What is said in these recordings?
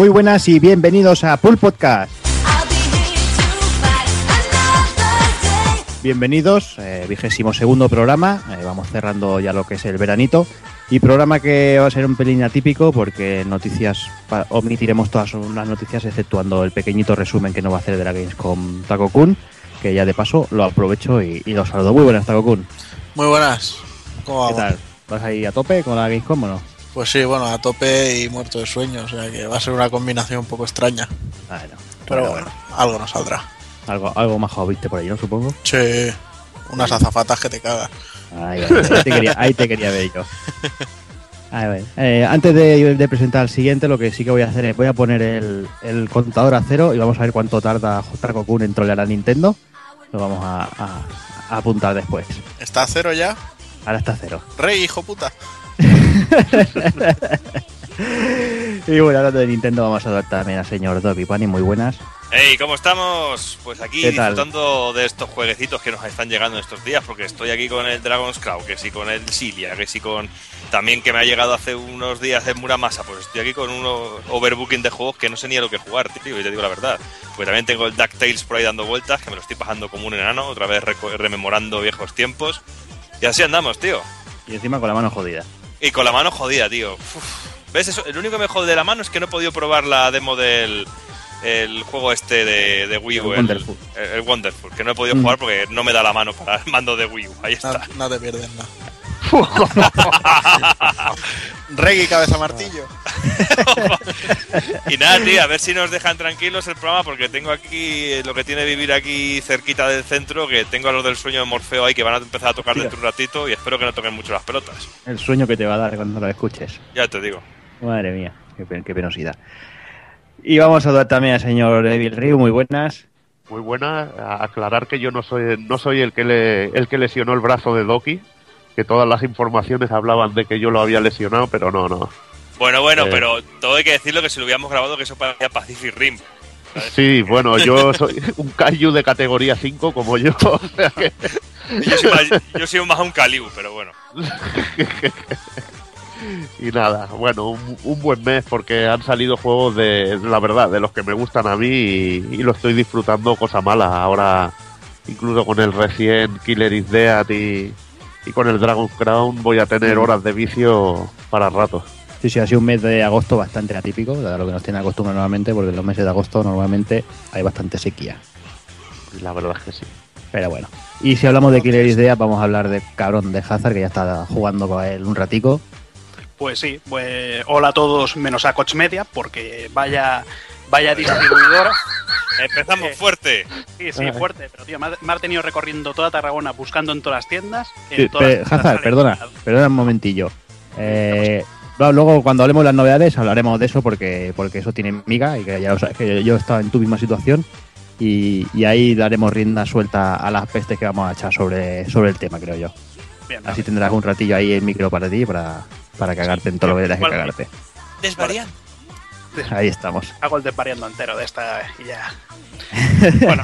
Muy buenas y bienvenidos a Pool Podcast. Bienvenidos, eh, vigésimo segundo programa, eh, vamos cerrando ya lo que es el veranito y programa que va a ser un pelín atípico porque noticias, omitiremos todas las noticias exceptuando el pequeñito resumen que no va a hacer de la Gamescom Taco Kun, que ya de paso lo aprovecho y, y lo saludo. Muy buenas Taco Kun, Muy buenas. ¿Cómo ¿qué tal? ¿Vas ahí a tope con la Gamescom o no? Pues sí, bueno, a tope y muerto de sueño, o sea que va a ser una combinación un poco extraña. Bueno, Pero bueno, algo nos saldrá. algo, algo más viste por ahí, ¿no? Supongo. Sí, unas azafatas que te cagas. Ahí, ahí te, quería, ahí te quería ver yo. A ver, eh, antes de, de presentar el siguiente, lo que sí que voy a hacer es voy a poner el, el contador a cero y vamos a ver cuánto tarda Taco Kun en trolear a Nintendo. Lo vamos a, a- a apuntar después. ¿Está a cero ya? Ahora está a cero. Rey, hijo puta. Y bueno, hablando de Nintendo, vamos a dar también al señor Dobby Pani. Muy buenas. Hey, ¿cómo estamos? Pues aquí disfrutando de estos jueguecitos que nos están llegando estos días, porque estoy aquí con el Dragon's Crown, que sí con el Silia, que sí con también que me ha llegado hace unos días el Muramasa, pues estoy aquí con un overbooking de juegos que no sé ni a lo que jugar, tío, y te digo la verdad. Porque también tengo el DuckTales por ahí dando vueltas, que me lo estoy pasando como un enano, otra vez rememorando viejos tiempos. Y así andamos, tío. Y encima con la mano jodida. Y con la mano jodida, tío. Uf. ¿Ves? Eso, el único que me jode de la mano es que no he podido probar la demo del el juego este de, de Wii U, El Wonderful. El, el Wonderful, que no he podido Mm. jugar porque no me da la mano para el mando de Wii U. Ahí está. no te pierdes nada. Reggae cabeza martillo. y nada, tío, a ver si nos dejan tranquilos el programa porque tengo aquí eh, lo que tiene vivir aquí cerquita del centro, que tengo a los del sueño de Morfeo ahí que van a empezar a tocar dentro de un ratito y espero que no toquen mucho las pelotas. El sueño que te va a dar cuando lo escuches. Ya te digo. Madre mía, qué, pen- qué penosidad. Y vamos a dar también al señor Evil Ryu. Muy buenas. Muy buena. A- Aclarar que yo no soy no soy el que le, el que lesionó el brazo de Doki, que todas las informaciones hablaban de que yo lo había lesionado, pero no, no. Bueno, bueno, Eh. pero todo hay que decirlo que si lo hubiéramos grabado que eso parecía Pacific Rim. Sí, bueno, yo soy un Kaiju de categoría 5 como yo, o sea que Yo soy más, yo soy más un Caliu, pero bueno. y nada, bueno, un, un buen mes porque han salido juegos de la verdad, de los que me gustan a mí y, y lo estoy disfrutando cosa mala. Ahora incluso con el recién Killer is Dead y, y con el Dragon Crown voy a tener horas de vicio para rato. Sí, sí, ha sido un mes de agosto bastante atípico, de lo que nos tiene acostumbrados normalmente, porque en los meses de agosto normalmente hay bastante sequía. La verdad es que sí. Pero bueno. Y si hablamos de Killer is Dead, vamos a hablar de cabrón de Hazard, que ya está jugando con él un ratico. Pues sí, pues hola a todos menos a Coach Media, porque vaya vaya distribuidora. Empezamos Eh, fuerte. Sí, sí, fuerte, pero tío, me ha, me ha tenido recorriendo toda Tarragona buscando en todas las tiendas. En Sí, todas pe- las tiendas Hazard, perdona, perdona un momentillo. Eh, luego, cuando hablemos de las novedades, hablaremos de eso porque, porque eso tiene miga y que ya lo sabes, que yo he estado en tu misma situación y, y ahí daremos rienda suelta a las pestes que vamos a echar sobre, sobre el tema, creo yo. Bien, Así tendrás un ratillo ahí el micro para ti para, para cagarte en todo lo que tengas que cagarte. Desvariando. Ahí estamos. Hago el desvariando entero de esta y ya. bueno,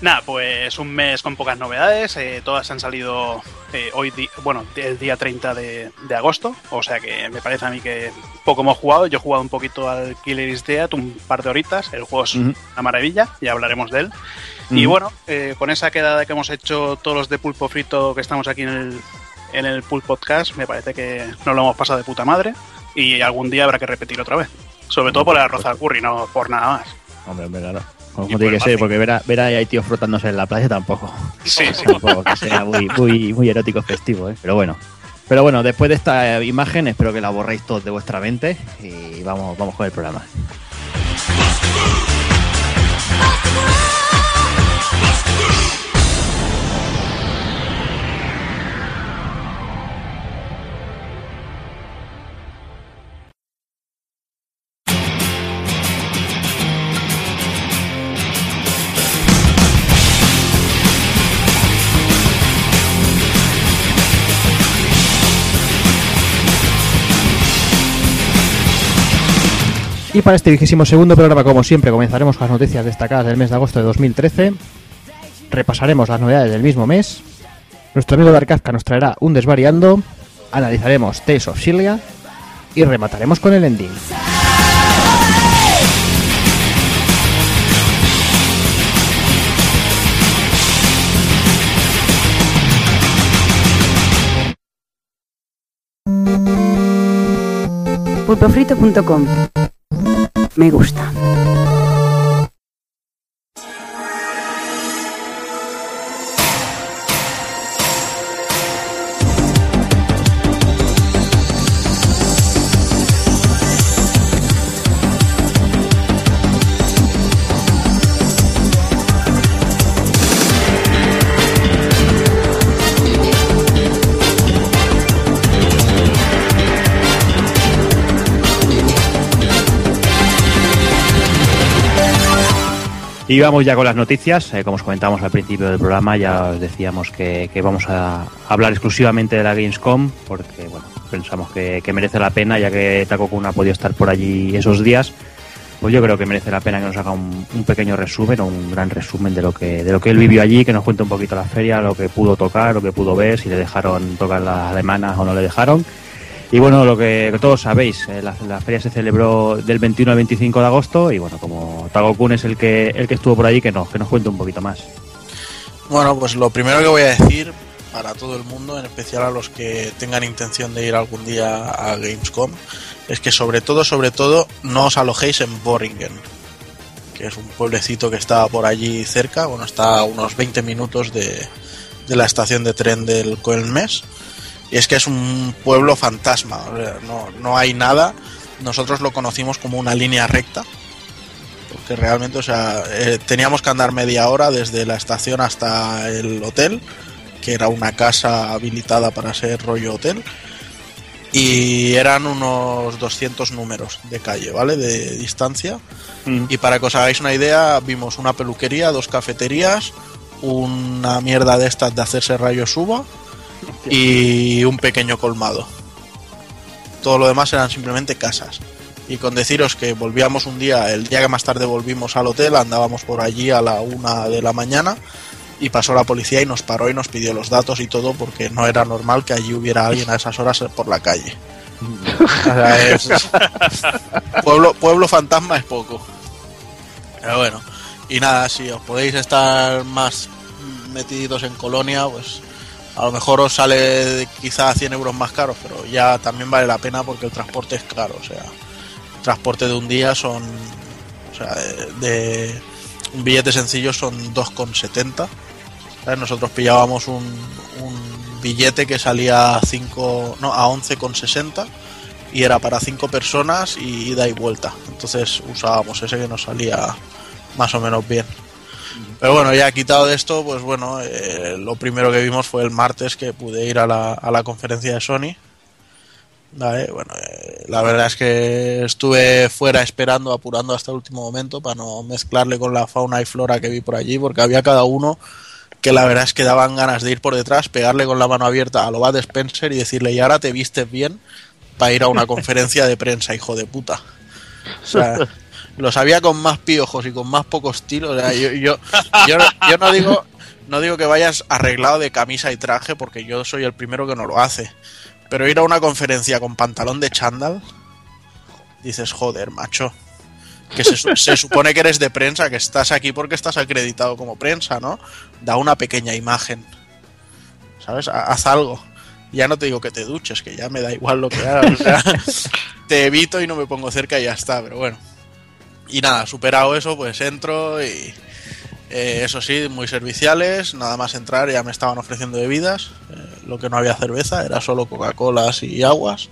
nada, pues un mes con pocas novedades. eh, todas han salido eh, hoy, bueno, el día 30 de, de agosto. O sea que me parece a mí que poco hemos jugado. Yo he jugado un poquito al Killer is Dead, un par de horitas. El juego es una maravilla, ya hablaremos de él. Y bueno, eh, con esa quedada que hemos hecho todos los de Pulpo Frito que estamos aquí en el, en el Pulp Podcast, me parece que nos lo hemos pasado de puta madre. Y algún día habrá que repetir otra vez. Sobre todo por el arroz al curry, no por nada más. Hombre, hombre, claro. Como Y tiene que ser, porque ver a, ver a hay tíos frotándose en la playa tampoco. Sí, sí. tampoco que sea muy, muy, muy erótico festivo, ¿eh? Pero bueno. Pero bueno, después de esta imagen, espero que la borréis todos de vuestra mente y vamos, vamos con el programa. Y para este vigésimo segundo programa, como siempre, comenzaremos con las noticias destacadas del mes de agosto de 2013. Repasaremos las novedades del mismo mes. Nuestro amigo Darkazka nos traerá un desvariando. Analizaremos Tales of Silvia. Y remataremos con el ending. pulpofrito.com me gusta. Y vamos ya con las noticias. Eh, como os comentamos al principio del programa, ya os decíamos que, vamos a hablar exclusivamente de la Gamescom, porque bueno, pensamos que, merece la pena, ya que Taco ha podido estar por allí esos días. Pues yo creo que merece la pena que nos haga un, un pequeño resumen o un gran resumen de lo que de lo que él vivió allí, que nos cuente un poquito la feria, lo que pudo tocar, lo que pudo ver, si le dejaron tocar las alemanas o no le dejaron. Y bueno, lo que todos sabéis, eh, la, feria se celebró del 21 al 25 de agosto y bueno, como Tagokun es el que el que estuvo por allí, que nos, que nos cuente un poquito más. Bueno, pues lo primero que voy a decir para todo el mundo, en especial a los que tengan intención de ir algún día a Gamescom, es que sobre todo, sobre todo, no os alojéis en Boringen, que es un pueblecito que está por allí cerca, bueno, está a unos 20 minutos de, de la estación de tren del Coelmes. Y es que es un pueblo fantasma, o sea, no, no hay nada. Nosotros lo conocimos como una línea recta, porque realmente, o sea, eh, teníamos que andar media hora desde la estación hasta el hotel, que era una casa habilitada para ser rollo hotel, y eran unos 200 números de calle, ¿vale? De distancia. Mm. Y para que os hagáis una idea, vimos una peluquería, dos cafeterías, una mierda de estas de hacerse rayos uva y un pequeño colmado. Todo lo demás eran simplemente casas. Y con deciros que volvíamos un día, el día que más tarde volvimos al hotel, andábamos por allí a la una de la mañana y pasó la policía y nos paró y nos pidió los datos y todo porque no era normal que allí hubiera alguien a esas horas por la calle. Es- pueblo, pueblo fantasma es poco. Pero bueno, y nada, si os podéis estar más metidos en Colonia, pues a lo mejor os sale quizá 100 euros más caro, pero ya también vale la pena porque el transporte es caro. O sea, transporte de un día son. O sea, de, un billete sencillo son 2,70. ¿sabes? Nosotros pillábamos un, billete que salía a 5, no, a 11,60 y era para 5 personas y ida y vuelta. Entonces usábamos ese que nos salía más o menos bien. Pero bueno, ya quitado de esto, pues bueno, eh, lo primero que vimos fue el martes que pude ir a la, a la conferencia de Sony. Vale, bueno, eh, la verdad es que estuve fuera esperando, apurando hasta el último momento para no mezclarle con la fauna y flora que vi por allí, porque había cada uno que la verdad es que daban ganas de ir por detrás, pegarle con la mano abierta a lo Bud Spencer y decirle, y ahora te vistes bien para ir a una conferencia de prensa, hijo de puta. O sea, los había con más piojos y con más poco estilo. O sea, yo, yo, yo, no- digo no digo que vayas arreglado de camisa y traje, porque yo soy el primero que no lo hace. Pero ir a una conferencia con pantalón de chándal, dices, joder, macho. Que se, se supone que eres de prensa, que estás aquí porque estás acreditado como prensa, ¿no? Da una pequeña imagen. ¿Sabes? Ha- Haz algo. Ya no te digo que te duches, que ya me da igual lo que hagas. o sea, te evito y no me pongo cerca y ya está, pero bueno. Y nada, superado eso, pues entro y eh, eso sí, muy serviciales. Nada más entrar ya me estaban ofreciendo bebidas. eh, lo que no había cerveza, era solo Coca-Colas y aguas.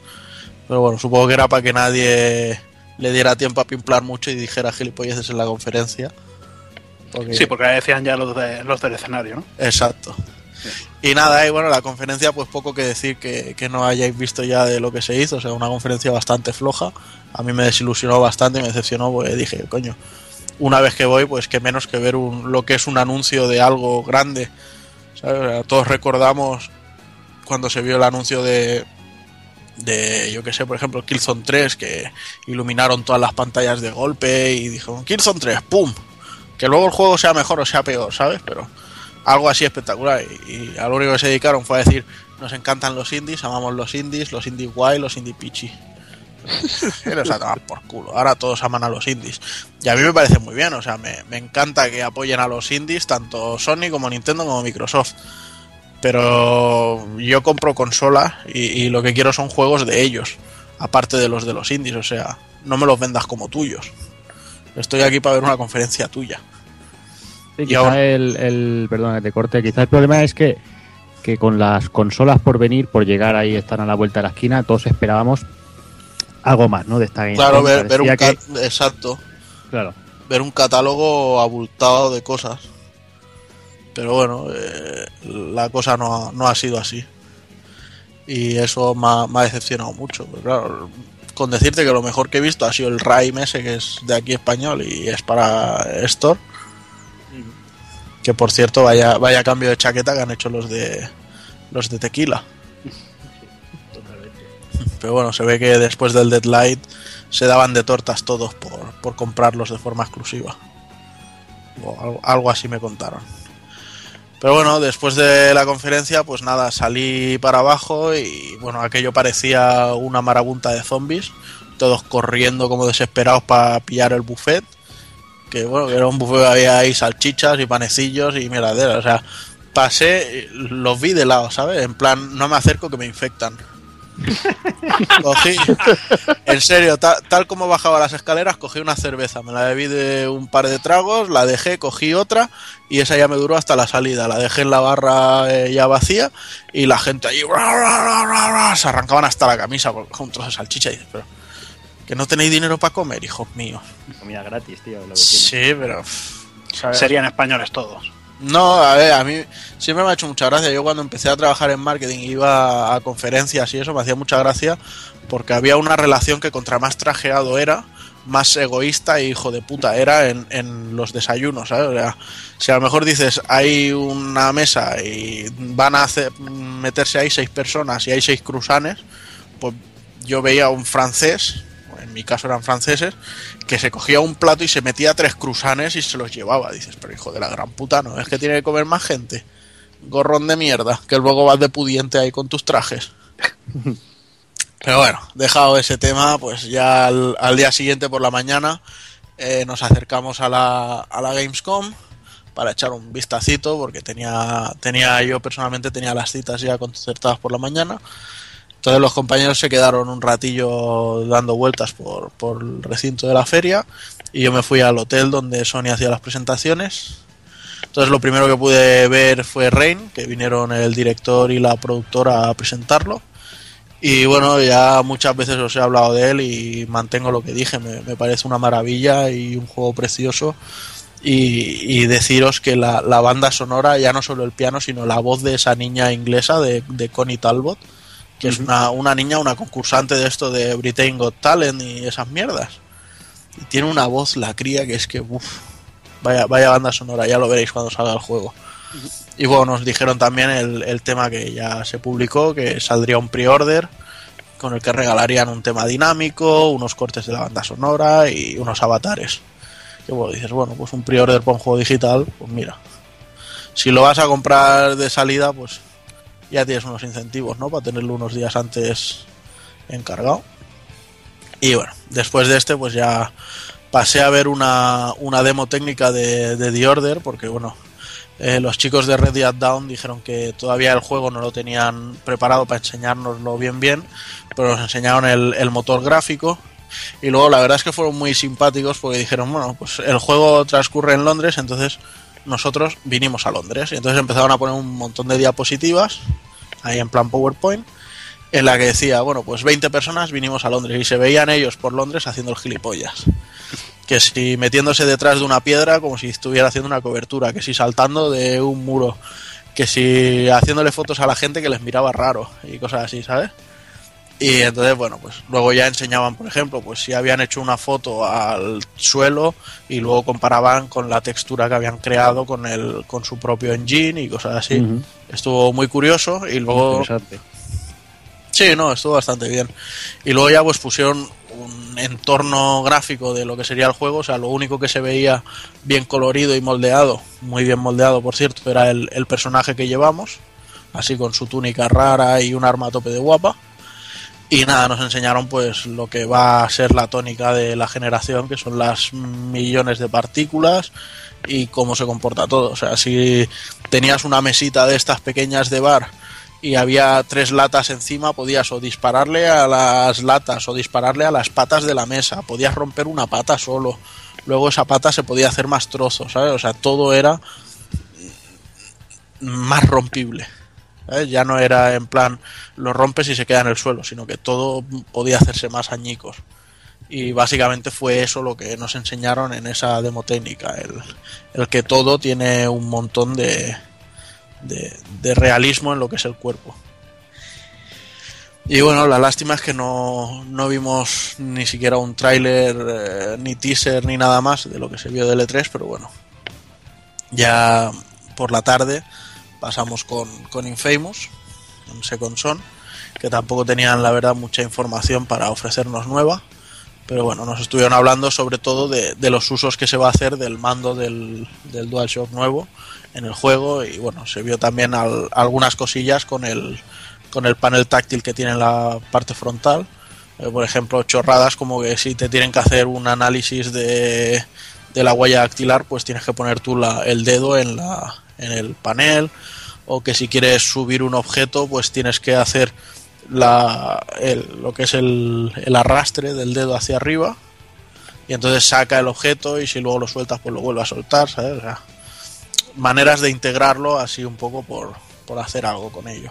Pero bueno, supongo que era para que nadie le diera tiempo a pimplar mucho y dijera gilipolleces en la conferencia. Porque- Sí, porque decían ya los, de, los del escenario, ¿no? Exacto. Y nada, y bueno, la conferencia, pues poco que decir que, que no hayáis visto ya de lo que se hizo. O sea, una conferencia bastante floja. A mí me desilusionó bastante, me decepcionó, porque dije, coño, una vez que voy, pues que menos que ver un, lo que es un anuncio de algo grande. ¿sabes? O sea, todos recordamos cuando se vio el anuncio de, de yo que sé, por ejemplo, Killzone 3, que iluminaron todas las pantallas de golpe y dijo, Killzone 3, ¡pum! Que luego el juego sea mejor o sea peor, ¿sabes? Pero algo así espectacular. Y, a lo único que se dedicaron fue a decir, nos encantan los indies, amamos los indies, los indies guay, los indies pichi. Los por culo. Ahora todos aman a los indies. Y a mí me parece muy bien, o sea, me, me encanta que apoyen a los indies, tanto Sony como Nintendo como Microsoft. Pero yo compro consola y lo que quiero son juegos de ellos. aparte de los de los indies, o sea, no me los vendas como tuyos. Estoy aquí para ver una conferencia tuya. Sí, quizá ahora- el, el, perdón, que te corte, quizá el problema es que, que con las consolas por venir, por llegar ahí, están a la vuelta de la esquina, todos esperábamos algo más, ¿no? De esta. Claro, ver, ver un que- exacto, claro. ver un catálogo abultado de cosas. Pero bueno, eh, la cosa no ha, no ha sido así. Y eso me ha, me ha decepcionado mucho. Pero claro, con decirte que lo mejor que he visto ha sido el Rime ese, que es de aquí español y es para Store. Que por cierto, vaya, vaya cambio de chaqueta que han hecho los de los de tequila. Pero bueno, se ve que después del Deadlight se daban de tortas todos por, por comprarlos de forma exclusiva. O algo, algo así me contaron. Pero bueno, después de la conferencia, pues nada, salí para abajo y bueno, aquello parecía una marabunta de zombies, todos corriendo como desesperados para pillar el buffet. Que bueno, que era un buffet había ahí salchichas y panecillos y miraderas. O sea, pasé, los vi de lado, ¿sabes? En plan, no me acerco que me infectan. Cogí, en serio, ta- tal, como bajaba las escaleras, cogí una cerveza, me la bebí de un par de tragos, la dejé, cogí otra y esa ya me duró hasta la salida. La dejé en la barra eh, ya vacía y la gente allí se arrancaban hasta la camisa con con un trozo de salchicha y dices, pero que no tenéis dinero para comer, hijos míos. Comida gratis, tío. Lo que Sí, pero... Serían españoles todos. No, a ver, a mí siempre me ha hecho mucha gracia. Yo cuando empecé a trabajar en marketing iba a conferencias y eso me hacía mucha gracia porque había una relación que contra más trajeado era, más egoísta y hijo de puta era en, en los desayunos, ¿sabes? O sea, si a lo mejor dices hay una mesa y van a hacer, meterse ahí seis personas y hay seis cruzanes, pues yo veía a un francés, en mi caso eran franceses, que se cogía un plato y se metía tres cruzanes y se los llevaba. Dices, pero hijo de la gran puta, ¿no? Es que tiene que comer más gente. Gorrón de mierda, que luego vas de pudiente ahí con tus trajes. Pero bueno, dejado ese tema, pues ya al, al día siguiente por la mañana eh, nos acercamos a la, a la Gamescom para echar un vistacito, porque tenía, tenía yo personalmente tenía las citas ya concertadas por la mañana. Entonces los compañeros se quedaron un ratillo dando vueltas por, por el recinto de la feria y yo me fui al hotel donde Sony hacía las presentaciones. Entonces lo primero que pude ver fue Rain, que vinieron el director y la productora a presentarlo. Y bueno, ya muchas veces os he hablado de él y mantengo lo que dije, me, parece una maravilla y un juego precioso. Y, y deciros que la, la banda sonora, ya no solo el piano, sino la voz de esa niña inglesa, de, de Connie Talbot, que es una, una niña, una concursante de esto de Britain Got Talent y esas mierdas. Y tiene una voz, la cría, que es que, uff, vaya, vaya banda sonora, ya lo veréis cuando salga el juego. Y bueno, nos dijeron también el, el tema que ya se publicó, que saldría un pre-order con el que regalarían un tema dinámico, unos cortes de la banda sonora y unos avatares. Que bueno, dices, bueno, pues un pre-order para un juego digital, pues mira. Si lo vas a comprar de salida, pues ya tienes unos incentivos, ¿no? Para tenerlo unos días antes encargado. Y bueno, después de este, pues ya pasé a ver una, una demo técnica de, The Order, porque bueno, eh, los chicos de Red Dead Down dijeron que todavía el juego no lo tenían preparado para enseñárnoslo bien bien, pero nos enseñaron el motor gráfico. Y luego la verdad es que fueron muy simpáticos porque dijeron, bueno, pues el juego transcurre en Londres, entonces nosotros vinimos a Londres. Y entonces empezaron a poner un montón de diapositivas, ahí en plan PowerPoint, en la que decía, bueno, pues 20 personas vinimos a Londres y se veían ellos por Londres haciendo el gilipollas. Que si metiéndose detrás de una piedra como si estuviera haciendo una cobertura, que si saltando de un muro, que si haciéndole fotos a la gente que les miraba raro y cosas así, ¿sabes? Y entonces, bueno, pues luego ya enseñaban, por ejemplo, pues si habían hecho una foto al suelo y luego comparaban con la textura que habían creado con el con su propio engine y cosas así. Estuvo muy curioso y luego. Sí, no, estuvo bastante bien. Y luego ya pues pusieron un entorno gráfico de lo que sería el juego, o sea, lo único que se veía bien colorido y moldeado, muy bien moldeado por cierto, era el, el personaje que llevamos, así con su túnica rara y un arma a tope de guapa. Y nada, nos enseñaron pues lo que va a ser la tónica de la generación, que son las millones de partículas y cómo se comporta todo. O sea, si tenías una mesita de estas pequeñas de bar y había tres latas encima, podías o dispararle a las latas o dispararle a las patas de la mesa, podías romper una pata solo, luego esa pata se podía hacer más trozos, ¿sabes? O sea, todo era más rompible. ¿Sabes? Ya no era en plan lo rompes y se queda en el suelo, sino que todo podía hacerse más añicos. Y básicamente fue eso lo que nos enseñaron en esa demo técnica, el, el que todo tiene un montón de, de, de realismo en lo que es el cuerpo. Y bueno, la lástima es que no, no vimos ni siquiera un tráiler, eh, ni teaser, ni nada más de lo que se vio de L3, pero bueno. Ya por la tarde pasamos con, con Infamous, con Second Son, que tampoco tenían la verdad mucha información para ofrecernos nueva. Pero bueno, nos estuvieron hablando sobre todo de, de los usos que se va a hacer del mando del, del DualShock nuevo en el juego y bueno, se vio también al- algunas cosillas con el, con el panel táctil que tiene en la parte frontal. Eh, por ejemplo, chorradas como que si te tienen que hacer un análisis de, de la huella dactilar, pues tienes que poner tú la- el dedo en, la, en el panel. O que si quieres subir un objeto, pues tienes que hacer la, el- lo que es el, el arrastre del dedo hacia arriba. Y entonces saca el objeto y si luego lo sueltas, pues lo vuelve a soltar, ¿sabes? O sea, maneras de integrarlo así un poco por, por hacer algo con ello.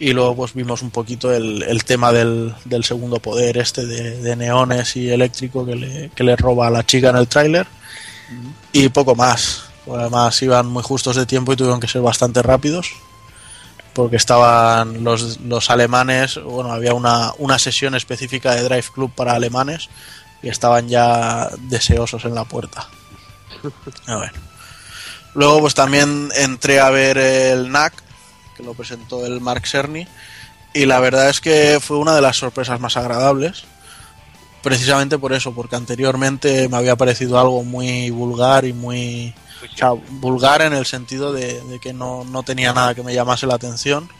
Y luego pues vimos un poquito el, el tema del, del segundo poder este de, de neones y eléctrico que le, que le roba a la chica en el tráiler. Y poco más. Además iban muy justos de tiempo y tuvieron que ser bastante rápidos. Porque estaban los, los alemanes, bueno, había una, una sesión específica de Drive Club para alemanes y estaban ya deseosos en la puerta. A ver. Luego pues también entré a ver el NAC, que lo presentó el Mark Cerny, y la verdad es que fue una de las sorpresas más agradables. Precisamente por eso, porque anteriormente me había parecido algo muy vulgar y muy... o sea, vulgar en el sentido de, de que no, no tenía nada que me llamase la atención.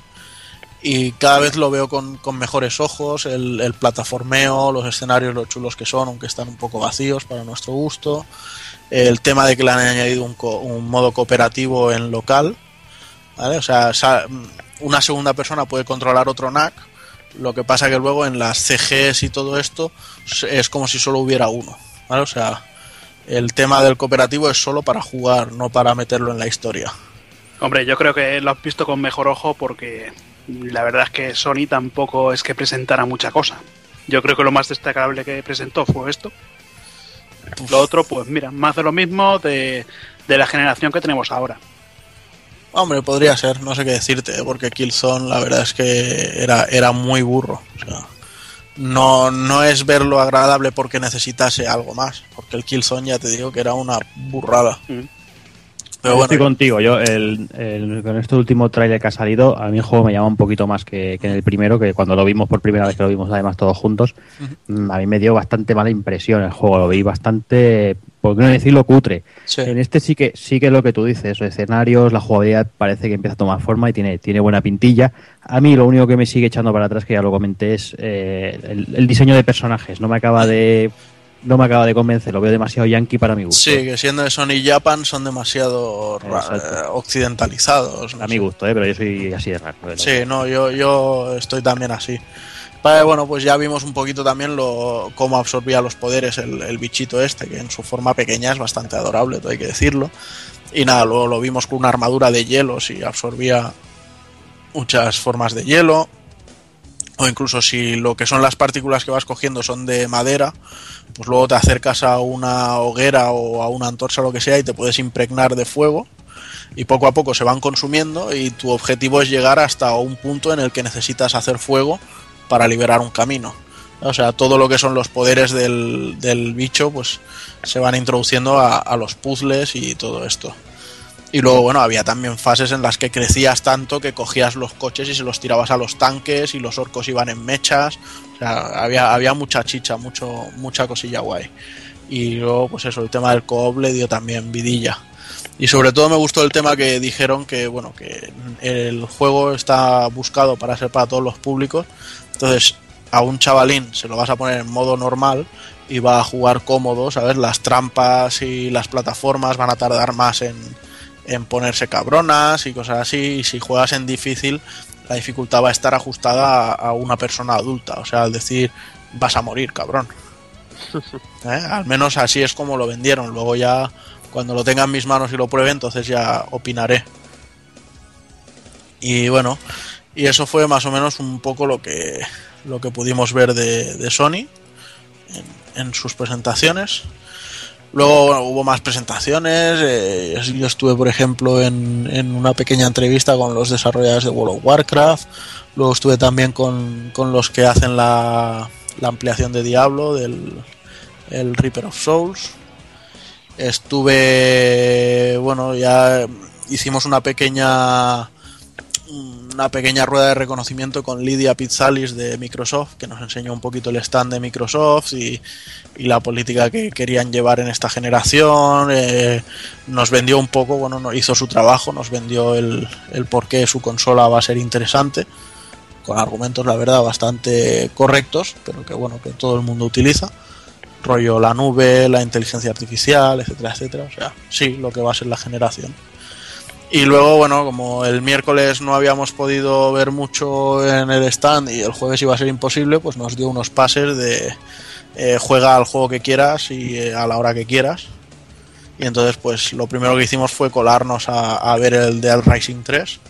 Y cada vez lo veo con, con mejores ojos, el, el plataformeo, los escenarios, lo chulos que son, aunque están un poco vacíos para nuestro gusto el tema de que le han añadido un, co- un modo cooperativo en local, ¿vale? O sea, una segunda persona puede controlar otro NAC, lo que pasa que luego en las CGs y todo esto es como si solo hubiera uno, ¿vale? O sea, el tema del cooperativo es solo para jugar, no para meterlo en la historia. Hombre, yo creo que lo has visto con mejor ojo porque la verdad es que Sony tampoco es que presentara mucha cosa. Yo creo que lo más destacable que presentó fue esto. Lo otro, pues mira, más de lo mismo de, de la generación que tenemos ahora. Hombre, podría ser, no sé qué decirte, porque Killzone la verdad es que era, era muy burro. O sea, no, no es verlo agradable porque necesitase algo más, porque el Killzone ya te digo que era una burrada. Mm. Pero Estoy contigo. Yo, el, el- con este último tráiler que ha salido, a mí el juego me llama un poquito más que, que en el primero, que cuando lo vimos por primera vez, que lo vimos además todos juntos, mm, a mí me dio bastante mala impresión el juego. Lo vi bastante, por qué no decirlo, cutre. sí. En este sí que sí que es lo que tú dices, los escenarios, la jugabilidad parece que empieza a tomar forma y tiene, tiene buena pintilla. A mí lo único que me sigue echando para atrás, que ya lo comenté, es eh, el, el diseño de personajes. No me acaba de no me acaba de convencer, lo veo demasiado yankee para mi gusto. Sí, que siendo de Sony y Japan son demasiado eh, occidentalizados. no A sé. mi gusto, ¿eh? pero yo soy así de raro. Sí, no, yo, yo estoy también así. Vale, bueno, pues ya vimos un poquito también lo, cómo absorbía los poderes el, el bichito este, que en su forma pequeña es bastante adorable, todo hay que decirlo. Y nada, luego lo vimos con una armadura de hielo, si absorbía muchas formas de hielo. O incluso si lo que son las partículas que vas cogiendo son de madera, pues luego te acercas a una hoguera o a una antorcha o lo que sea y te puedes impregnar de fuego y poco a poco se van consumiendo y tu objetivo es llegar hasta un punto en el que necesitas hacer fuego para liberar un camino. O sea, todo lo que son los poderes del, del bicho pues se van introduciendo a, a los puzzles y todo esto. Y luego, bueno, había también fases en las que crecías tanto que cogías los coches y se los tirabas a los tanques y los orcos iban en mechas. O sea, había, había mucha chicha, mucho, mucha cosilla guay. Y luego, pues eso, el tema del coop le dio también vidilla. Y sobre todo me gustó el tema que dijeron que, bueno, que el juego está buscado para ser para todos los públicos. Entonces, a un chavalín se lo vas a poner en modo normal y va a jugar cómodo, ¿sabes? Las trampas y las plataformas van a tardar más en, en ponerse cabronas y cosas así. Y si juegas en difícil, la dificultad va a estar ajustada a, una persona adulta. O sea, al decir, vas a morir, cabrón. ¿Eh? Al menos así es como lo vendieron. Luego ya, cuando lo tenga en mis manos y lo pruebe, entonces ya opinaré. Y bueno, y eso fue más o menos un poco lo que, lo que pudimos ver de, de Sony en, en sus presentaciones. Luego bueno, hubo más presentaciones. eh, yo estuve, por ejemplo, en, en una pequeña entrevista con los desarrolladores de World of Warcraft. Luego estuve también con, con los que hacen la, la ampliación de Diablo, del el Reaper of Souls. Estuve, bueno, ya hicimos una pequeña una pequeña rueda de reconocimiento con Lidia Pizzalis de Microsoft, que nos enseñó un poquito el stand de Microsoft y, la política que querían llevar en esta generación. eh, nos vendió un poco, bueno, no, hizo su trabajo, nos vendió el, el por qué su consola va a ser interesante, con argumentos, la verdad, bastante correctos, pero que bueno, que todo el mundo utiliza. Rollo la nube, la inteligencia artificial, etcétera, etcétera. O sea, sí, lo que va a ser la generación. Y luego, bueno, como el miércoles no habíamos podido ver mucho en el stand y el jueves iba a ser imposible, pues nos dio unos pases de eh, juega al juego que quieras y eh, a la hora que quieras. Y entonces, pues lo primero que hicimos fue colarnos a, ver el Dead Rising 3,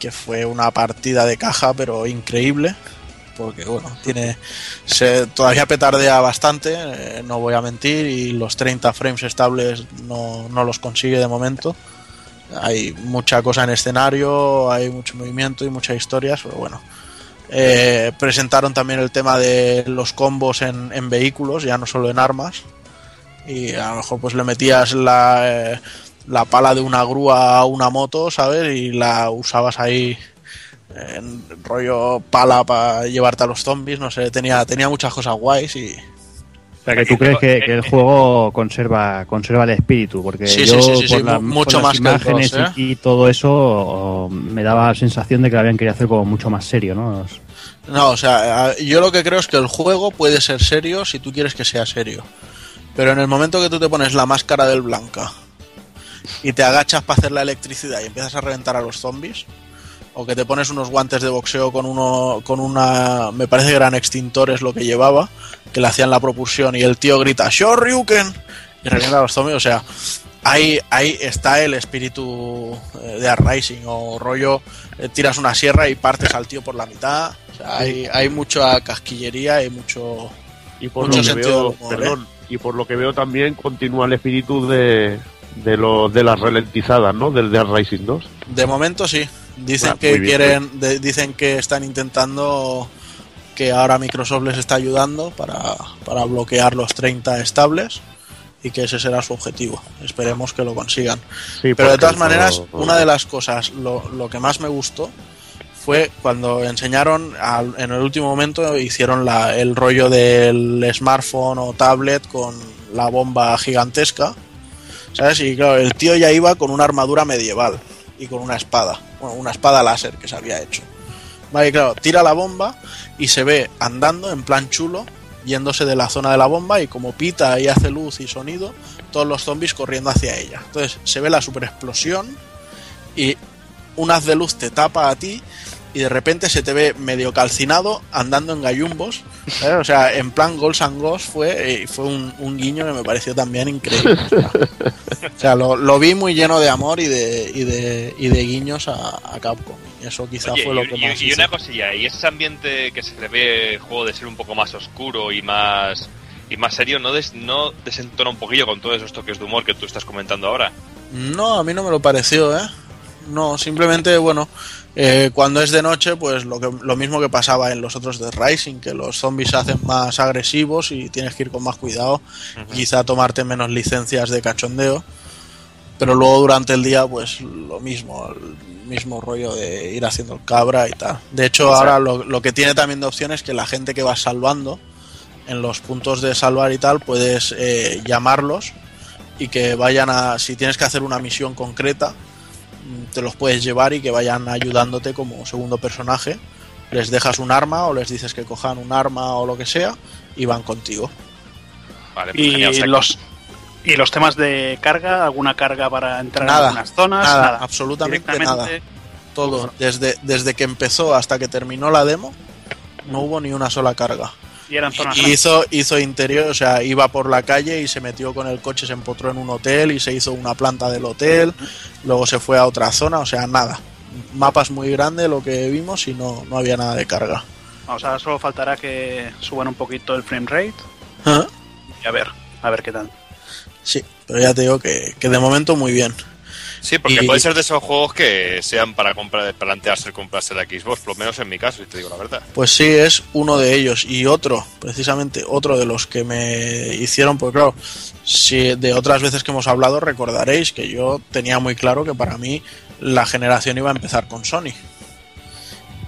que fue una partida de caja, pero increíble. Porque, bueno, tiene. Se, todavía petardea bastante, eh, no voy a mentir, y los 30 frames estables no, no los consigue de momento hay mucha cosa en escenario, hay mucho movimiento y muchas historias, pero bueno. Eh, presentaron también el tema de los combos en, vehículos, ya no solo en armas. Y a lo mejor pues le metías la, eh, la pala de una grúa a una moto, ¿sabes? Y la usabas ahí en rollo pala para llevarte a los zombies, no sé, tenía, tenía muchas cosas guays y, o sea, que tú crees que, que, el juego conserva conserva el espíritu, porque Sí, yo sí, sí, sí, por, sí, la- mucho por más las que el imágenes 2, ¿eh? y, y todo eso me daba la sensación de que lo habían querido hacer como mucho más serio, ¿no? No, o sea, yo lo que creo es que el juego puede ser serio si tú quieres que sea serio. Pero en el momento que tú te pones la máscara del Blanca y te agachas para hacer la electricidad y empiezas a reventar a los zombies, o que te pones unos guantes de boxeo con uno con una me parece que eran extintores lo que llevaba, que le hacían la propulsión y el tío grita "Shoryuken" y revienta los zombies, o sea, ahí ahí está el espíritu eh, de Uprising o rollo eh, tiras una sierra y partes al tío por la mitad, o sea, hay hay mucha casquillería y mucho Y por Mucho lo que sentido veo, ¿eh? perdón, y por lo que veo también continúa el espíritu de, de, lo, de las ralentizadas, ¿no? Del Dead Rising 2. De momento sí. Dicen Ah, que bien, quieren, de- dicen que están intentando que ahora Microsoft les está ayudando para, para bloquear los 30 estables y que ese será su objetivo. Esperemos que lo consigan. Sí, Pero de todas maneras, una de las cosas, lo, lo que más me gustó fue cuando enseñaron, al- en el último momento hicieron la, el rollo del smartphone o tablet con la bomba gigantesca. ¿Sabes? Y claro, el tío ya iba con una armadura medieval y con una espada. Bueno, una espada láser que se había hecho. Vale, claro, tira la bomba y se ve andando en plan chulo, yéndose de la zona de la bomba y como pita y hace luz y sonido, todos los zombies corriendo hacia ella. Entonces se ve la super explosión y un haz de luz te tapa a ti y de repente se te ve medio calcinado andando en gallumbos. ¿sabes? O sea, en plan Ghosts and Ghosts fue, eh, fue un, un guiño que me pareció también increíble. O sea, lo, lo vi muy lleno de amor y de, y de, y de guiños a, a Capcom. Y eso quizá Oye, fue lo y, que y- más y hizo. una cosilla, y ese ambiente que se le ve el juego de ser un poco más oscuro y más y más serio, ¿no, des- no desentona un poquillo con todos esos toques de humor que tú estás comentando ahora? No, a mí no me lo pareció, ¿eh? No, simplemente, bueno, eh, cuando es de noche, pues lo, que, lo mismo que pasaba en los otros de Rising, que los zombies se hacen más agresivos y tienes que ir con más cuidado, quizá tomarte menos licencias de cachondeo, pero luego durante el día, pues lo mismo, el mismo rollo de ir haciendo el cabra y tal. De hecho, ahora lo, lo que tiene también de opción es que la gente que vas salvando, en los puntos de salvar y tal, puedes eh, llamarlos y que vayan a, si tienes que hacer una misión concreta, te los puedes llevar y que vayan ayudándote como segundo personaje. Les dejas un arma o les dices que cojan un arma o lo que sea y van contigo. Vale, pues Y genial, los, ¿Y los temas de carga? ¿Alguna carga para entrar Nada, en algunas zonas? nada, absolutamente Directamente- Todo. Desde, desde que empezó hasta que terminó la demo, no hubo ni una sola carga. Y eran zonas Y hizo, hizo interior, o sea, iba por la calle y se metió con el coche, se empotró en un hotel y se hizo una planta del hotel, luego se fue a otra zona, o sea, nada. Mapas muy grandes lo que vimos y no, no había nada de carga. O sea, solo faltará que suban un poquito el frame rate ¿Ah? y a ver, a ver qué tal. Sí, pero ya te digo que, que de momento muy bien. Sí, porque Y- puede ser de esos juegos que sean para comprar, plantearse comprarse la Xbox, por lo menos en mi caso, y te digo la verdad. Pues sí, es uno de ellos. Y otro, precisamente otro de los que me hicieron, pues claro, si de otras veces que hemos hablado recordaréis que yo tenía muy claro que para mí la generación iba a empezar con Sony.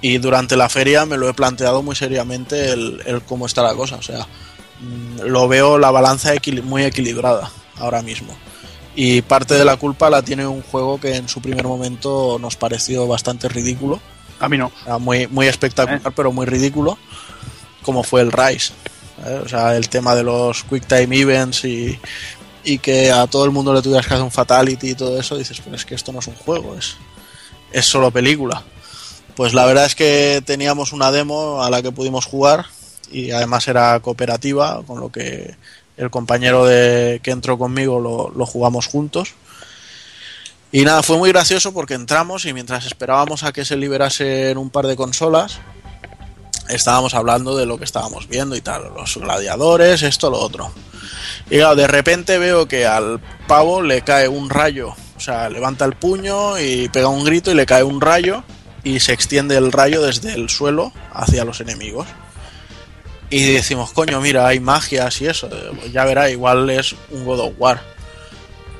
Y durante la feria me lo he planteado muy seriamente el, el cómo está la cosa. O sea, mm, lo veo la balanza muy equilibrada ahora mismo. Y parte de la culpa la tiene un juego que en su primer momento nos pareció bastante ridículo. A mí no. O sea, muy, muy espectacular, pero muy ridículo, como fue el Rise. ¿eh? O sea, el tema de los Quick Time Events y, y que a todo el mundo le tuvieras que hacer un Fatality y todo eso, dices, pero es que esto no es un juego, es, es solo película. Pues la verdad es que teníamos una demo a la que pudimos jugar y además era cooperativa, con lo que el compañero de, que entró conmigo lo, lo jugamos juntos. Y nada, fue muy gracioso porque entramos y mientras esperábamos a que se liberasen un par de consolas, estábamos hablando de lo que estábamos viendo y tal, los gladiadores, esto, lo otro. Y claro, de repente veo que al pavo le cae un rayo, o sea, levanta el puño y pega un grito y le cae un rayo y se extiende el rayo desde el suelo hacia los enemigos. Y decimos, coño, mira, hay magias y eso, ya verá, igual es un God of War.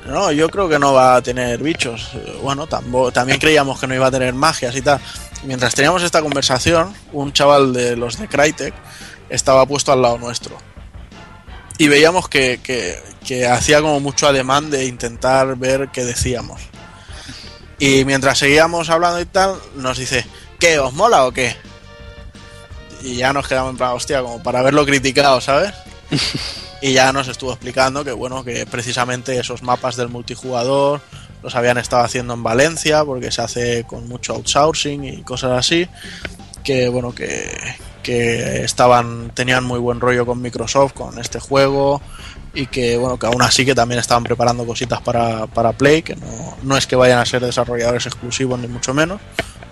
No, yo creo que no va a tener bichos. Bueno, también creíamos que no iba a tener magias y tal. Mientras teníamos esta conversación, un chaval de los de Crytek estaba puesto al lado nuestro. Y veíamos que, que- que hacía como mucho ademán de intentar ver qué decíamos. Y mientras seguíamos hablando y tal, nos dice, ¿qué? ¿Os mola o qué? Y ya nos quedamos en plan, hostia, como para haberlo criticado, ¿sabes? Y ya nos estuvo explicando que bueno, que precisamente esos mapas del multijugador los habían estado haciendo en Valencia porque se hace con mucho outsourcing y cosas así. Que bueno, que, que estaban, tenían muy buen rollo con Microsoft con este juego. Y que bueno, que aún así que también estaban preparando cositas para, para Play, que no, no es que vayan a ser desarrolladores exclusivos ni mucho menos.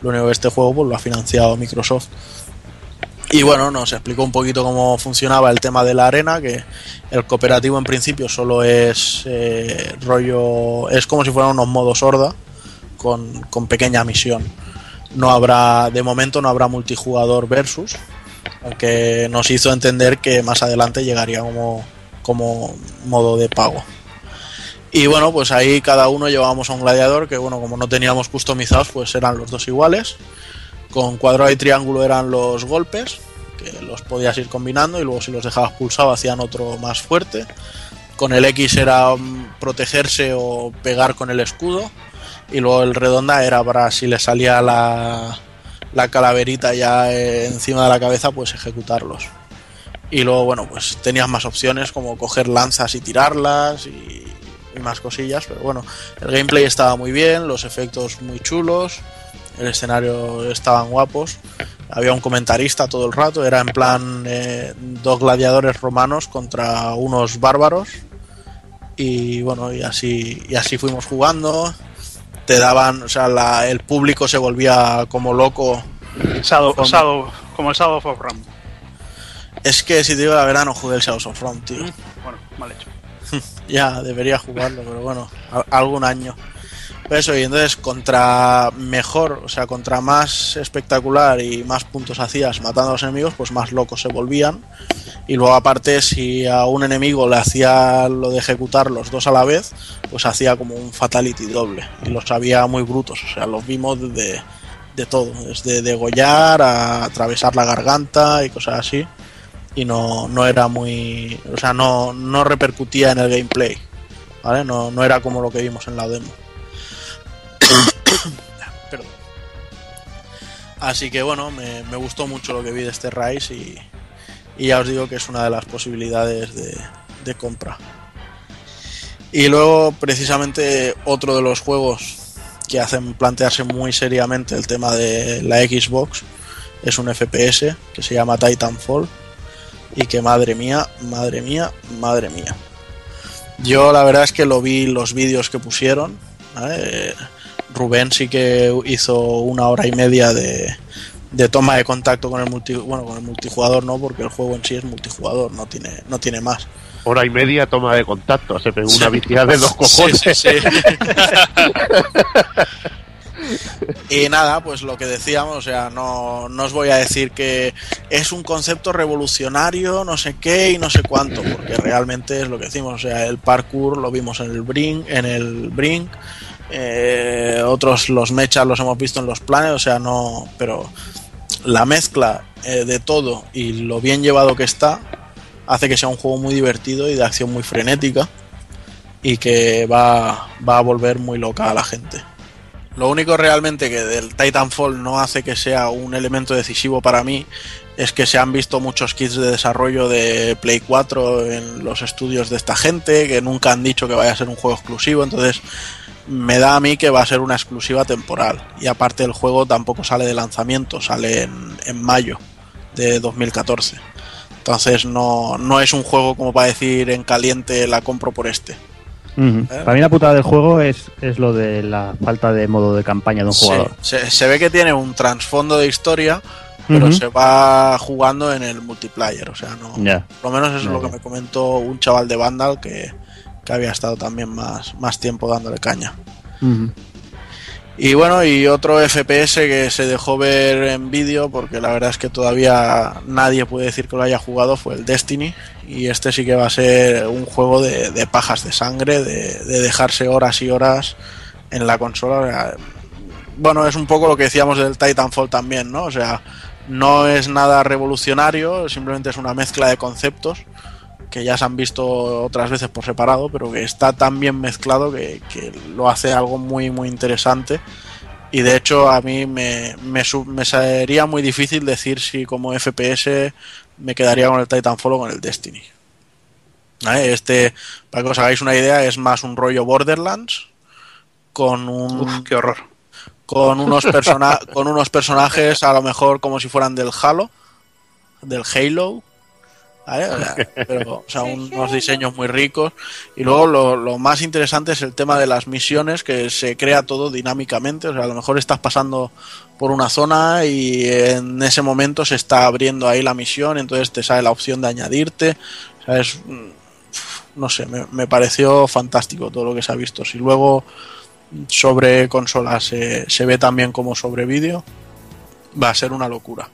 Lo único que este juego pues, lo ha financiado Microsoft. Y bueno, nos explicó un poquito cómo funcionaba el tema de la arena, que el cooperativo en principio solo es eh, rollo, es como si fueran unos modos horda con, con pequeña misión. No habrá, de momento no habrá multijugador versus, aunque nos hizo entender que más adelante llegaría como, como modo de pago. Y bueno, pues ahí cada uno llevábamos a un gladiador que bueno, como no teníamos customizados, pues eran los dos iguales. Con cuadrado y triángulo eran los golpes, que los podías ir combinando y luego si los dejabas pulsado hacían otro más fuerte. Con el X era mm, protegerse o pegar con el escudo. Y luego el redonda era para si le salía la, la calaverita ya encima de la cabeza, pues ejecutarlos. Y luego, bueno, pues tenías más opciones como coger lanzas y tirarlas y, y más cosillas. Pero bueno, el gameplay estaba muy bien, los efectos muy chulos el escenario estaban guapos. Había un comentarista todo el rato, era en plan eh, dos gladiadores romanos contra unos bárbaros. Y bueno, y así, y así fuimos jugando. Te daban, o sea, la- el público se volvía como loco. Shadow, Con- Shadow- como el Shadow of Ram. Es que si te digo la verdad, no jugué el Shadows of Rome, tío. Bueno, mal hecho. Ya, debería jugarlo, pero bueno, a- algún año. Eso, y entonces contra mejor, o sea, contra más espectacular y más puntos hacías matando a los enemigos, pues más locos se volvían. Y luego aparte, si a un enemigo le hacía lo de ejecutar los dos a la vez, pues hacía como un fatality doble. Y los había muy brutos, o sea, los vimos de, de todo, desde degollar a atravesar la garganta y cosas así. Y no, no era muy, o sea, no, no repercutía en el gameplay. ¿Vale? No, no era como lo que vimos en la demo. Perdón. Así que bueno, me, gustó mucho lo que vi de este Rise y, ya os digo que es una de las posibilidades de, compra. Y luego, precisamente, otro de los juegos que hacen plantearse muy seriamente el tema de la Xbox es un FPS que se llama Titanfall y que madre mía, madre mía, madre mía. Yo la verdad es que lo vi los vídeos que pusieron. Rubén sí que hizo una hora y media de, de toma de contacto con el multi, bueno con el multijugador no porque el juego en sí es multijugador no tiene no tiene más Hora y media toma de contacto. Se pegó una viciada de dos cojones. Sí, sí. y nada, pues lo que decíamos, o sea, no, no os voy a decir que es un concepto revolucionario, no sé qué y no sé cuánto, porque realmente es lo que decimos, o sea, el parkour lo vimos en el Brink, en el Brink, eh, otros los mechas los hemos visto en los planes, o sea, no, pero la mezcla eh, de todo y lo bien llevado que está hace que sea un juego muy divertido y de acción muy frenética y que va, va a volver muy loca a la gente. Lo único realmente que del Titanfall no hace que sea un elemento decisivo para mí es que se han visto muchos kits de desarrollo de Play 4 en los estudios de esta gente, que nunca han dicho que vaya a ser un juego exclusivo, entonces me da a mí que va a ser una exclusiva temporal. Y aparte el juego tampoco sale de lanzamiento, sale en, en mayo de 2014. Entonces no, no es un juego como para decir en caliente la compro por este. Ujú. Para mí la putada del juego es, es lo de la falta de modo de campaña de un Sí, jugador. se, se ve que tiene un trasfondo de historia, pero se va jugando en el multiplayer. O sea, no. Por lo menos eso es lo que me comentó un chaval de Vandal que, que había estado también más, más tiempo dándole caña. Y bueno, y otro FPS que se dejó ver en vídeo, porque la verdad es que todavía nadie puede decir que lo haya jugado, fue el Destiny. Y este sí que va a ser un juego de, de pajas de sangre, de, de dejarse horas y horas en la consola. O sea, Bueno, es un poco lo que decíamos del Titanfall también, ¿no? O sea, no es nada revolucionario, simplemente es una mezcla de conceptos que ya se han visto otras veces por separado, pero que está tan bien mezclado que, que lo hace algo muy, muy interesante. Y de hecho a mí me, me, me sería muy difícil decir si como FPS me quedaría con el Titanfall o con el Destiny. ¿Vale? Este, para que os hagáis una idea, es más un rollo Borderlands con un Uf, qué horror. con unos persona con unos personajes a lo mejor como si fueran del Halo, del Halo, ¿vale? O sea, pero, o sea, unos diseños muy ricos. Y luego lo, lo más interesante es el tema de las misiones, que se crea todo dinámicamente. O sea, a lo mejor estás pasando por una zona y en ese momento se está abriendo ahí la misión, entonces te sale la opción de añadirte. O sea, es, mm, no sé, me, me pareció fantástico todo lo que se ha visto. Si luego sobre consolas se, se ve también como sobre vídeo, va a ser una locura.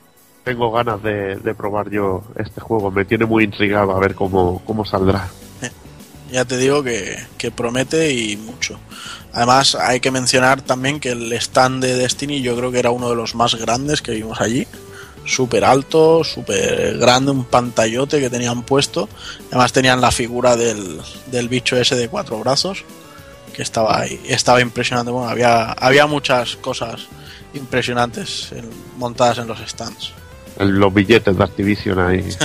Tengo ganas de, de probar yo este juego. Me tiene muy intrigado a ver cómo, cómo saldrá. Ya te digo que, promete y mucho. Además, hay que mencionar también que el stand de Destiny yo creo que era uno de los más grandes que vimos allí. Súper alto, súper grande, un pantallote que tenían puesto. Además tenían la figura del, bicho ese de cuatro brazos, que estaba ahí. Estaba impresionante. Bueno, había, había muchas cosas impresionantes montadas en los stands. Los billetes de Activision ahí.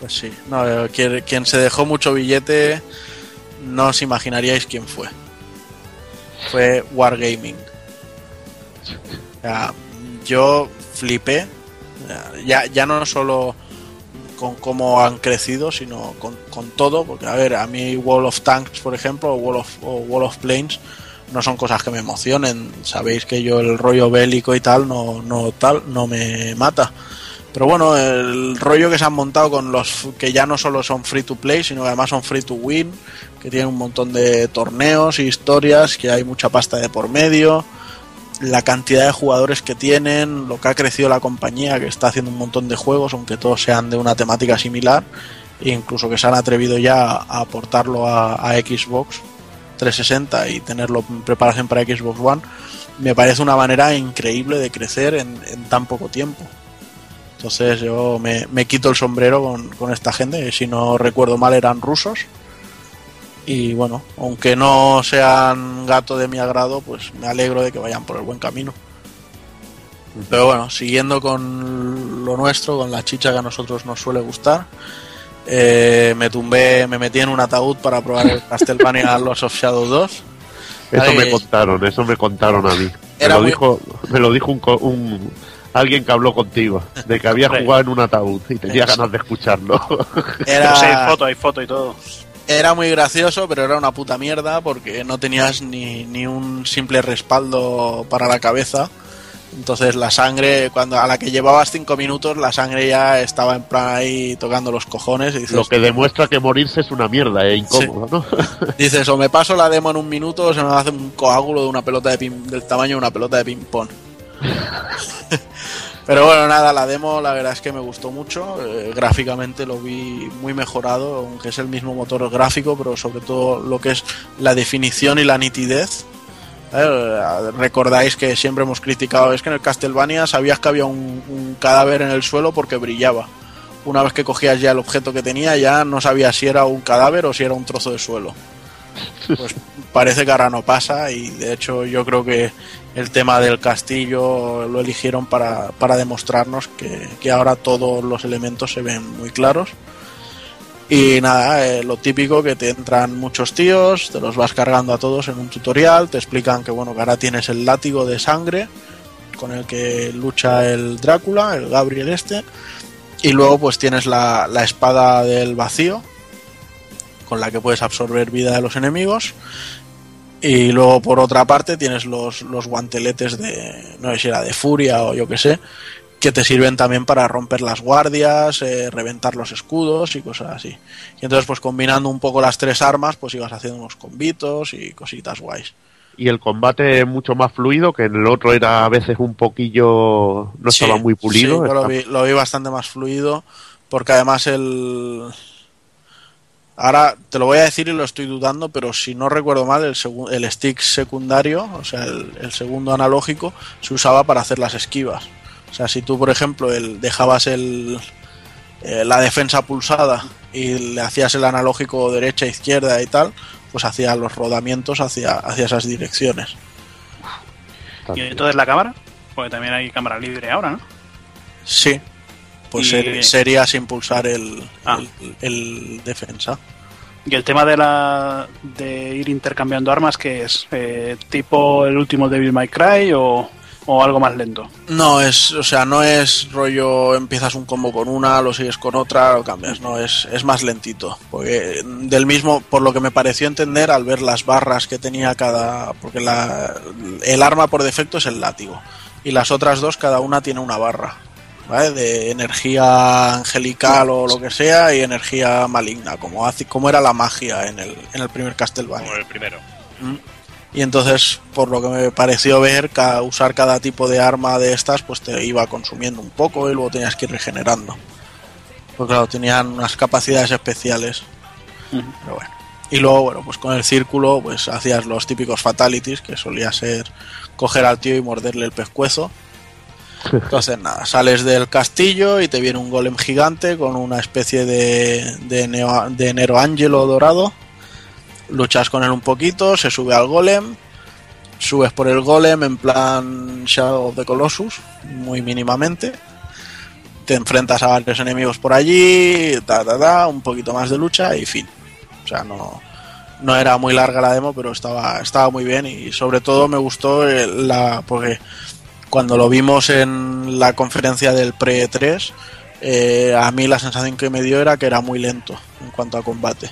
Pues sí, no, eh, quien, quien se dejó mucho billete, no os imaginaríais quién fue. Fue Wargaming. O yo flipé, ya, ya no solo con cómo han crecido, sino con, con todo, porque a ver, a mí Wall of Tanks, por ejemplo, o Wall of, o Wall of Planes, no son cosas que me emocionen. Sabéis que yo el rollo bélico y tal no, no tal no me mata. Pero bueno, el rollo que se han montado con los que ya no solo son free to play, sino que además son free to win, que tienen un montón de torneos y historias, que hay mucha pasta de por medio, la cantidad de jugadores que tienen, lo que ha crecido la compañía, que está haciendo un montón de juegos, aunque todos sean de una temática similar, e incluso que se han atrevido ya a aportarlo a Xbox 360 y tenerlo en preparación para Xbox One, me parece una manera increíble de crecer en, en tan poco tiempo. Entonces yo me, me quito el sombrero con, con esta gente, que si no recuerdo mal eran rusos. Y bueno, aunque no sean gato de mi agrado, pues me alegro de que vayan por el buen camino. Pero bueno, siguiendo con lo nuestro, con la chicha que a nosotros nos suele gustar, Eh, me tumbé, me metí en un ataúd para probar el Castlevania Los of Shadow 2. Eso Ay, me contaron, eso me contaron a mí. Me lo muy- dijo, me lo dijo un, co- un- alguien que habló contigo, de que había jugado en un ataúd y tenía Eso. ganas de escucharlo. Era, Pero sí, hay foto, hay foto y todo. era muy gracioso, pero era una puta mierda porque no tenías ni, ni un simple respaldo para la cabeza. Entonces la sangre, cuando a la que llevabas cinco minutos, la sangre ya estaba en plan ahí tocando los cojones y dices, lo que demuestra que morirse es una mierda, es incómodo, ¿no? dices o me paso la demo en un minuto o se me hace un coágulo de una pelota de del tamaño de una pelota de ping pong. Pero bueno, nada, la demo la verdad es que me gustó mucho. eh, gráficamente lo vi muy mejorado, aunque es el mismo motor gráfico, pero sobre todo lo que es la definición y la nitidez. Eh, recordáis que siempre hemos criticado, es que en el Castlevania sabías que había un, un cadáver en el suelo porque brillaba. Una vez que cogías ya el objeto que tenía, ya no sabías si era un cadáver o si era un trozo de suelo. Pues parece que ahora no pasa y de hecho yo creo que el tema del castillo lo eligieron para, para demostrarnos que, que ahora todos los elementos se ven muy claros. Y nada, eh, lo típico que te entran muchos tíos, te los vas cargando a todos en un tutorial, te explican que bueno, que ahora tienes el látigo de sangre con el que lucha el Drácula, el Gabriel este, y luego pues tienes la, la espada del vacío, con la que puedes absorber vida de los enemigos. Y luego por otra parte tienes los, los guanteletes de, no sé si era de furia o yo que sé, que te sirven también para romper las guardias, eh, reventar los escudos y cosas así. Y entonces pues combinando un poco las tres armas pues ibas haciendo unos combitos y cositas guays. Y el combate es mucho más fluido, que en el otro era a veces un poquillo, no estaba muy pulido. sí, yo lo vi, lo vi bastante más fluido porque además el... Ahora te lo voy a decir y lo estoy dudando, pero si no recuerdo mal, el, stick secundario, o sea, el, el segundo analógico, se usaba para hacer las esquivas. O sea, si tú, por ejemplo, el, dejabas el, eh, la defensa pulsada y le hacías el analógico derecha, izquierda y tal, pues hacía los rodamientos hacia, hacia esas direcciones. Y entonces la cámara, porque también hay cámara libre ahora, ¿no? Sí, pues Y- ser- sería sin pulsar el, Ah. el, el defensa. Y el tema de la de ir intercambiando armas, que es Eh, tipo el último Devil May Cry o, o algo más lento. No es, o sea, no es rollo empiezas un combo con una, lo sigues con otra, lo cambias, no, es, es más lentito. Porque del mismo, por lo que me pareció entender al ver las barras que tenía cada. Porque la, el arma por defecto es el látigo. Y las otras dos, cada una tiene una barra. ¿Vale? De energía angelical o lo que sea y energía maligna, como, hace, como era la magia en el, en el primer Castlevania. Como el primero. Y entonces, por lo que me pareció ver, ca- usar cada tipo de arma de estas, pues te iba consumiendo un poco y luego tenías que ir regenerando. Pues claro, tenían unas capacidades especiales. Pero bueno. Y luego, bueno, pues con el círculo, pues hacías los típicos fatalities, que solía ser coger al tío y morderle el pescuezo. Entonces, nada, sales del castillo y te viene un golem gigante con una especie de, de, neo- de Nero Ángelo dorado luchas con él un poquito, se sube al golem, subes por el golem en plan Shadow of the Colossus, muy mínimamente, te enfrentas a varios enemigos por allí, ta, ta, un poquito más de lucha y fin. O sea, no, no era muy larga la demo, pero estaba, estaba muy bien y sobre todo me gustó el- la, porque cuando lo vimos en la conferencia del Pre-3, eh, a mí la sensación que me dio era que era muy lento en cuanto a combate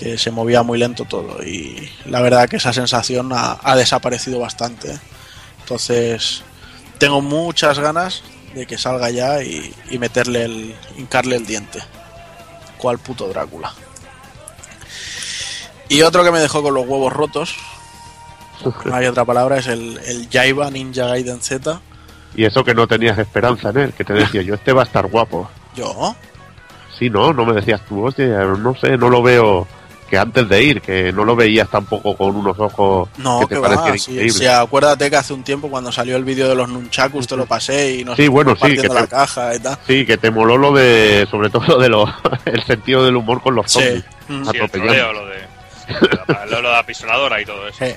que se movía muy lento todo y la verdad que esa sensación ha, ha desaparecido bastante. Entonces tengo muchas ganas de que salga ya y, y meterle el, hincarle el diente. Cual puto Drácula. Y otro que me dejó con los huevos rotos, no hay otra palabra, es el, el Jaiba Ninja Gaiden Z. Y eso que no tenías esperanza en él, que te decía yo, este va a estar guapo. Yo, Sí, no, no me decías tú, hostia, no sé, no lo veo que antes de ir, que no lo veías tampoco con unos ojos no, que que te va. Sí, increíbles. sí, acuérdate que hace un tiempo cuando salió el vídeo de los Nunchakus te lo pasé y nos Sí, bueno, sí, que la te- caja y tal. Sí, que te moló lo de, sobre todo de lo, el sentido del humor con los Sí. zombies. Mm. Sí, el troleo, lo de, lo de la apisonadora y todo eso. Sí.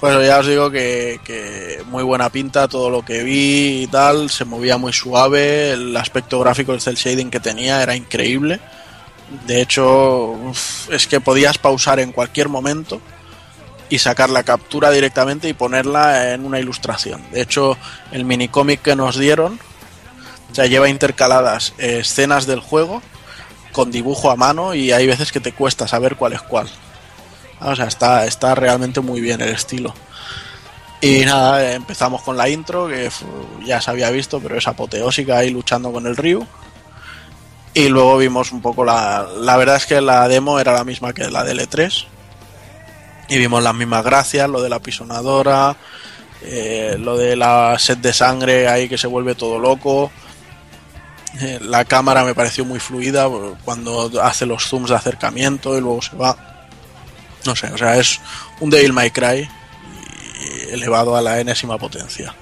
Pues ya os digo que, que muy buena pinta todo lo que vi y tal, se movía muy suave, el aspecto gráfico del cel shading que tenía era increíble. De hecho, es que podías pausar en cualquier momento y sacar la captura directamente y ponerla en una ilustración. De hecho, el minicómic que nos dieron ya lleva intercaladas escenas del juego con dibujo a mano y hay veces que te cuesta saber cuál es cuál. O sea, está, está realmente muy bien el estilo. Y nada, empezamos con la intro, que ya se había visto, pero es apoteósica ahí luchando con el Ryu. Y luego vimos un poco la... La verdad es que la demo era la misma que la del E3. Y vimos las mismas gracias, lo de la pisonadora, eh, lo de la sed de sangre ahí que se vuelve todo loco. Eh, la cámara me pareció muy fluida cuando hace los zooms de acercamiento y luego se va. No sé, o sea, es un Devil May Cry elevado a la enésima potencia.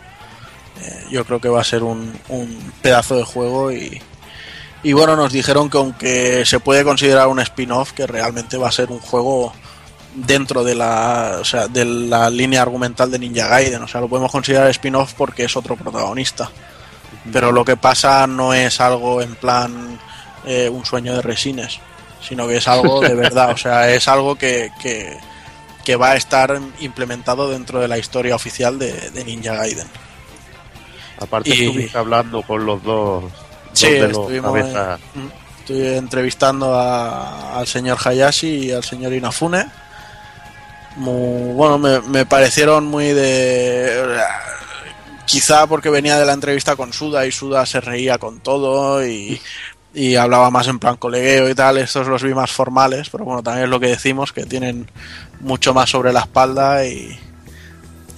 Eh, yo creo que va a ser un, un pedazo de juego y, y bueno, nos dijeron que aunque se puede considerar un spin-off, que realmente va a ser un juego dentro de la, o sea, de la línea argumental de Ninja Gaiden. O sea, lo podemos considerar spin-off porque es otro protagonista. Pero lo que pasa no es algo en plan eh, un sueño de resines, sino que es algo de verdad. O sea, es algo que, que, que va a estar implementado dentro de la historia oficial de, de Ninja Gaiden. Aparte Y- estuviste hablando con los dos, dos Sí, estuvimos. Mm. Estoy entrevistando a- al señor Hayashi y al señor Inafune. Muy, bueno, me, me parecieron muy de... Quizá porque venía de la entrevista con Suda y Suda se reía con todo y, y hablaba más en plan colegueo y tal. Estos los vi más formales, pero bueno, también es lo que decimos, que tienen mucho más sobre la espalda y,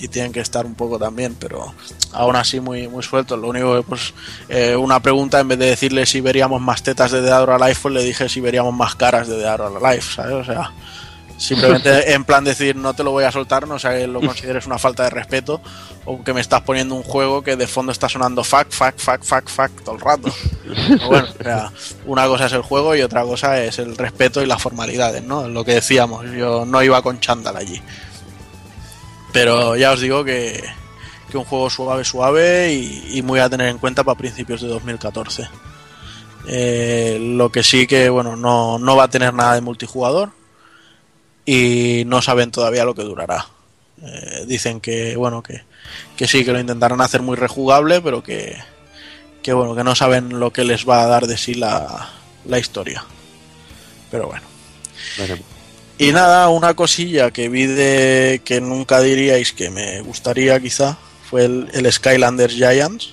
y tienen que estar un poco también, pero aún así muy, muy sueltos. Lo único que, pues, eh, una pregunta, en vez de decirle si veríamos más tetas de Dead or Alive, pues le dije si veríamos más caras de Dead or Alive, ¿sabes? O sea, simplemente en plan decir no te lo voy a soltar, no sea que lo consideres una falta de respeto o que me estás poniendo un juego que de fondo está sonando fuck, fuck, fuck, fuck, fuck todo el rato. Pero bueno, o sea, una cosa es el juego y otra cosa es el respeto y las formalidades, ¿no? Lo que decíamos, yo no iba con chándal allí. Pero ya os digo que, que un juego suave, suave y, muy a tener en cuenta para principios de 2014. Eh, lo que sí que, bueno, no, no va a tener nada de multijugador y no saben todavía lo que durará. Eh, dicen que, bueno, que, que sí, que lo intentarán hacer muy rejugable, pero que, que, bueno, que no saben lo que les va a dar de sí la, la historia. Pero bueno. Y nada, una cosilla que vi de que nunca diríais que me gustaría quizá fue el, el Skylanders Giants.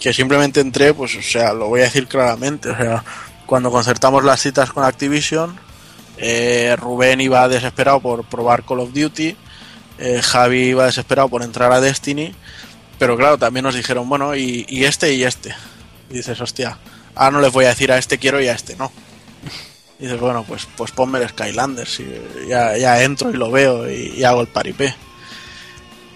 Que simplemente entré, pues, o sea, lo voy a decir claramente. O sea, cuando concertamos las citas con Activision, eh, Rubén iba desesperado por probar Call of Duty, eh, Javi iba desesperado por entrar a Destiny, pero claro, también nos dijeron, bueno, y, este y este. Dices, hostia, ahora no les voy a decir a este quiero y a este no. Y dices, bueno, pues, pues ponme el Skylanders, y ya, ya entro y lo veo y, y hago el paripé.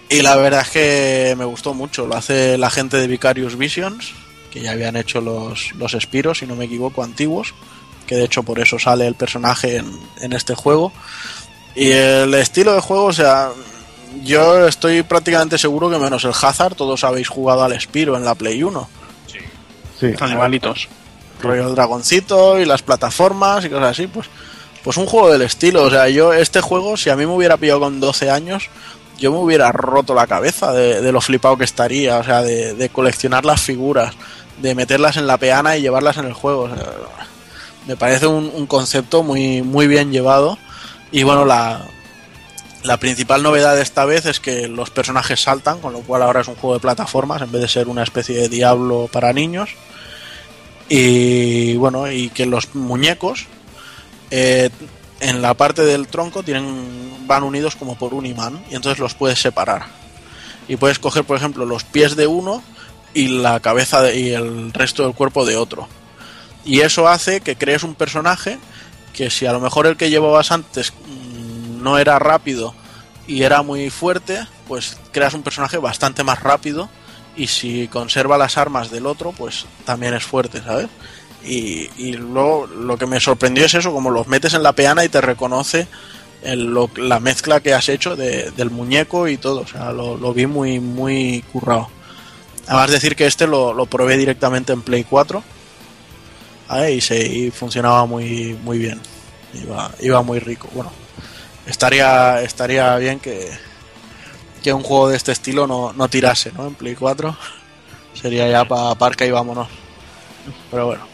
Y la verdad es que me gustó mucho, lo hace la gente de Vicarious Visions, que ya habían hecho los, los Spiros, si no me equivoco, antiguos, que de hecho por eso sale el personaje en, en este juego. Y el estilo de juego, o sea, yo estoy prácticamente seguro que menos el Hazard, todos habéis jugado al Spiro en la Play 1 Sí. Animalitos. Rollo el dragoncito y las plataformas y cosas así, pues, pues un juego del estilo. O sea, yo este juego, si a mí me hubiera pillado con 12 años, yo me hubiera roto la cabeza de, lo flipado que estaría, o sea, de, de coleccionar las figuras, de meterlas en la peana y llevarlas en el juego. me parece un, un concepto muy, muy bien llevado. Y bueno, la, la principal novedad de esta vez es que los personajes saltan, con lo cual ahora es un juego de plataformas en vez de ser una especie de diablo para niños y bueno y que los muñecos eh, en la parte del tronco tienen van unidos como por un imán y entonces los puedes separar. Y puedes coger por ejemplo los pies de uno y la cabeza y el resto del cuerpo de otro. Y eso hace que crees un personaje que si a lo mejor el que llevabas antes mm, no era rápido y era muy fuerte pues creas un personaje bastante más rápido y si conserva las armas del otro, pues también es fuerte, ¿sabes? Y, y luego lo que me sorprendió es eso, como los metes en la peana y te reconoce la mezcla que has hecho de- del muñeco y todo. O sea, lo, lo vi muy, muy currado. Además decir que este lo, lo probé directamente en Play 4 ¿vale? y, se, y funcionaba muy, muy bien. Iba, iba muy rico. Bueno, estaría, estaría bien que, que un juego de este estilo no, no tirase ¿no? en Play 4. Sería ya para parca y vámonos. Pero bueno.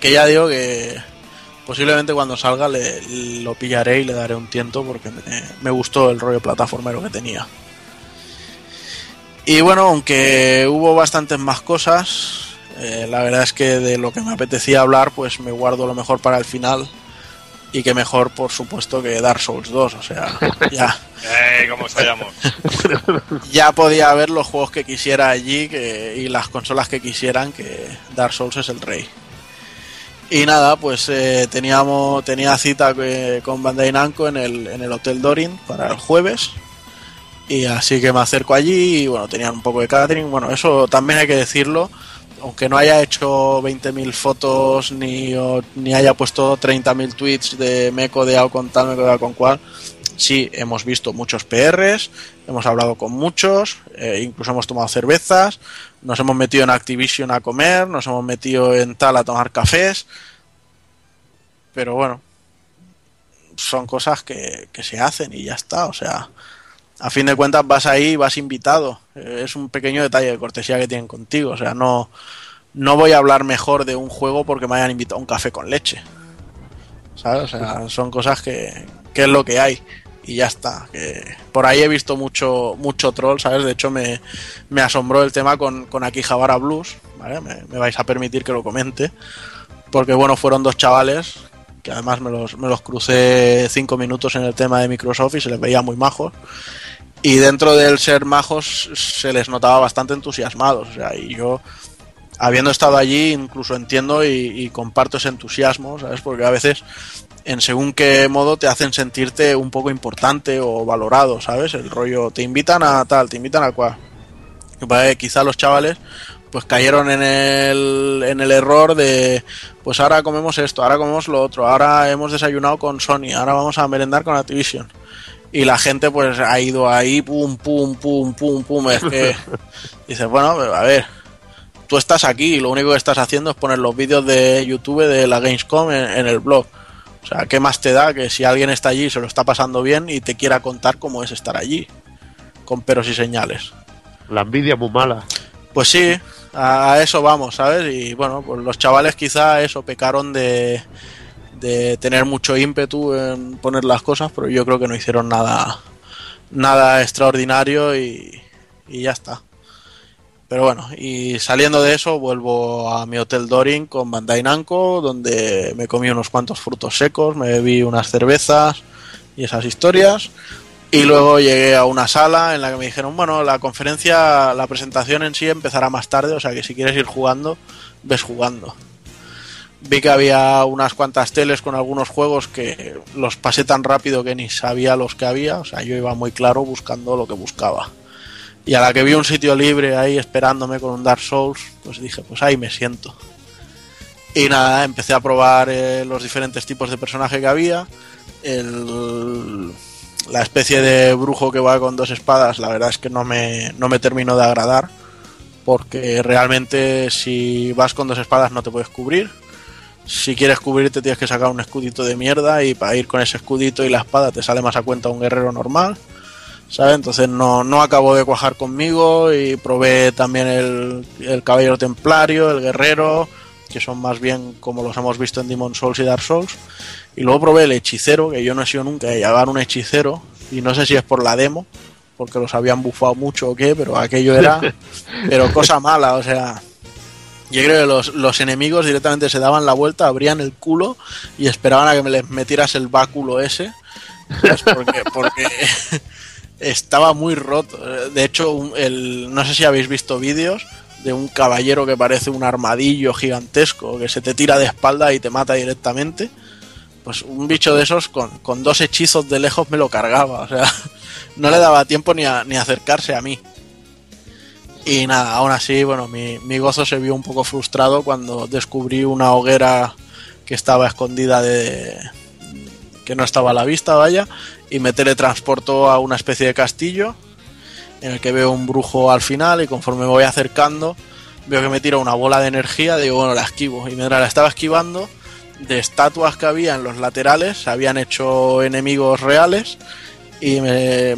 Que ya digo que posiblemente cuando salga le, lo pillaré y le daré un tiento porque me, gustó el rollo plataformero que tenía. Y bueno, aunque hubo bastantes más cosas, eh, la verdad es que de lo que me apetecía hablar, pues me guardo lo mejor para el final. Y que mejor, por supuesto, que Dark Souls 2. O sea, ya, ¡Eh! ¿Cómo ya podía haber los juegos que quisiera allí que, y las consolas que quisieran, que Dark Souls es el rey. Y nada, pues eh, teníamos tenía cita con Bandai Namco en el, en el Hotel Dorin para el jueves. Y así que me acerco allí y bueno, tenían un poco de catering. Bueno, eso también hay que decirlo. Aunque no haya hecho 20.000 fotos ni, ni haya puesto 30.000 tweets de me he codeado con tal, me he codeado con cual, sí, hemos visto muchos PRs, hemos hablado con muchos, eh, incluso hemos tomado cervezas, nos hemos metido en Activision a comer, nos hemos metido en tal a tomar cafés, pero bueno, son cosas que, que se hacen y ya está, o sea, a fin de cuentas vas ahí vas invitado, es un pequeño detalle de cortesía que tienen contigo, o sea, no, no voy a hablar mejor de un juego porque me hayan invitado a un café con leche. ¿Sabes? O sea, son cosas que, que es lo que hay y ya está. Por ahí he visto mucho mucho troll, ¿sabes? De hecho, me, me asombró el tema con, con Akihabara Blues, ¿vale? Me, me vais a permitir que lo comente. Porque, bueno, fueron dos chavales que además me los, me los crucé cinco minutos en el tema de Microsoft y se les veía muy majos. Y dentro del ser majos se les notaba bastante entusiasmados. O sea, y yo, habiendo estado allí, incluso entiendo y, comparto ese entusiasmo, ¿sabes? Porque a veces en según qué modo te hacen sentirte un poco importante o valorado, ¿sabes? El rollo, te invitan a tal, te invitan a cual. Que quizá los chavales pues cayeron en el, en el error de pues ahora comemos esto, ahora comemos lo otro, ahora hemos desayunado con Sony, ahora vamos a merendar con Activision. Y la gente pues ha ido ahí, pum, pum, pum, pum, pum. Es que dices, bueno, a ver, tú estás aquí y lo único que estás haciendo es poner los vídeos de YouTube de la Gamescom en, en el blog. O sea, ¿qué más te da que si alguien está allí y se lo está pasando bien y te quiera contar cómo es estar allí? Con peros y señales. La envidia muy mala. Pues sí, a eso vamos, ¿sabes? Y bueno, pues los chavales quizá eso pecaron de, de tener mucho ímpetu en poner las cosas, pero yo creo que no hicieron nada, nada extraordinario y, y ya está. Pero bueno, y saliendo de eso, vuelvo a mi hotel Dorin con Bandai Namco, donde me comí unos cuantos frutos secos, me bebí unas cervezas y esas historias. Y luego llegué a una sala en la que me dijeron, bueno, la conferencia, la presentación en sí empezará más tarde, o sea que si quieres ir jugando, ves jugando. Vi que había unas cuantas teles con algunos juegos que los pasé tan rápido que ni sabía los que había, o sea, yo iba muy claro buscando lo que buscaba. Y a la que vi un sitio libre ahí esperándome con un Dark Souls, pues dije, pues ahí me siento. Y nada, empecé a probar eh, los diferentes tipos de personaje que había. El, la especie de brujo que va con dos espadas, la verdad es que no me, no me terminó de agradar. Porque realmente si vas con dos espadas no te puedes cubrir. Si quieres cubrirte tienes que sacar un escudito de mierda y para ir con ese escudito y la espada te sale más a cuenta un guerrero normal. ¿sabes? Entonces no, no acabó de cuajar conmigo y probé también el, el caballero templario, el guerrero, que son más bien como los hemos visto en Demon Souls y Dark Souls. Y luego probé el hechicero, que yo no he sido nunca de llevar un hechicero, y no sé si es por la demo, porque los habían bufado mucho o qué, pero aquello era, pero cosa mala, o sea... Yo creo que los, los enemigos directamente se daban la vuelta, abrían el culo y esperaban a que me les metieras el báculo ese. ¿sabes? Porque, porque estaba muy roto. De hecho, el, no sé si habéis visto vídeos de un caballero que parece un armadillo gigantesco que se te tira de espalda y te mata directamente. Pues un bicho de esos con, con dos hechizos de lejos me lo cargaba. O sea, no le daba tiempo ni a, ni a acercarse a mí. Y nada, aún así, bueno, mi, mi gozo se vio un poco frustrado cuando descubrí una hoguera que estaba escondida de, que no estaba a la vista, vaya, y me teletransportó a una especie de castillo en el que veo un brujo al final y conforme me voy acercando veo que me tira una bola de energía, digo, bueno, la esquivo. Y mientras la estaba esquivando, de estatuas que había en los laterales, habían hecho enemigos reales y me,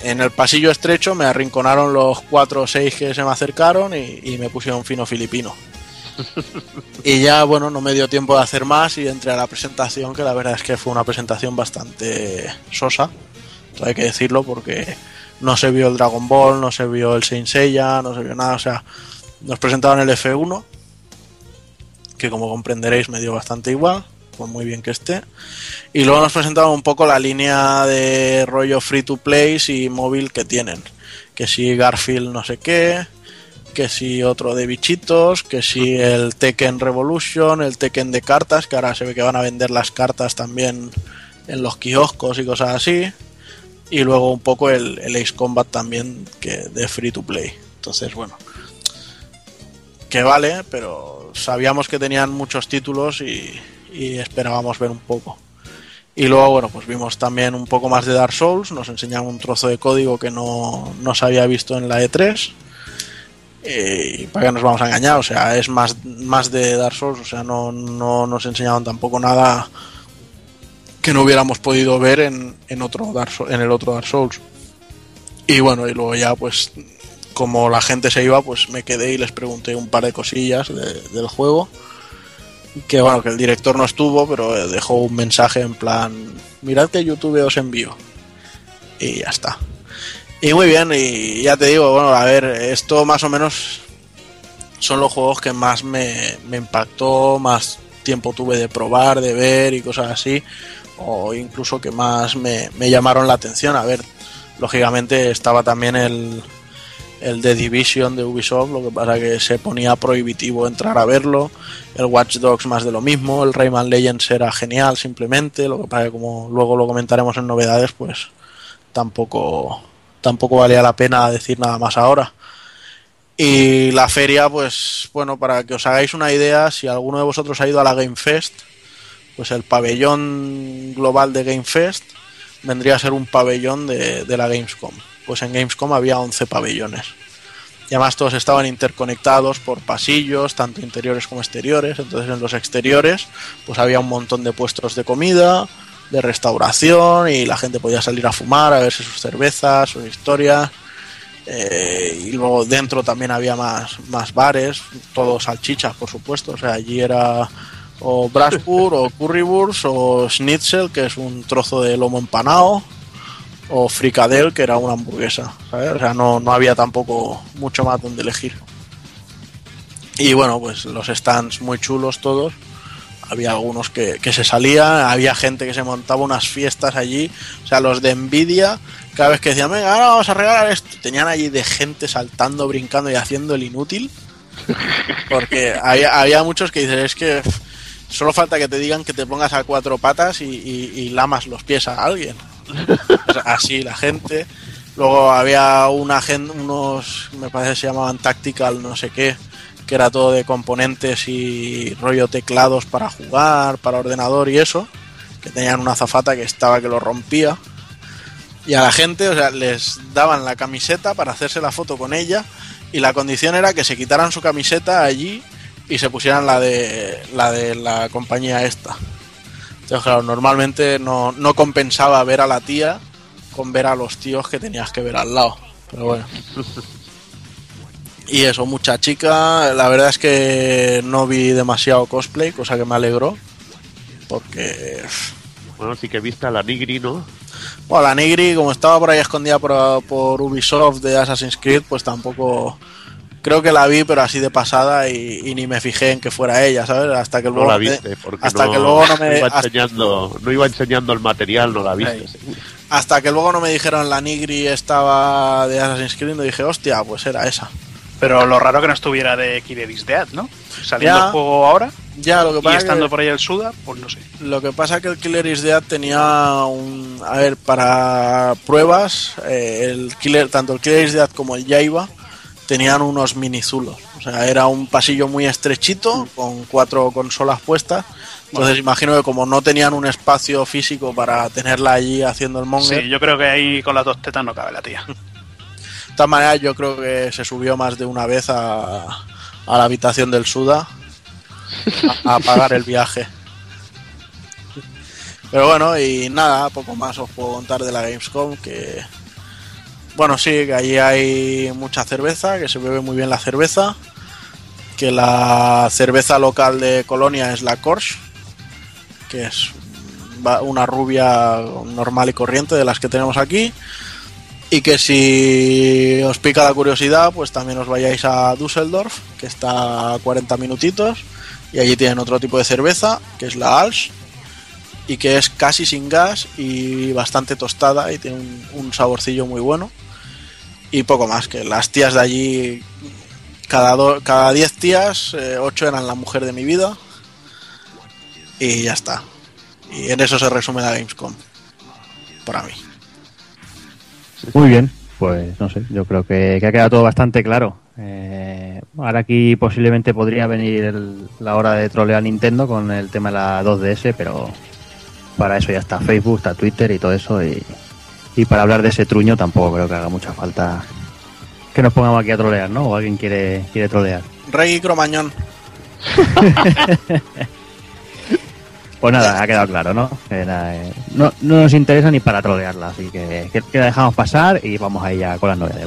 en el pasillo estrecho me arrinconaron los cuatro o seis que se me acercaron y, y me pusieron fino filipino. y ya, bueno, no me dio tiempo de hacer más y entré a la presentación, que la verdad es que fue una presentación bastante sosa, hay que decirlo, porque no se vio el Dragon Ball, no se vio el Saint Seiya, no se vio nada, o sea, nos presentaron el F1, que como comprenderéis me dio bastante igual, por muy bien que esté. Y luego nos presentaron un poco la línea de rollo free to play y móvil que tienen. Que si Garfield no sé qué, que si otro de bichitos, que si el Tekken Revolution, el Tekken de cartas, que ahora se ve que van a vender las cartas también en los kioscos y cosas así. Y luego un poco el, el Ace Combat también, que de free to play. Entonces, bueno, que vale, pero sabíamos que tenían muchos títulos y, y esperábamos ver un poco. Y luego, bueno, pues vimos también un poco más de Dark Souls, nos enseñaron un trozo de código que no, no se había visto en la E3. Y para que nos vamos a engañar, o sea, es más, más de Dark Souls, o sea, no, no nos enseñaron tampoco nada que no hubiéramos podido ver en, en, otro Dark en el otro Dark Souls. Y bueno, y luego ya pues como la gente se iba, pues me quedé y les pregunté un par de cosillas de, del juego. Que bueno, que el director no estuvo, pero dejó un mensaje en plan, mirad que YouTube os envío. Y ya está. Y muy bien, y ya te digo, bueno, a ver, esto más o menos son los juegos que más me, me impactó, más tiempo tuve de probar, de ver y cosas así, o incluso que más me, me llamaron la atención. A ver, lógicamente estaba también el, el The Division de Ubisoft, lo que pasa que se ponía prohibitivo entrar a verlo, el Watch Dogs más de lo mismo, el Rayman Legends era genial simplemente, lo que pasa que como luego lo comentaremos en novedades, pues tampoco tampoco valía la pena decir nada más ahora. Y la feria, pues bueno, para que os hagáis una idea, si alguno de vosotros ha ido a la Game Fest, pues el pabellón global de Game Fest vendría a ser un pabellón de, de la Gamescom pues en Gamescom había 11 pabellones. Y además todos estaban interconectados por pasillos, tanto interiores como exteriores. Entonces en los exteriores pues había un montón de puestos de comida, de restauración y la gente podía salir a fumar, a verse sus cervezas, sus historias. Eh, y luego dentro también había más, más bares, todos salchichas por supuesto. O sea, allí era o Brasburg o Currywurst o Schnitzel, que es un trozo de lomo empanado o fricadel, que era una hamburguesa. ¿sabes? O sea, no, no había tampoco mucho más donde elegir. Y bueno, pues los stands muy chulos todos. Había algunos que, que se salían, había gente que se montaba unas fiestas allí. O sea, los de Nvidia, cada vez que decían, venga, ahora vamos a regalar esto, tenían allí de gente saltando, brincando y haciendo el inútil. Porque había, había muchos que dicen, es que solo falta que te digan que te pongas a cuatro patas y, y, y lamas los pies a alguien. Así la gente. Luego había una unos, me parece que se llamaban Tactical, no sé qué, que era todo de componentes y rollo teclados para jugar, para ordenador y eso, que tenían una zafata que estaba que lo rompía. Y a la gente, o sea, les daban la camiseta para hacerse la foto con ella y la condición era que se quitaran su camiseta allí y se pusieran la de la de la compañía esta. Entonces, claro, normalmente no, no compensaba ver a la tía con ver a los tíos que tenías que ver al lado. Pero bueno. Y eso, mucha chica. La verdad es que no vi demasiado cosplay, cosa que me alegró. Porque. Bueno, sí que viste a la Nigri, ¿no? Bueno, la Nigri, como estaba por ahí escondida por, por Ubisoft de Assassin's Creed, pues tampoco creo que la vi, pero así de pasada y, y, ni me fijé en que fuera ella, ¿sabes? Hasta que luego, no la viste, porque hasta no, que luego no me no iba, enseñando, no iba enseñando el material, no la viste. Sí. Hasta que luego no me dijeron la Nigri estaba de Assassin's Creed, y dije, hostia, pues era esa. Pero lo raro que no estuviera de Killer is Dead, ¿no? Saliendo Ya. el juego ahora Ya, lo que y pasa estando que, por ahí el Suda, pues no sé. lo que pasa que el Killer is Dead tenía un, a ver, para pruebas, eh, el Killer, tanto el Killer is Dead como el Jaiba tenían unos mini zulos. O sea, era un pasillo muy estrechito con cuatro consolas puestas Entonces imagino que como no tenían un espacio físico para tenerla allí haciendo el monger, Sí, yo creo que ahí con las dos tetas no cabe la tía. de todas maneras yo creo que se subió más de una vez a, a la habitación del Suda a, a pagar el viaje. Pero bueno, y nada, poco más os puedo contar de la Gamescom, que bueno, sí, que allí hay mucha cerveza, que se bebe muy bien la cerveza, que la cerveza local de Colonia es la Korsch, que es una rubia normal y corriente de las que tenemos aquí, y que si os pica la curiosidad, pues también os vayáis a Düsseldorf, que está a 40 minutitos, y allí tienen otro tipo de cerveza, que es la Alsch, y que es casi sin gas y bastante tostada y tiene un saborcillo muy bueno. Y poco más, que las tías de allí, cada, do- cada 10 tías, 8 eran la mujer de mi vida. Y ya está. Y en eso se resume la Gamescom. Para mí. Muy bien, pues no sé, yo creo que, ha quedado todo bastante claro. Eh, ahora aquí posiblemente podría venir la hora de trolear a Nintendo con el tema de la 2DS, pero para eso ya está Facebook, está Twitter y todo eso. Y, y para hablar de ese truño tampoco creo que haga mucha falta que nos pongamos aquí a trolear, ¿no? O alguien quiere, quiere trolear. Rey Cromañón. Pues nada, ha quedado claro, eh, no, no nos interesa ni para trolearla, así que, que, que la dejamos pasar y vamos ahí ya con las novedades.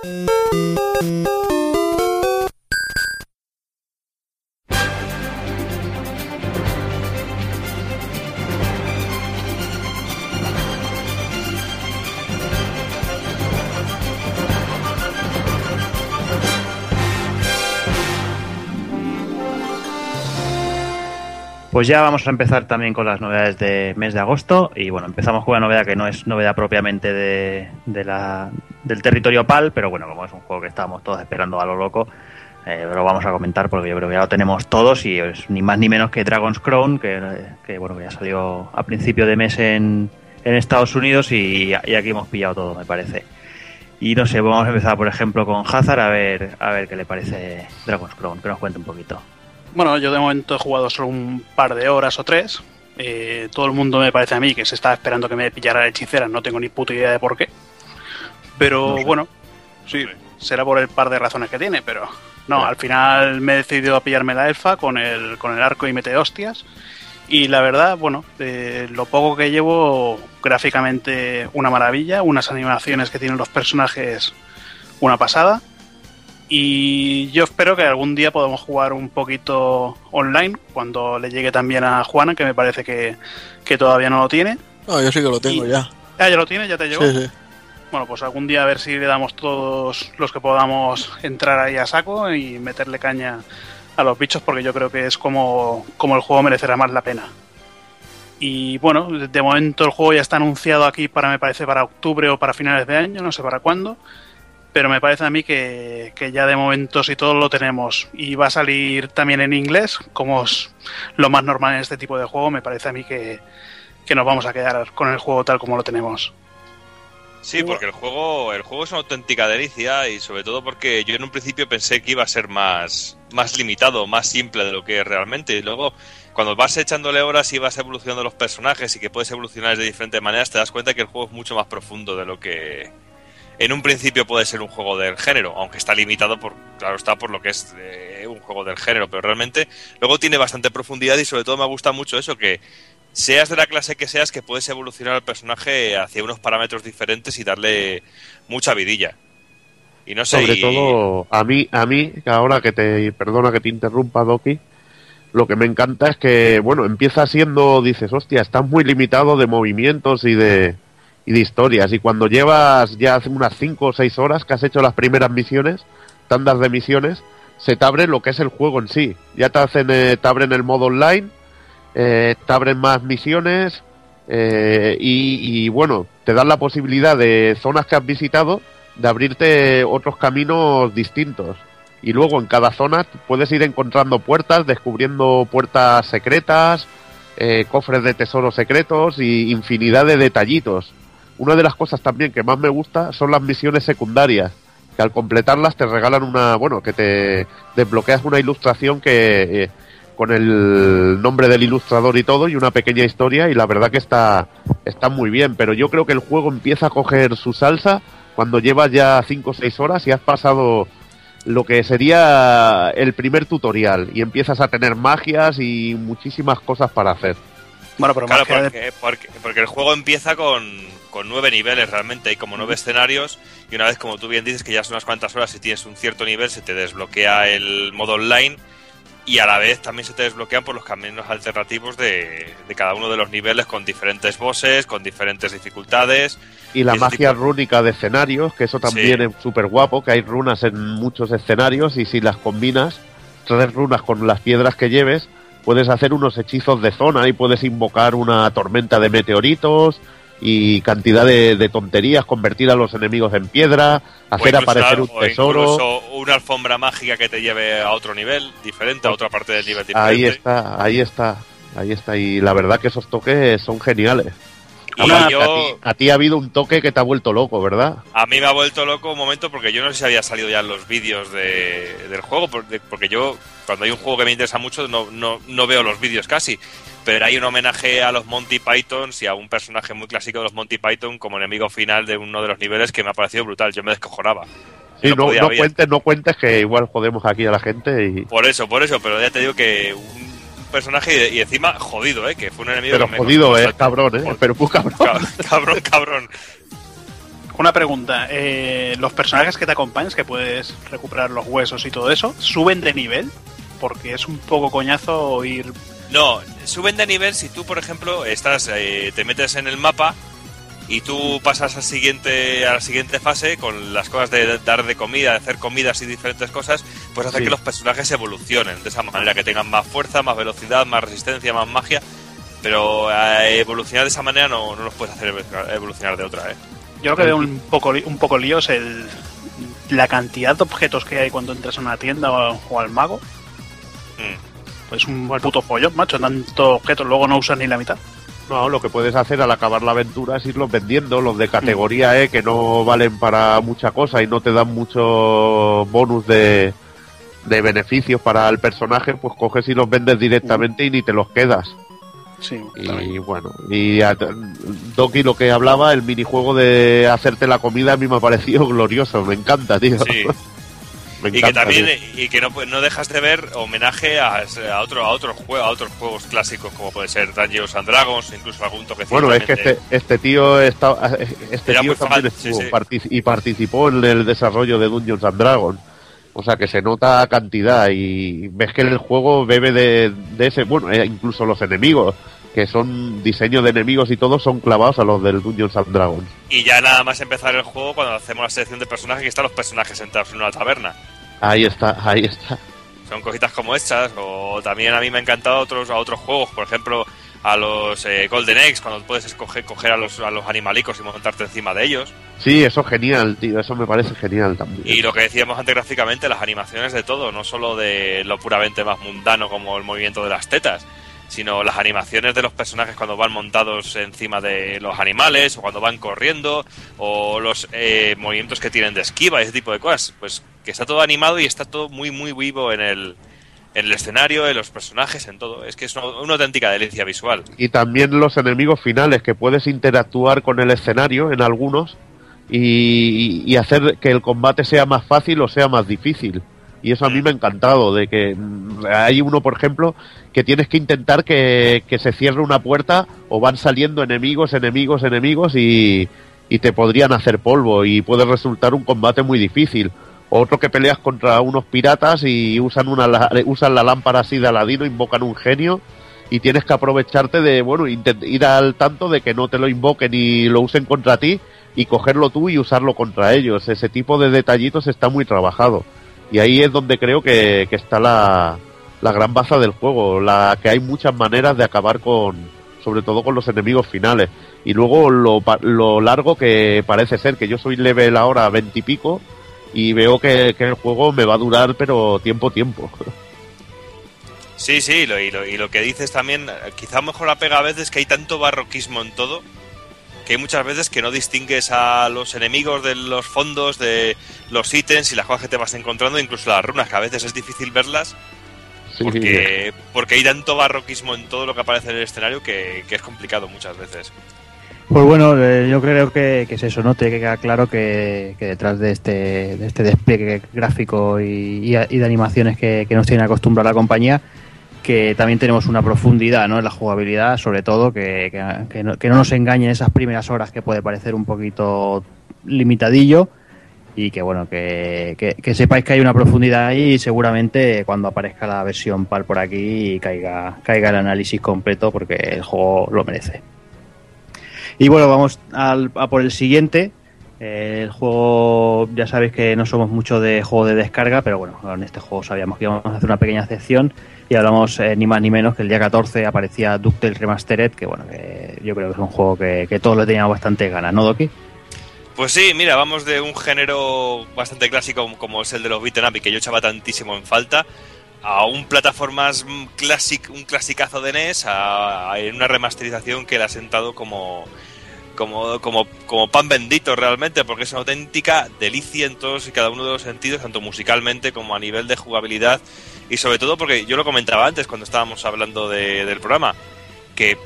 Pues ya vamos a empezar también con las novedades de mes de agosto. Y bueno, empezamos con una novedad que no es novedad propiamente de, de la, del territorio PAL, pero bueno, como es un juego que estábamos todos esperando a lo loco, eh, lo vamos a comentar porque yo creo que ya lo tenemos todos y es ni más ni menos que Dragon's Crown, que, bueno, que ya salió a principio de mes en, en Estados Unidos y, y aquí hemos pillado todo, me parece. Y no sé, vamos a empezar por ejemplo con Hazard a ver, a ver qué le parece Dragon's Crown, que nos cuente un poquito. Bueno, yo de momento he jugado solo un par de horas o tres. Eh, todo el mundo me parece a mí que se está esperando que me pillara la hechicera, no tengo ni puta idea de por qué. Pero No sé. bueno, sí, será por el par de razones que tiene, pero no, al final me he decidido a pillarme la elfa con el, con el arco y mete hostias. Y la verdad, bueno, eh, lo poco que llevo, gráficamente una maravilla, unas animaciones que tienen los personajes, una pasada. Y yo espero que algún día podamos jugar un poquito online, cuando le llegue también a Juana, que me parece que, que todavía no lo tiene. No, yo sí que lo tengo Y- ya. Ah, ya lo tiene, ya te llegó. Sí, sí. Bueno, pues algún día a ver si le damos todos los que podamos entrar ahí a saco y meterle caña a los bichos, porque yo creo que es como, como el juego merecerá más la pena. Y bueno, de momento el juego ya está anunciado aquí para, me parece, para octubre o para finales de año, no sé para cuándo. Pero me parece a mí que, que ya de momento si todo lo tenemos y va a salir también en inglés, como es lo más normal en este tipo de juego, me parece a mí que, que nos vamos a quedar con el juego tal como lo tenemos. Sí, porque el juego, el juego es una auténtica delicia y sobre todo porque yo en un principio pensé que iba a ser más, más limitado, más simple de lo que es realmente. Y luego, cuando vas echándole horas y vas evolucionando los personajes y que puedes evolucionar de diferentes maneras, te das cuenta que el juego es mucho más profundo de lo que en un principio puede ser un juego del género, aunque está limitado por, claro está, por lo que es eh, un juego del género, pero realmente luego tiene bastante profundidad y sobre todo me gusta mucho eso, que seas de la clase que seas, que puedes evolucionar al personaje hacia unos parámetros diferentes y darle mucha vidilla. Y no sé, Sobre y- todo, a mí, a mí, ahora que te, perdona que te interrumpa, Doki, lo que me encanta es que, bueno, empieza siendo, dices, hostia, estás muy limitado de movimientos y de, y de historias. Y cuando llevas ya hace unas 5 o 6 horas que has hecho las primeras misiones, tandas de misiones, se te abre lo que es el juego en sí. Ya te hacen, eh, te abren el modo online, eh, te abren más misiones eh, y, y, bueno, te dan la posibilidad de zonas que has visitado de abrirte otros caminos distintos. Y luego en cada zona puedes ir encontrando puertas, descubriendo puertas secretas, eh, cofres de tesoros secretos y infinidad de detallitos. Una de las cosas también que más me gusta son las misiones secundarias, que al completarlas te regalan una, bueno, que te desbloqueas una ilustración que eh, con el nombre del ilustrador y todo y una pequeña historia y la verdad que está está muy bien, pero yo creo que el juego empieza a coger su salsa cuando llevas ya 5 o 6 horas y has pasado lo que sería el primer tutorial y empiezas a tener magias y muchísimas cosas para hacer. Bueno, pero Claro, magia de- porque, porque, porque el juego empieza con, con nueve niveles realmente, hay como nueve escenarios y una vez, como tú bien dices, que ya son unas cuantas horas y tienes un cierto nivel, se te desbloquea el modo online y a la vez también se te desbloquean por los caminos alternativos de, de cada uno de los niveles con diferentes bosses, con diferentes dificultades. Y la magia tipo- rúnica de escenarios, que eso también Sí. es súper guapo, que hay runas en muchos escenarios y si las combinas, tres runas con las piedras que lleves, puedes hacer unos hechizos de zona y puedes invocar una tormenta de meteoritos y cantidad de, de tonterías, convertir a los enemigos en piedra, o hacer incluso aparecer un o tesoro. incluso una alfombra mágica que te lleve a otro nivel diferente, a otra parte del nivel diferente. Ahí está, ahí está, ahí está. Y la verdad que esos toques son geniales. Y Además, yo- a, ti, a ti ha habido un toque que te ha vuelto loco, ¿verdad? A mí me ha vuelto loco un momento porque yo no sé si había salido ya en los vídeos de- del juego, porque porque yo cuando hay un juego que me interesa mucho no, no, no veo los vídeos casi, pero hay un homenaje a los Monty Pythons y a un personaje muy clásico de los Monty Python como enemigo final de uno de los niveles que me ha parecido brutal, yo me descojonaba. Sí, No cuentes, no cuentes que igual jodemos aquí a la gente y... Por eso, por eso, pero ya te digo que un personaje y, y encima jodido, ¿eh? que fue un enemigo Pero que jodido, eh, cabrón, eh. Pero muy cabrón. Cab- Cabrón, cabrón. Una pregunta, eh, ¿los personajes que te acompañan, que puedes recuperar los huesos y todo eso, suben de nivel? Porque es un poco coñazo ir... No, suben de nivel si tú, por ejemplo, estás, eh, te metes en el mapa y tú pasas al siguiente, a la siguiente fase con las cosas de dar de comida, de hacer comidas y diferentes cosas, pues hace Sí. que los personajes evolucionen de esa manera, que tengan más fuerza, más velocidad, más resistencia, más magia. Pero eh, evolucionar de esa manera no, no los puedes hacer evolucionar de otra, ¿eh? Yo lo que veo un poco, un poco lío es el, la cantidad de objetos que hay cuando entras a una tienda o, o al mago. Mm. Pues un puto follón, macho, tantos objetos, luego no usas ni la mitad. No, lo que puedes hacer al acabar la aventura es irlos vendiendo, los de categoría E que no valen para mucha cosa y no te dan mucho bonus de, de beneficios para el personaje, pues coges y los vendes directamente y ni te los quedas. Sí, Y bueno, y a- Doki lo que hablaba, el minijuego de hacerte la comida a mí me ha parecido glorioso, me encanta, tío. Sí. Me Y que también tío. y que no, no dejas de ver homenaje a, a otro a otros juegos a otros juegos clásicos como puede ser Dungeons and Dragons incluso algún toquecito Bueno, es que este, este tío está, este tío también fan, estuvo sí. y participó en el desarrollo de Dungeons and Dragons. O sea que se nota cantidad y ves que el juego bebe de, de ese, bueno, eh, incluso los enemigos, que son diseños de enemigos y todos son clavados a los del Dungeons and Dragons. y ya nada más empezar el juego cuando hacemos la selección de personajes que están los personajes sentados en una taberna Ahí está, ahí está. son cositas como estas o también a mí me ha encantado otros a otros juegos por ejemplo a los eh, Golden Eggs cuando puedes escoger coger a los a los animalicos y montarte encima de ellos Sí, eso es genial, tío, eso me parece genial también. Y lo que decíamos antes gráficamente, las animaciones de todo, no solo de lo puramente más mundano como el movimiento de las tetas, sino las animaciones de los personajes cuando van montados encima de los animales, o cuando van corriendo, o los eh, movimientos que tienen de esquiva, ese tipo de cosas. Pues que está todo animado y está todo muy, muy vivo en el, en el escenario, en los personajes, en todo. Es que es una, una auténtica delicia visual. y también los enemigos finales, que puedes interactuar con el escenario en algunos y, y hacer que el combate sea más fácil o sea más difícil. Y eso a mí me ha encantado, de que mm, hay uno, por ejemplo, que tienes que intentar que, que se cierre una puerta o van saliendo enemigos, enemigos, enemigos y, y te podrían hacer polvo y puede resultar un combate muy difícil. Otro que peleas contra unos piratas y usan, una, usan la lámpara así de Aladino, invocan un genio y tienes que aprovecharte de, bueno, ir al tanto de que no te lo invoquen y lo usen contra ti y cogerlo tú y usarlo contra ellos. Ese tipo de detallitos está muy trabajado. Y ahí es donde creo que, que está la, la gran base del juego, la que hay muchas maneras de acabar con, sobre todo con los enemigos finales. Y luego lo, lo largo que parece ser, que yo soy level ahora 20 y y veo que, que el juego me va a durar, pero tiempo, tiempo. Sí, sí, lo- y, lo, y lo que dices también, quizá mejor la pega a veces que hay tanto barroquismo en todo, que hay muchas veces que no distingues a los enemigos de los fondos, de los ítems y las cosas que te vas encontrando, incluso las runas, que a veces es difícil verlas, porque, porque hay tanto barroquismo en todo lo que aparece en el escenario que, que es complicado muchas veces. Pues bueno, eh, yo creo que, que es eso, ¿no? Tiene que quedar claro que, que detrás de este, de este despliegue gráfico y, y- y de animaciones que, que nos tiene acostumbrada la compañía, que también tenemos una profundidad ¿no? en la jugabilidad, sobre todo, que, que- que no, que no nos engañen esas primeras horas que puede parecer un poquito limitadillo y que bueno, que, que- sepáis que hay una profundidad ahí y seguramente cuando aparezca la versión PAL por aquí caiga, caiga el análisis completo porque el juego lo merece. Y bueno, vamos al- a por el siguiente. El juego, ya sabéis que no somos mucho de juego de descarga, pero bueno, en este juego sabíamos que íbamos a hacer una pequeña excepción y hablamos eh, ni más ni menos que el día 14 aparecía DuckTales Remastered, que bueno, que yo creo que es un juego que, que todos le teníamos bastante ganas, ¿no, Doki? Pues sí, mira, vamos de un género bastante clásico como es el de los beat'em up y que yo echaba tantísimo en falta a un plataformas classic, un clasicazo de NES a, una remasterización que le ha sentado como como, como, como pan bendito realmente, porque es una auténtica delicia en todos y cada uno de los sentidos, tanto musicalmente como a nivel de jugabilidad, y sobre todo porque yo lo comentaba antes cuando estábamos hablando de- del programa, que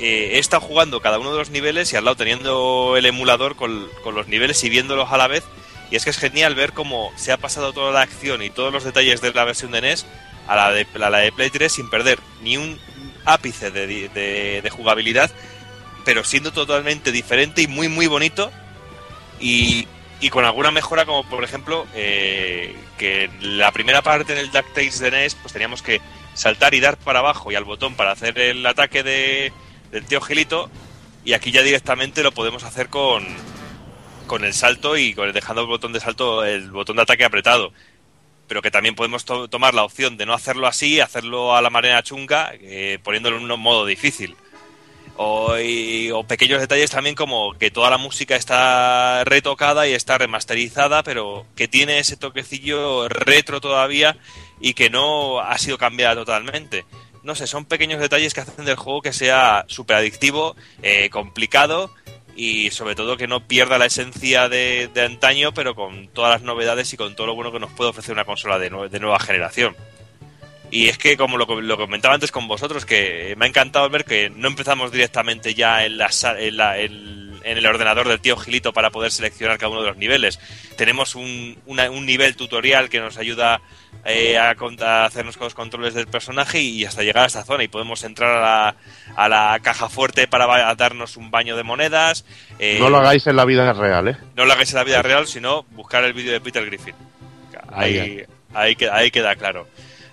eh, he estado jugando cada uno de los niveles y al lado teniendo el emulador con, con los niveles y viéndolos a la vez, y es que es genial ver cómo se ha pasado toda la acción y todos los detalles de la versión de NES a la de, a la de Play 3 sin perder ni un ápice de, de- de jugabilidad, pero siendo totalmente diferente y muy muy bonito. Y, y con alguna mejora como por ejemplo eh, que la primera parte del DuckTales de NES pues teníamos que saltar y dar para abajo y al botón para hacer el ataque de, del tío Gilito y aquí ya directamente lo podemos hacer con, con el salto y con el, dejando el botón de salto el botón de ataque apretado pero que también podemos to- tomar la opción de no hacerlo así, hacerlo a la manera chunga, eh, poniéndolo en un modo difícil. O pequeños detalles también como que toda la música está retocada y está remasterizada, pero que tiene ese toquecillo retro todavía y que no ha sido cambiada totalmente. No sé, son pequeños detalles que hacen del juego que sea súper adictivo, eh, complicado y sobre todo que no pierda la esencia de, de antaño, pero con todas las novedades y con todo lo bueno que nos puede ofrecer una consola de, de nueva generación. Y es que, como lo, lo comentaba antes con vosotros, que me ha encantado ver que no empezamos directamente ya en, la, en, la- en el ordenador del tío Gilito para poder seleccionar cada uno de los niveles. Tenemos un, una- un nivel tutorial que nos ayuda eh, a, a hacernos con los controles del personaje y hasta llegar a esta zona. Y podemos entrar a la, a la caja fuerte para darnos un baño de monedas. eh, No lo hagáis en la vida real, ¿eh? no lo hagáis en la vida real, sino buscar el vídeo de Peter Griffin. Ahí, Ahí, ahí queda claro.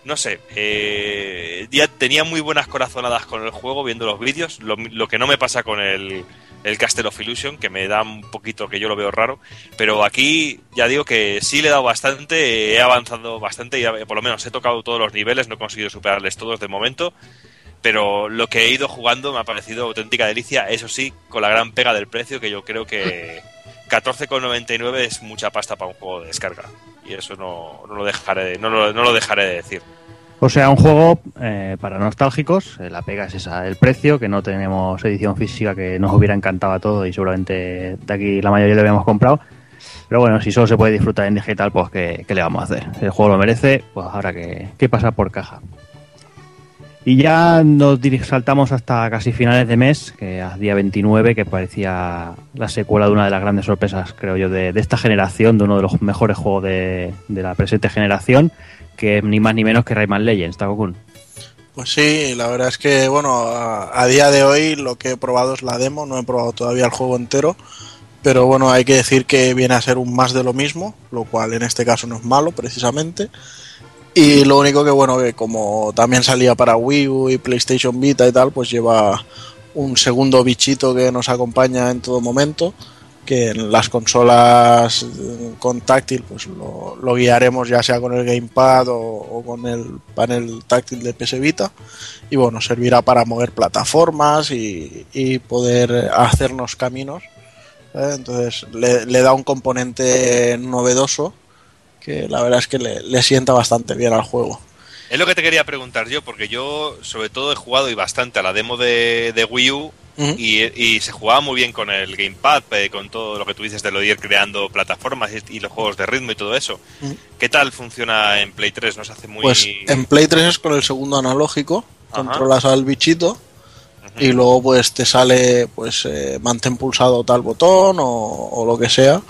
No sé, eh, ya tenía muy buenas corazonadas con el juego viendo los vídeos, lo, lo que no me pasa con el, el Castle of Illusion, que me da un poquito que yo lo veo raro, pero aquí ya digo que sí le he dado bastante, he avanzado bastante, y por lo menos he tocado todos los niveles, no he conseguido superarles todos de momento, pero lo que he ido jugando me ha parecido auténtica delicia, eso sí, con la gran pega del precio, que yo creo que 14,99 es mucha pasta para un juego de descarga. Y eso no, no lo dejaré de, no no lo dejaré de decir. O sea, un juego eh, para nostálgicos, eh, la pega es esa, el precio, que no tenemos edición física que nos hubiera encantado a todos y seguramente de aquí la mayoría lo habíamos comprado. Pero bueno, si solo se puede disfrutar en digital, pues ¿qué, qué le vamos a hacer? El juego lo merece, pues habrá que, que pasar por caja. Y ya nos saltamos hasta casi finales de mes, que a día 29, que parecía la secuela de una de las grandes sorpresas, creo yo, de, esta generación, de uno de los mejores juegos de la presente generación, que ni más ni menos que Rayman Legends, Takokun. Pues sí, la verdad es que, bueno, a, a día de hoy lo que he probado es la demo, no he probado todavía el juego entero, pero bueno, hay que decir que viene a ser un más de lo mismo, lo cual en este caso no es malo precisamente. Y lo único que, bueno, que como también salía para Wii U y PlayStation Vita y tal, pues lleva un segundo bichito que nos acompaña en todo momento. Que en las consolas eh, con táctil pues lo, guiaremos ya sea con el gamepad o, con el panel táctil de PS Vita y bueno servirá para mover plataformas y, poder hacernos caminos ¿eh? entonces le, da un componente novedoso que la verdad es que le, le sienta bastante bien al juego Es lo que te quería preguntar yo, porque yo sobre todo he jugado y bastante a la demo de, de Wii U Y, y se jugaba muy bien con el gamepad, eh, con todo lo que tú dices de lo de ir creando plataformas y, y los juegos de ritmo y todo eso. ¿Qué tal funciona en Play 3? ¿Nos hace muy...? Pues en Play 3 es con el segundo analógico, Ajá. controlas al bichito y luego pues te sale pues eh, mantén pulsado tal botón o, o lo que sea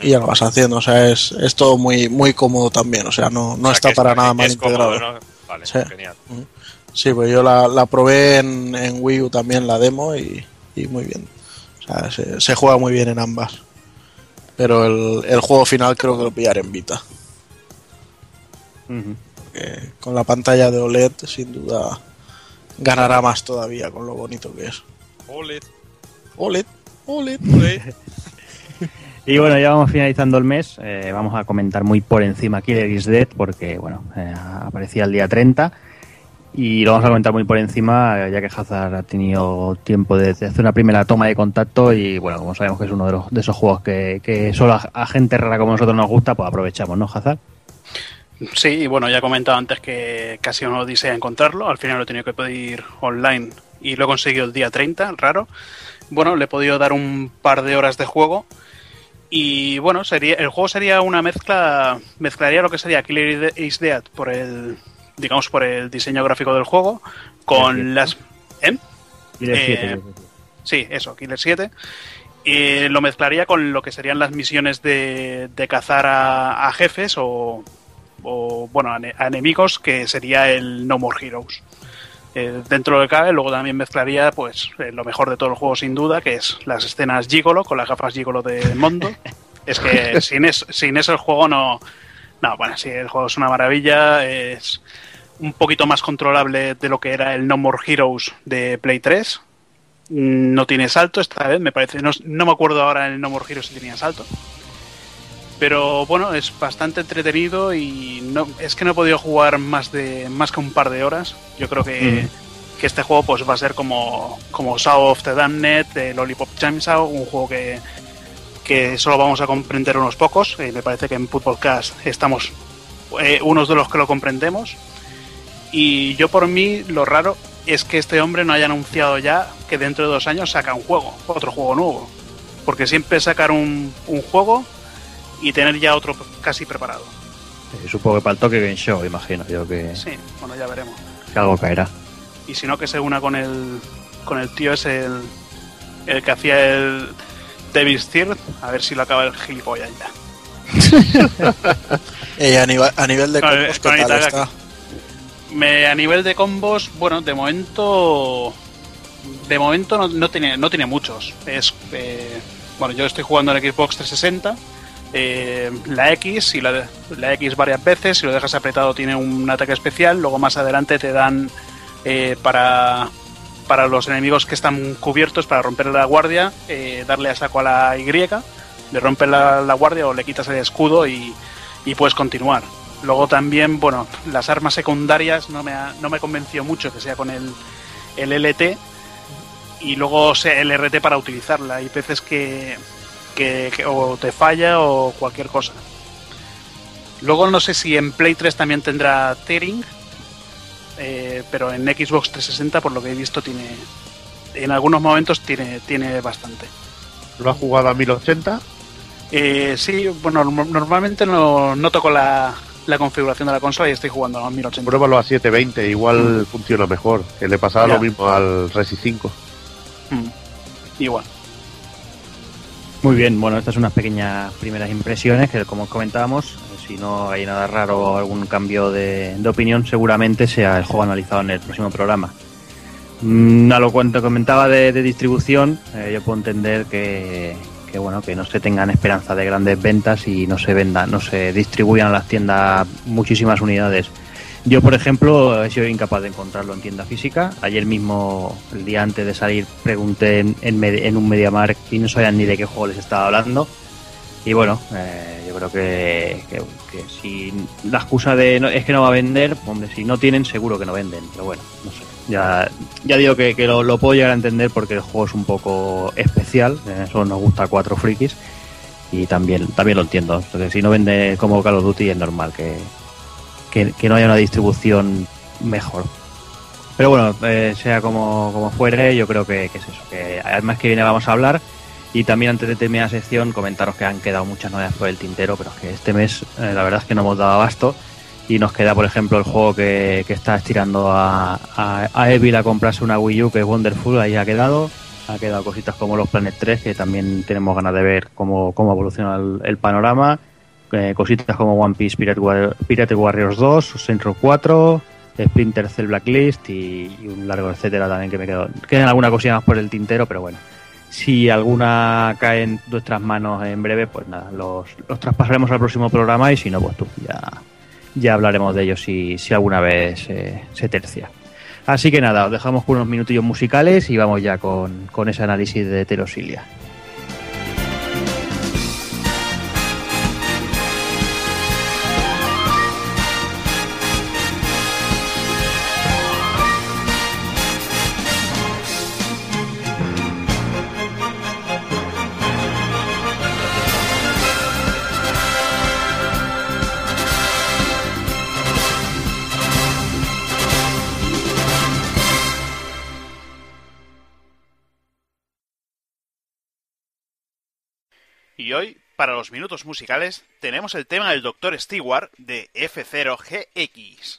y ya lo vas haciendo, o sea, es, es todo muy muy cómodo también, o sea, no, no O sea, está es- para nada mal cómodo, integrado. ¿no? Vale, Sí. genial. Sí, pues yo la, la probé en, en Wii U también la demo y, y muy bien. O sea, se, se juega muy bien en ambas. Pero el, el juego final creo que lo pillaré en Vita. Porque con la pantalla de OLED sin duda ganará más todavía con lo bonito que es. Ole, OLED, OLED. ole. Y bueno, ya vamos finalizando el mes. eh, vamos a comentar muy por encima Killer is Dead porque, bueno, eh, aparecía el día 30 y lo vamos a comentar muy por encima eh, ya que Hazard ha tenido tiempo de, hacer una primera toma de contacto y, bueno, como sabemos que es uno de, los, de esos juegos que, solo a, gente rara como nosotros nos gusta, pues aprovechamos, ¿no, Hazard? Sí, y bueno, ya he comentado antes que casi no odisea encontrarlo. Al final lo he tenido que pedir online y lo he conseguido el día 30, raro. Bueno, le he podido dar un par de horas de juego. Y bueno, sería el juego sería una mezcla. Mezclaría lo que sería Killer is Dead por el. Digamos, por el diseño gráfico del juego. Con las. ¿Eh? Killer Eh, 7, quiero decir. Sí, eso, Killer 7. Y lo mezclaría con lo que serían las misiones de, de cazar a, a jefes o, o, bueno, a enemigos, que sería el No More Heroes. Eh, dentro de lo que cabe, luego también mezclaría pues eh, lo mejor de todo el juego sin duda, que es las escenas Gigolo, con las gafas Gigolo de Mondo. es que sin, es- sin eso el juego no... No, bueno, sí, el juego es una maravilla, es un poquito más controlable de lo que era el No More Heroes de Play 3. Mm, No tiene salto esta vez, me parece. No, no me acuerdo ahora en el No More Heroes si tenía salto. Pero bueno, es bastante entretenido y no, es que no he podido jugar más de más que un par de horas. Yo creo que, que este juego pues va a ser como, como Saw of the Damned, de Lollipop Chainsaw, un juego que, que solo vamos a comprender unos pocos. Eh, me parece que en Footballcast estamos eh, unos de los que lo comprendemos. Y yo por mí lo raro es que este hombre no haya anunciado ya que dentro de dos años saca un juego, otro juego nuevo. Porque siempre sacar un, un juego y tener ya otro casi preparado. Eh, supongo que para el Tokyo Game Show, imagino yo que, Sí, bueno, ya veremos. que algo caerá. Y si no, que se una con el, con el tío ese, el, el que hacía el Devil's Third, a ver si lo acaba el gilipollas ya. Eh, a, nivel, a nivel de combos, ¿qué tal está? Me, a nivel de combos, bueno, de momento. De momento no, no tiene, no tiene muchos. Es. eh, bueno, yo estoy jugando en Xbox 360. Eh, la X, y la, X varias veces, si lo dejas apretado tiene un ataque especial. Luego más adelante te dan eh, para, para los enemigos que están cubiertos, para romper la guardia, eh, darle a saco a la Y, le rompes la, guardia o le quitas el escudo y, y puedes continuar. Luego también, bueno, las armas secundarias no me, ha- no me convenció mucho que sea con el, el LT y luego el RT para utilizarla. Hay veces que, que- que o te falla o cualquier cosa. Luego no sé si en Play 3 también tendrá tearing, eh, pero en Xbox 360 por lo que he visto tiene... En algunos momentos tiene, tiene bastante. ¿Lo has jugado a 1080? Eh, sí, bueno, norm- normalmente no, no toco la, la configuración de la consola y estoy jugando a 1080. Pruébalo a 720, igual funciona mejor. Que le pasaba Ya. lo mismo al Resi 5. Mm. Igual. Muy bien, bueno, estas son unas pequeñas primeras impresiones que, como comentábamos, si no hay nada raro o algún cambio de, opinión, seguramente sea el juego analizado en el próximo programa. Mm, a lo cuanto comentaba de, de distribución, eh, yo puedo entender que, que, bueno, que no se tengan esperanza de grandes ventas y no se vendan, no se distribuyan a las tiendas muchísimas unidades. Yo, por ejemplo, he sido incapaz de encontrarlo en tienda física. Ayer mismo, el día antes de salir, pregunté en, en, en un MediaMark y no sabían ni de qué juego les estaba hablando. Y bueno, eh, yo creo que, que- si la excusa de no- es que no va a vender, hombre, si no tienen, seguro que no venden. Pero bueno, no sé. Ya, ya digo que, que lo, puedo llegar a entender porque el juego es un poco especial. eh, Eso nos gusta cuatro frikis. Y también, también lo entiendo. Entonces, si no vende como Call of Duty, es normal que, que, no haya una distribución mejor. Pero bueno, eh, sea como, como fuere, yo creo que, que es eso. Que además que viene vamos a hablar. Y también antes de terminar la sección, comentaros que han quedado muchas novedades por el tintero, pero es que este mes eh, la verdad es que no hemos dado abasto. Y nos queda, por ejemplo, el juego que, que está estirando a, a, a Evil a comprarse una Wii U, que es Wonderful, ahí ha quedado. Ha quedado cositas como los Planet 3, que también tenemos ganas de ver cómo, cómo evoluciona el, el panorama. Eh, cositas como One Piece Pirate, War- Pirate Warriors 2, Saints Row 4, Splinter Cell Blacklist y, un largo etcétera también que me quedo. Quedan alguna cosilla más por el tintero, pero bueno. Si alguna cae en nuestras manos en breve, pues nada, los, los traspasaremos al próximo programa y si no, pues tú ya, ya hablaremos de ellos si, si alguna vez eh, se tercia. Así que nada, os dejamos con unos minutillos musicales y vamos ya con, con ese análisis de Heterosilia. Para los minutos musicales, tenemos el tema del Dr. Stewart de F0GX.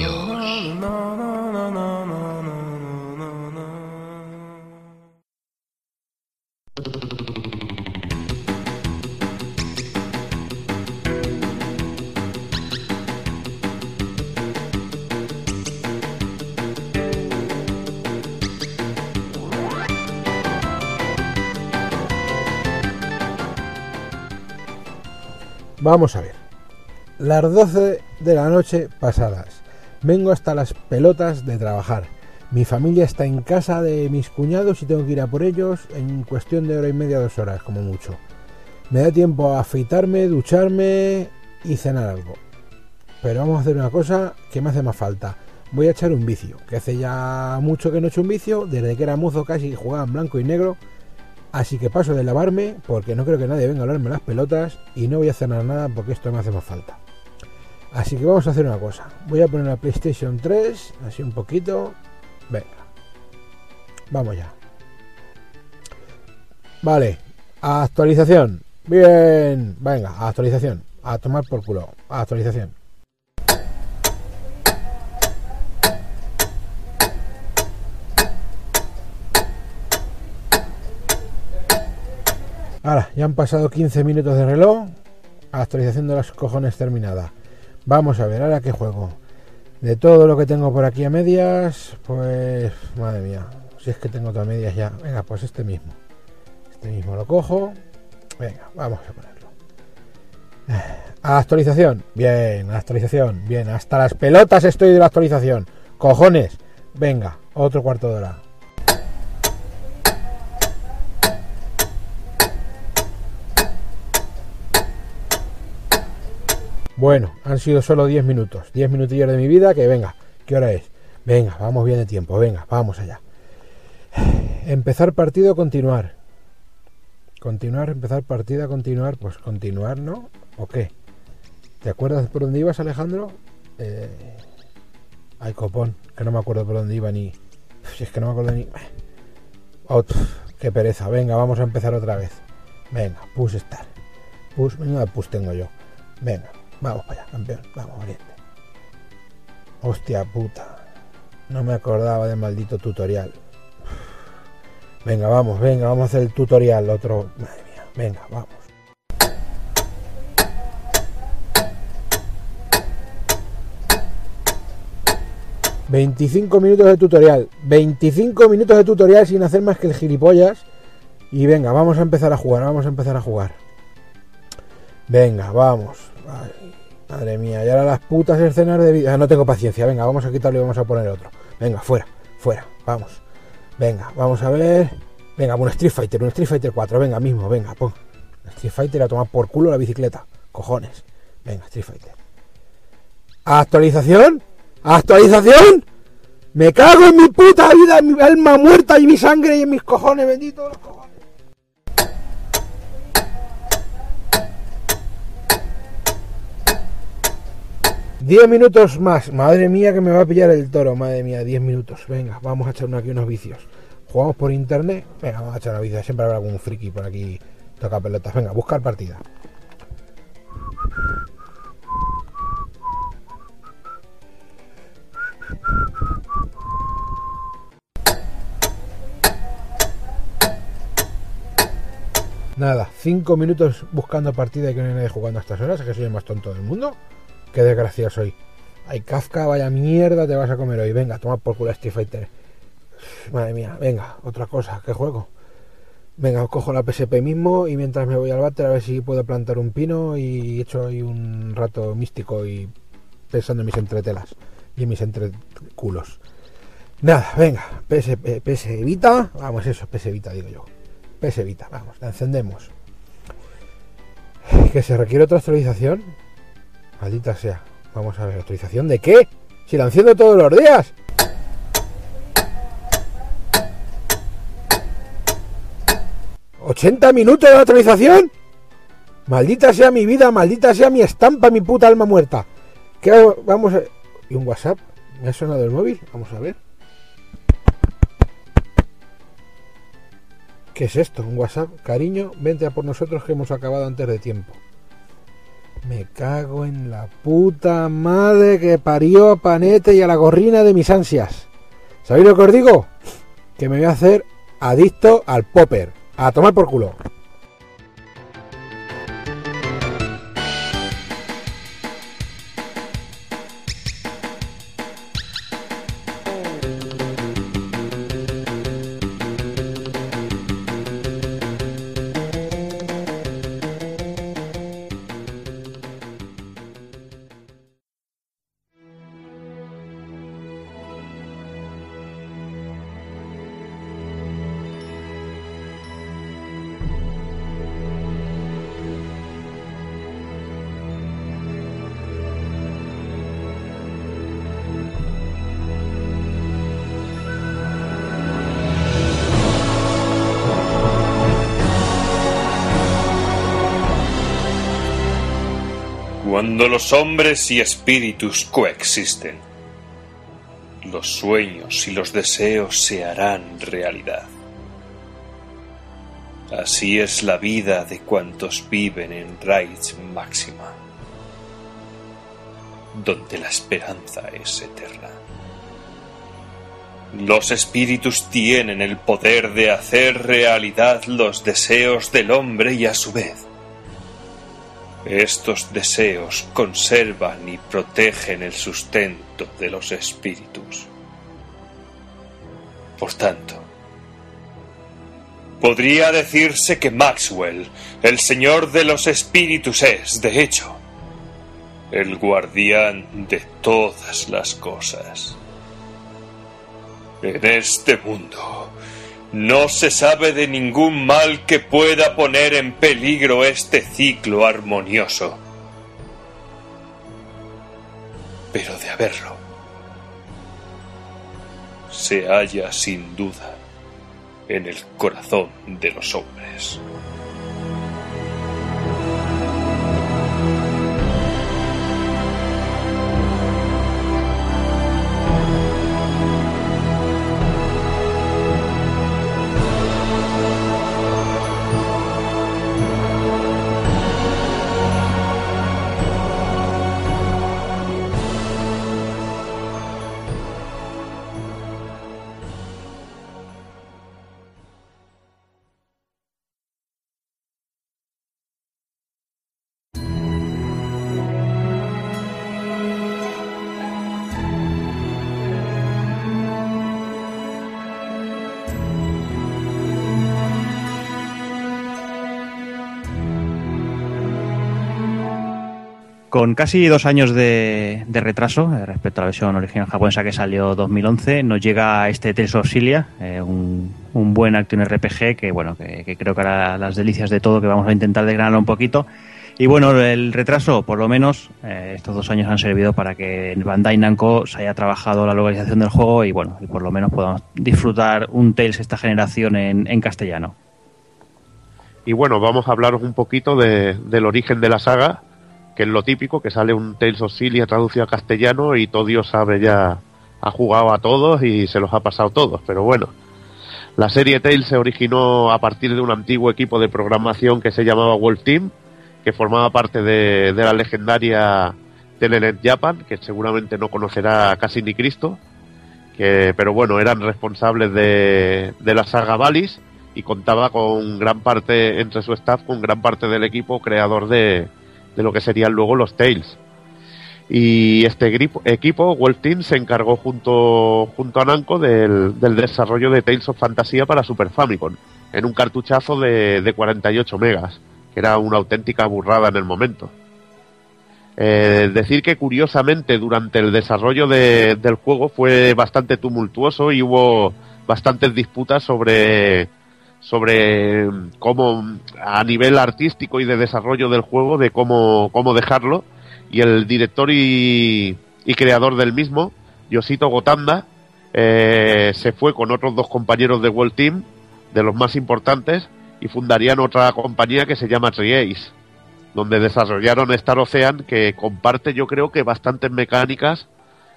Vamos a ver. Las 12 de la noche pasadas. Vengo hasta las pelotas de trabajar. Mi familia está en casa de mis cuñados y tengo que ir a por ellos en cuestión de hora y media, dos horas, como mucho. Me da tiempo a afeitarme, ducharme y cenar algo. Pero vamos a hacer una cosa que me hace más falta. Voy a echar un vicio, que hace ya mucho que no he hecho un vicio, desde que era mozo casi jugaba en blanco y negro. Así que paso de lavarme porque no creo que nadie venga a hablarme las pelotas y no voy a cenar nada porque esto me hace más falta. Así que vamos a hacer una cosa. Voy a poner la PlayStation 3, así un poquito. Venga. Vamos ya. Vale. Actualización. Bien. Venga, actualización. A tomar por culo. Actualización. Ahora, ya han pasado 15 minutos de reloj. Actualización de los cojones terminada. Vamos a ver, ahora qué juego. De todo lo que tengo por aquí a medias, pues madre mía, si es que tengo todas medias ya. Venga, pues este mismo. Este mismo lo cojo. Venga, vamos a ponerlo. Actualización. Bien, actualización. Bien, hasta las pelotas estoy de la actualización. Cojones. Venga, otro cuarto de hora. Bueno, han sido solo 10 minutos. 10 minutillos de mi vida que venga. ¿Qué hora es? Venga, vamos bien de tiempo. Venga, vamos allá. Empezar partido, continuar. Continuar, empezar partida, continuar. Pues continuar, ¿no? ¿O qué? ¿Te acuerdas por dónde ibas, Alejandro? Eh... Ay, copón, que no me acuerdo por dónde iba ni... Si es que no me acuerdo ni... Qué pereza. Venga, vamos a empezar otra vez. Venga, push estar. Push, venga, push tengo yo. Venga, Vamos para allá, campeón. Vamos, valiente. Hostia puta. No me acordaba del maldito tutorial. Venga, vamos, venga, vamos a hacer el tutorial. Otro. Madre mía. Venga, vamos. ...25 minutos de tutorial... ...25 minutos de tutorial sin hacer más que el gilipollas... ...y venga, vamos a empezar a jugar... ...vamos a empezar a jugar... ...venga, vamos... Madre mía, y ahora las putas escenas de vida. No tengo paciencia. Venga, vamos a quitarlo y vamos a poner otro. Venga, fuera, fuera, vamos. Venga, vamos a ver. Venga, un Street Fighter, un Street Fighter 4. Venga, mismo, venga, pon. Street Fighter a tomar por culo la bicicleta. Cojones. Venga, Street Fighter. ¿Actualización? ¿Actualización? Me cago en mi puta vida, en mi alma muerta y mi sangre y en mis cojones, bendito 10 minutos más. Madre mía que me va a pillar el toro. Madre mía, 10 minutos. Venga, vamos a echar aquí unos vicios. Jugamos por internet. Venga, vamos a echar una vicios. Siempre habrá algún friki por aquí. Toca pelotas. Venga, buscar partida. Nada, 5 minutos buscando partida y que no hay nadie jugando a estas horas. Es que soy el más tonto del mundo. Qué desgracia soy. Ay, Kafka, vaya mierda te vas a comer hoy. Venga, toma por culo Street Fighter. Madre mía, venga, otra cosa, ¿qué juego? Venga, cojo la PSP mismo y mientras me voy al váter a ver si puedo plantar un pino y echo ahí un rato místico y pensando en mis entretelas y en mis entreculos. Nada, venga, PSP, PS Vita, vamos eso, PS Vita digo yo. PS Vita, vamos, la encendemos. Que se requiere otra actualización. Maldita sea. Vamos a ver, ¿autorización de qué? Si la enciendo todos los días. ¿80 minutos de autorización? Maldita sea mi vida, maldita sea mi estampa, mi puta alma muerta. ¿Qué vamos a... ¿Y un WhatsApp? ¿Me ha sonado el móvil? Vamos a ver. ¿Qué es esto? ¿Un WhatsApp? Cariño, vente a por nosotros que hemos acabado antes de tiempo. Me cago en la puta madre que parió a Panete y a la gorrina de mis ansias. ¿Sabéis lo que os digo? Que me voy a hacer adicto al popper. A tomar por culo. Hombres y espíritus coexisten, los sueños y los deseos se harán realidad. Así es la vida de cuantos viven en Raids Máxima, donde la esperanza es eterna. Los espíritus tienen el poder de hacer realidad los deseos del hombre y a su vez estos deseos conservan y protegen el sustento de los espíritus. Por tanto, podría decirse que Maxwell, el señor de los espíritus, es, de hecho, el guardián de todas las cosas. En este mundo no se sabe de ningún mal que pueda poner en peligro este ciclo armonioso. Pero de haberlo, se halla sin duda en el corazón de los hombres. Con casi dos años de, retraso eh, respecto a la versión original japonesa que salió 2011, nos llega este Tales of Cilia, eh, un, un buen action RPG que bueno que, que creo que hará las delicias de todo, que vamos a intentar desgranarlo un poquito. Y bueno, el retraso, por lo menos, eh, estos dos años han servido para que en Bandai Namco se haya trabajado la localización del juego y bueno, y por lo menos podamos disfrutar un Tales esta generación en, en castellano. Y bueno, vamos a hablaros un poquito de- del origen de la saga, que es lo típico, que sale un Tales of Cilia traducido a castellano y todo Dios sabe ya, ha jugado a todos y se los ha pasado todos, pero bueno. La serie Tales se originó a partir de un antiguo equipo de programación que se llamaba World Team, que formaba parte de, de la legendaria Telenet Japan, que seguramente no conocerá casi ni Cristo, que, pero bueno, eran responsables de, de la saga Valis y contaba con gran parte, entre su staff, con gran parte del equipo creador de, de lo que serían luego los Tales. Y este equipo, World Team, se encargó junto, junto a Namco del, del desarrollo de Tales of Fantasía para Super Famicom, en un cartuchazo de, de 48 megas, que era una auténtica burrada en el momento. Eh, decir que curiosamente durante el desarrollo de- del juego fue bastante tumultuoso y hubo bastantes disputas sobre sobre cómo a nivel artístico y de desarrollo del juego de cómo, cómo dejarlo. Y el director y, y creador del mismo Yoshito Gotanda eh, se fue con otros dos compañeros de World Team de los más importantes y fundarían otra compañía que se llama Triace donde desarrollaron Star Ocean que comparte yo creo que bastantes mecánicas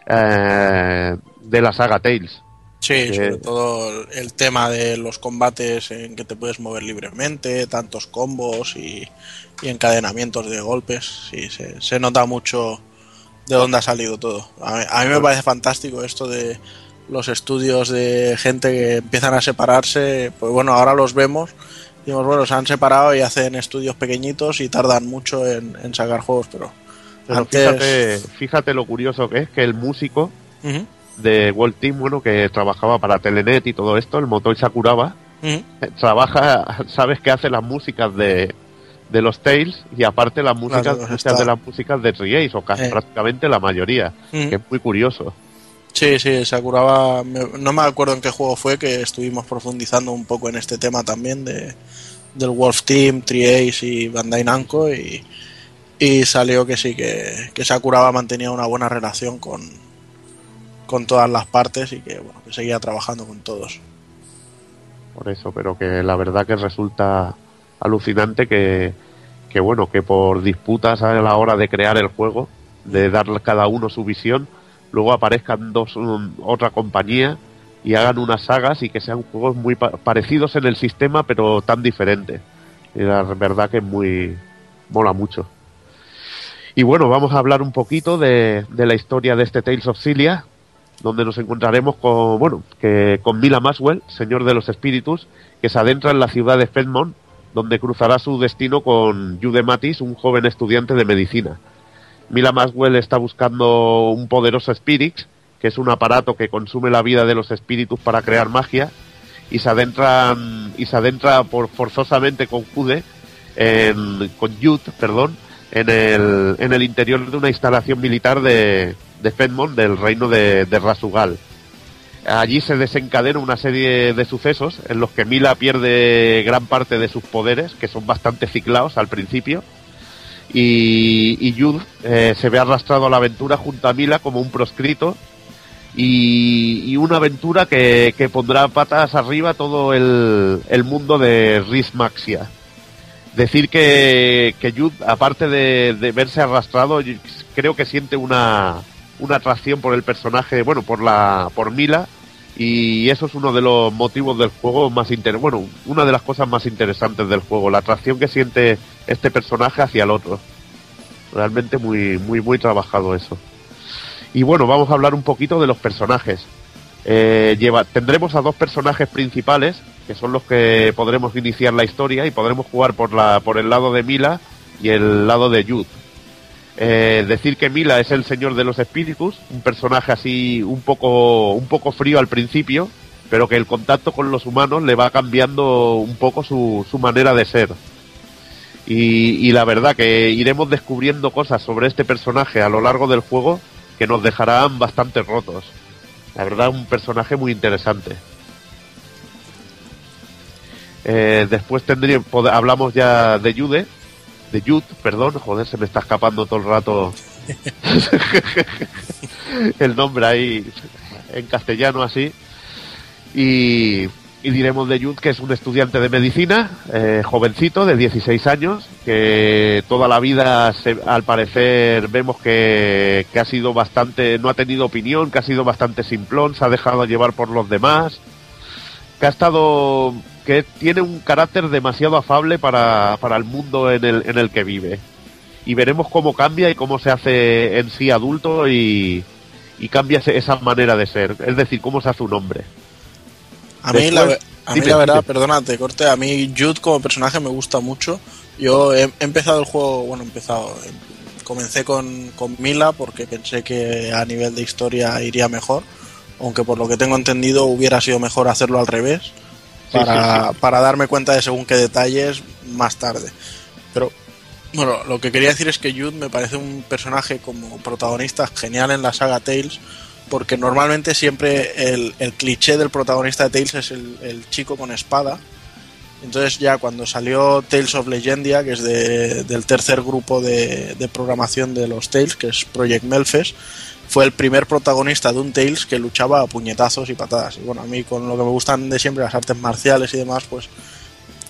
eh, de la saga Tales Sí, sobre todo el- tema de los combates en que te puedes mover libremente, tantos combos y, y encadenamientos de golpes. Sí, se, se nota mucho de dónde ha salido todo. A mí, a mí me parece fantástico esto de los estudios de gente que empiezan a separarse. Pues bueno, ahora los vemos. Digamos, bueno, se han separado y hacen estudios pequeñitos y tardan mucho en, en sacar juegos, pero, Pero antes... fíjate, fíjate lo curioso que es que el músico de World Team, bueno, que trabajaba para Telenet y todo esto, el motor Sakuraba, ujú. eh, trabaja, sabes que hace las músicas de, de los Tales y aparte las músicas, Claro, muchas de las músicas de Triace, o casi Eh. prácticamente la mayoría, Ujú. que es muy curioso. Sí, sí, Sakuraba, me- no me acuerdo en qué juego fue que estuvimos profundizando un poco en este tema también de del Wolf Team, Triace y Bandai Namco y, y salió que sí, que, que Sakuraba mantenía una buena relación con, con todas las partes y que, bueno, que seguía trabajando con todos. Por eso, pero que la verdad que resulta alucinante que, que bueno, que por disputas a la hora de crear el juego, de dar cada uno su visión, luego aparezcan dos un- otra compañía y hagan unas sagas y que sean juegos muy pa- parecidos en el sistema pero tan diferentes. Y la verdad que es muy mola mucho. Y bueno, vamos a hablar un poquito de, de la historia de este Tales of Cilia, donde nos encontraremos con, bueno, que con Mila Maswell, señor de los espíritus, que se adentra en la ciudad de Fedmont, donde cruzará su destino con Jude Matis, un joven estudiante de medicina. Mila Maswell está buscando un poderoso Spirit, que es un aparato que consume la vida de los espíritus para crear magia, y se adentra, y se adentra por, forzosamente con Jude, en- con Jude, perdón, en el, en el interior de una instalación militar de, de Fedmont, del reino de, de Rasugal. Allí se desencadena una serie de sucesos en los que Mila pierde gran parte de sus poderes, que son bastante ciclados al principio, y, y Jude eh, se ve arrastrado a la aventura junto a Mila como un proscrito y, y una aventura que, que pondrá patas arriba todo el, el mundo de Riz Maxia. Decir que, que Jude, aparte de, de verse arrastrado, creo que siente una, una atracción por el personaje, bueno, por la por Mila, y eso es uno de los motivos del juego más inter bueno, una de las cosas más interesantes del juego, la atracción que siente este personaje hacia el otro. Realmente muy, muy, muy trabajado eso. Y bueno, vamos a hablar un poquito de los personajes. Eh, lleva, tendremos a dos personajes principales, que son los que podremos iniciar la historia y podremos jugar por, la, por el lado de Mila y el lado de Jude. Eh, decir que Mila es el señor de los espíritus, un personaje así un poco, un poco frío al principio, pero que el contacto con los humanos le va cambiando un poco su, su manera de ser. Y, y la verdad que iremos descubriendo cosas sobre este personaje a lo largo del juego que nos dejarán bastante rotos. La verdad, un personaje muy interesante. Eh, después tendríamos, hablamos ya de Jude, de Jude, perdón, joder, se me está escapando todo el rato el nombre ahí en castellano así. Y, y diremos de Jude que es un estudiante de medicina, eh, jovencito de 16 años, que toda la vida, se- al parecer, vemos que, que ha sido bastante, no ha tenido opinión, que ha sido bastante simplón, se ha dejado llevar por los demás, que ha estado, que tiene un carácter demasiado afable para, para el mundo en el, en el que vive. Y veremos cómo cambia y cómo se hace en sí adulto y, y cambia esa manera de ser, es decir, cómo se hace un hombre. A mí, la, a mí dime, la verdad, dime. perdona, te corte, a mí Jude como personaje me gusta mucho. Yo he, he empezado el juego, bueno, he empezado, em- comencé con, con Mila porque pensé que a nivel de historia iría mejor, aunque por lo que tengo entendido hubiera sido mejor hacerlo al revés, para, para darme cuenta de según qué detalles más tarde. Pero bueno, lo que quería decir es que Jude me parece un personaje como protagonista genial en la saga Tales, porque normalmente siempre el, el cliché del protagonista de Tales es el, el chico con espada. Entonces ya cuando salió Tales of Legendia, que es de- del tercer grupo de, de programación de los Tales, que es Project Melfes, fue el primer protagonista de un Tales que luchaba a puñetazos y patadas. Y bueno, a mí con lo que me gustan de siempre, las artes marciales y demás, pues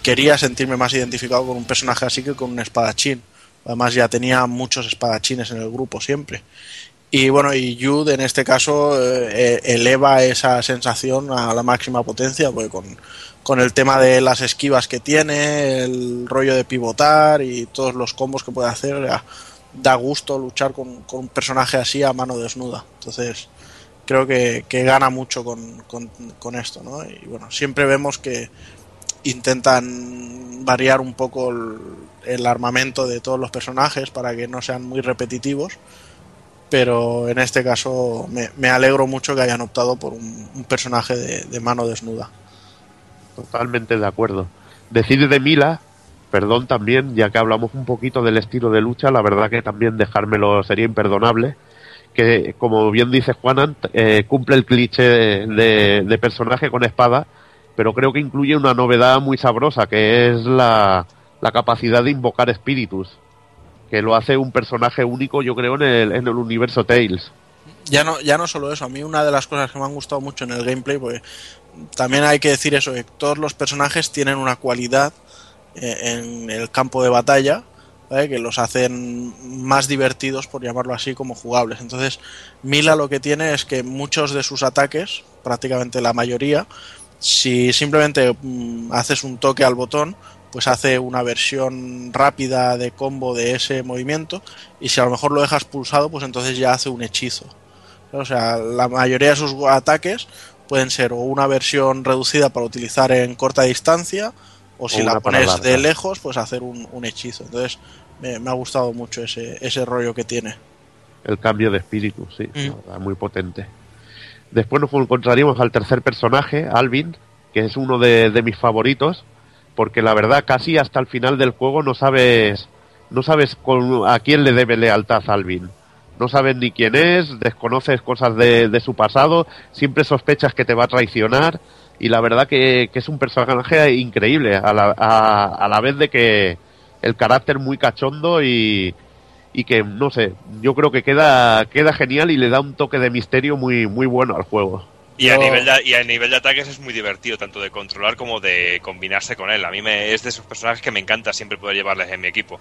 quería sentirme más identificado con un personaje así que con un espadachín. Además ya tenía muchos espadachines en el grupo siempre. Y bueno, y Jude en este caso eh, eh, eleva esa sensación a la máxima potencia, porque con, con el tema de las esquivas que tiene, el rollo de pivotar y todos los combos que puede hacer, da gusto luchar con, con un personaje así a mano desnuda. Entonces, creo que, que gana mucho con, con- con esto, ¿no? Y bueno, siempre vemos que intentan variar un poco el, armamento de todos los personajes para que no sean muy repetitivos pero en este caso me, me alegro mucho que hayan optado por un, un personaje de, de mano desnuda. Totalmente de acuerdo. Decir de Mila, perdón también, ya que hablamos un poquito del estilo de lucha, la verdad que también dejármelo sería imperdonable. Que, como bien dice Juanan, eh, cumple el cliché de, personaje con espada, pero creo que incluye una novedad muy sabrosa, que es la, capacidad de invocar espíritus, que lo hace un personaje único, yo creo, en el, en el universo Tales. Ya no, ya no solo eso, a mí una de las cosas que me han gustado mucho en el gameplay, porque también hay que decir eso, que todos los personajes tienen una cualidad eh, en el campo de batalla que los hacen más divertidos, por llamarlo así, como jugables. Entonces, Mila lo que tiene es que muchos de sus ataques, prácticamente la mayoría, si simplemente mm, haces un toque al botón, pues hace una versión rápida de combo de ese movimiento y si a lo mejor lo dejas pulsado, pues entonces ya hace un hechizo. O sea, la mayoría de sus ataques pueden ser o una versión reducida para utilizar en corta distancia o si O la pones de lejos, pues hacer un, un hechizo. Entonces me, me ha gustado mucho ese, ese rollo que tiene. El cambio de espíritu, sí, Mm. la verdad, muy potente. Después nos encontraríamos al tercer personaje, Alvin, que es uno de, de mis favoritos, porque la verdad casi hasta el final del juego no sabes no sabes con- a quién le debe lealtad Alvin. No sabes ni quién es, desconoces cosas de, de su pasado, siempre sospechas que te va a traicionar y la verdad que, que es un personaje increíble, a la, a- a la vez de que el carácter muy cachondo y, y que no sé, yo creo que queda queda genial y le da un toque de misterio muy muy bueno al juego. Y a, nivel de, y a nivel de ataques es muy divertido, tanto de controlar como de combinarse con él. A mí me, es de esos personajes que me encanta siempre poder llevarles en mi equipo.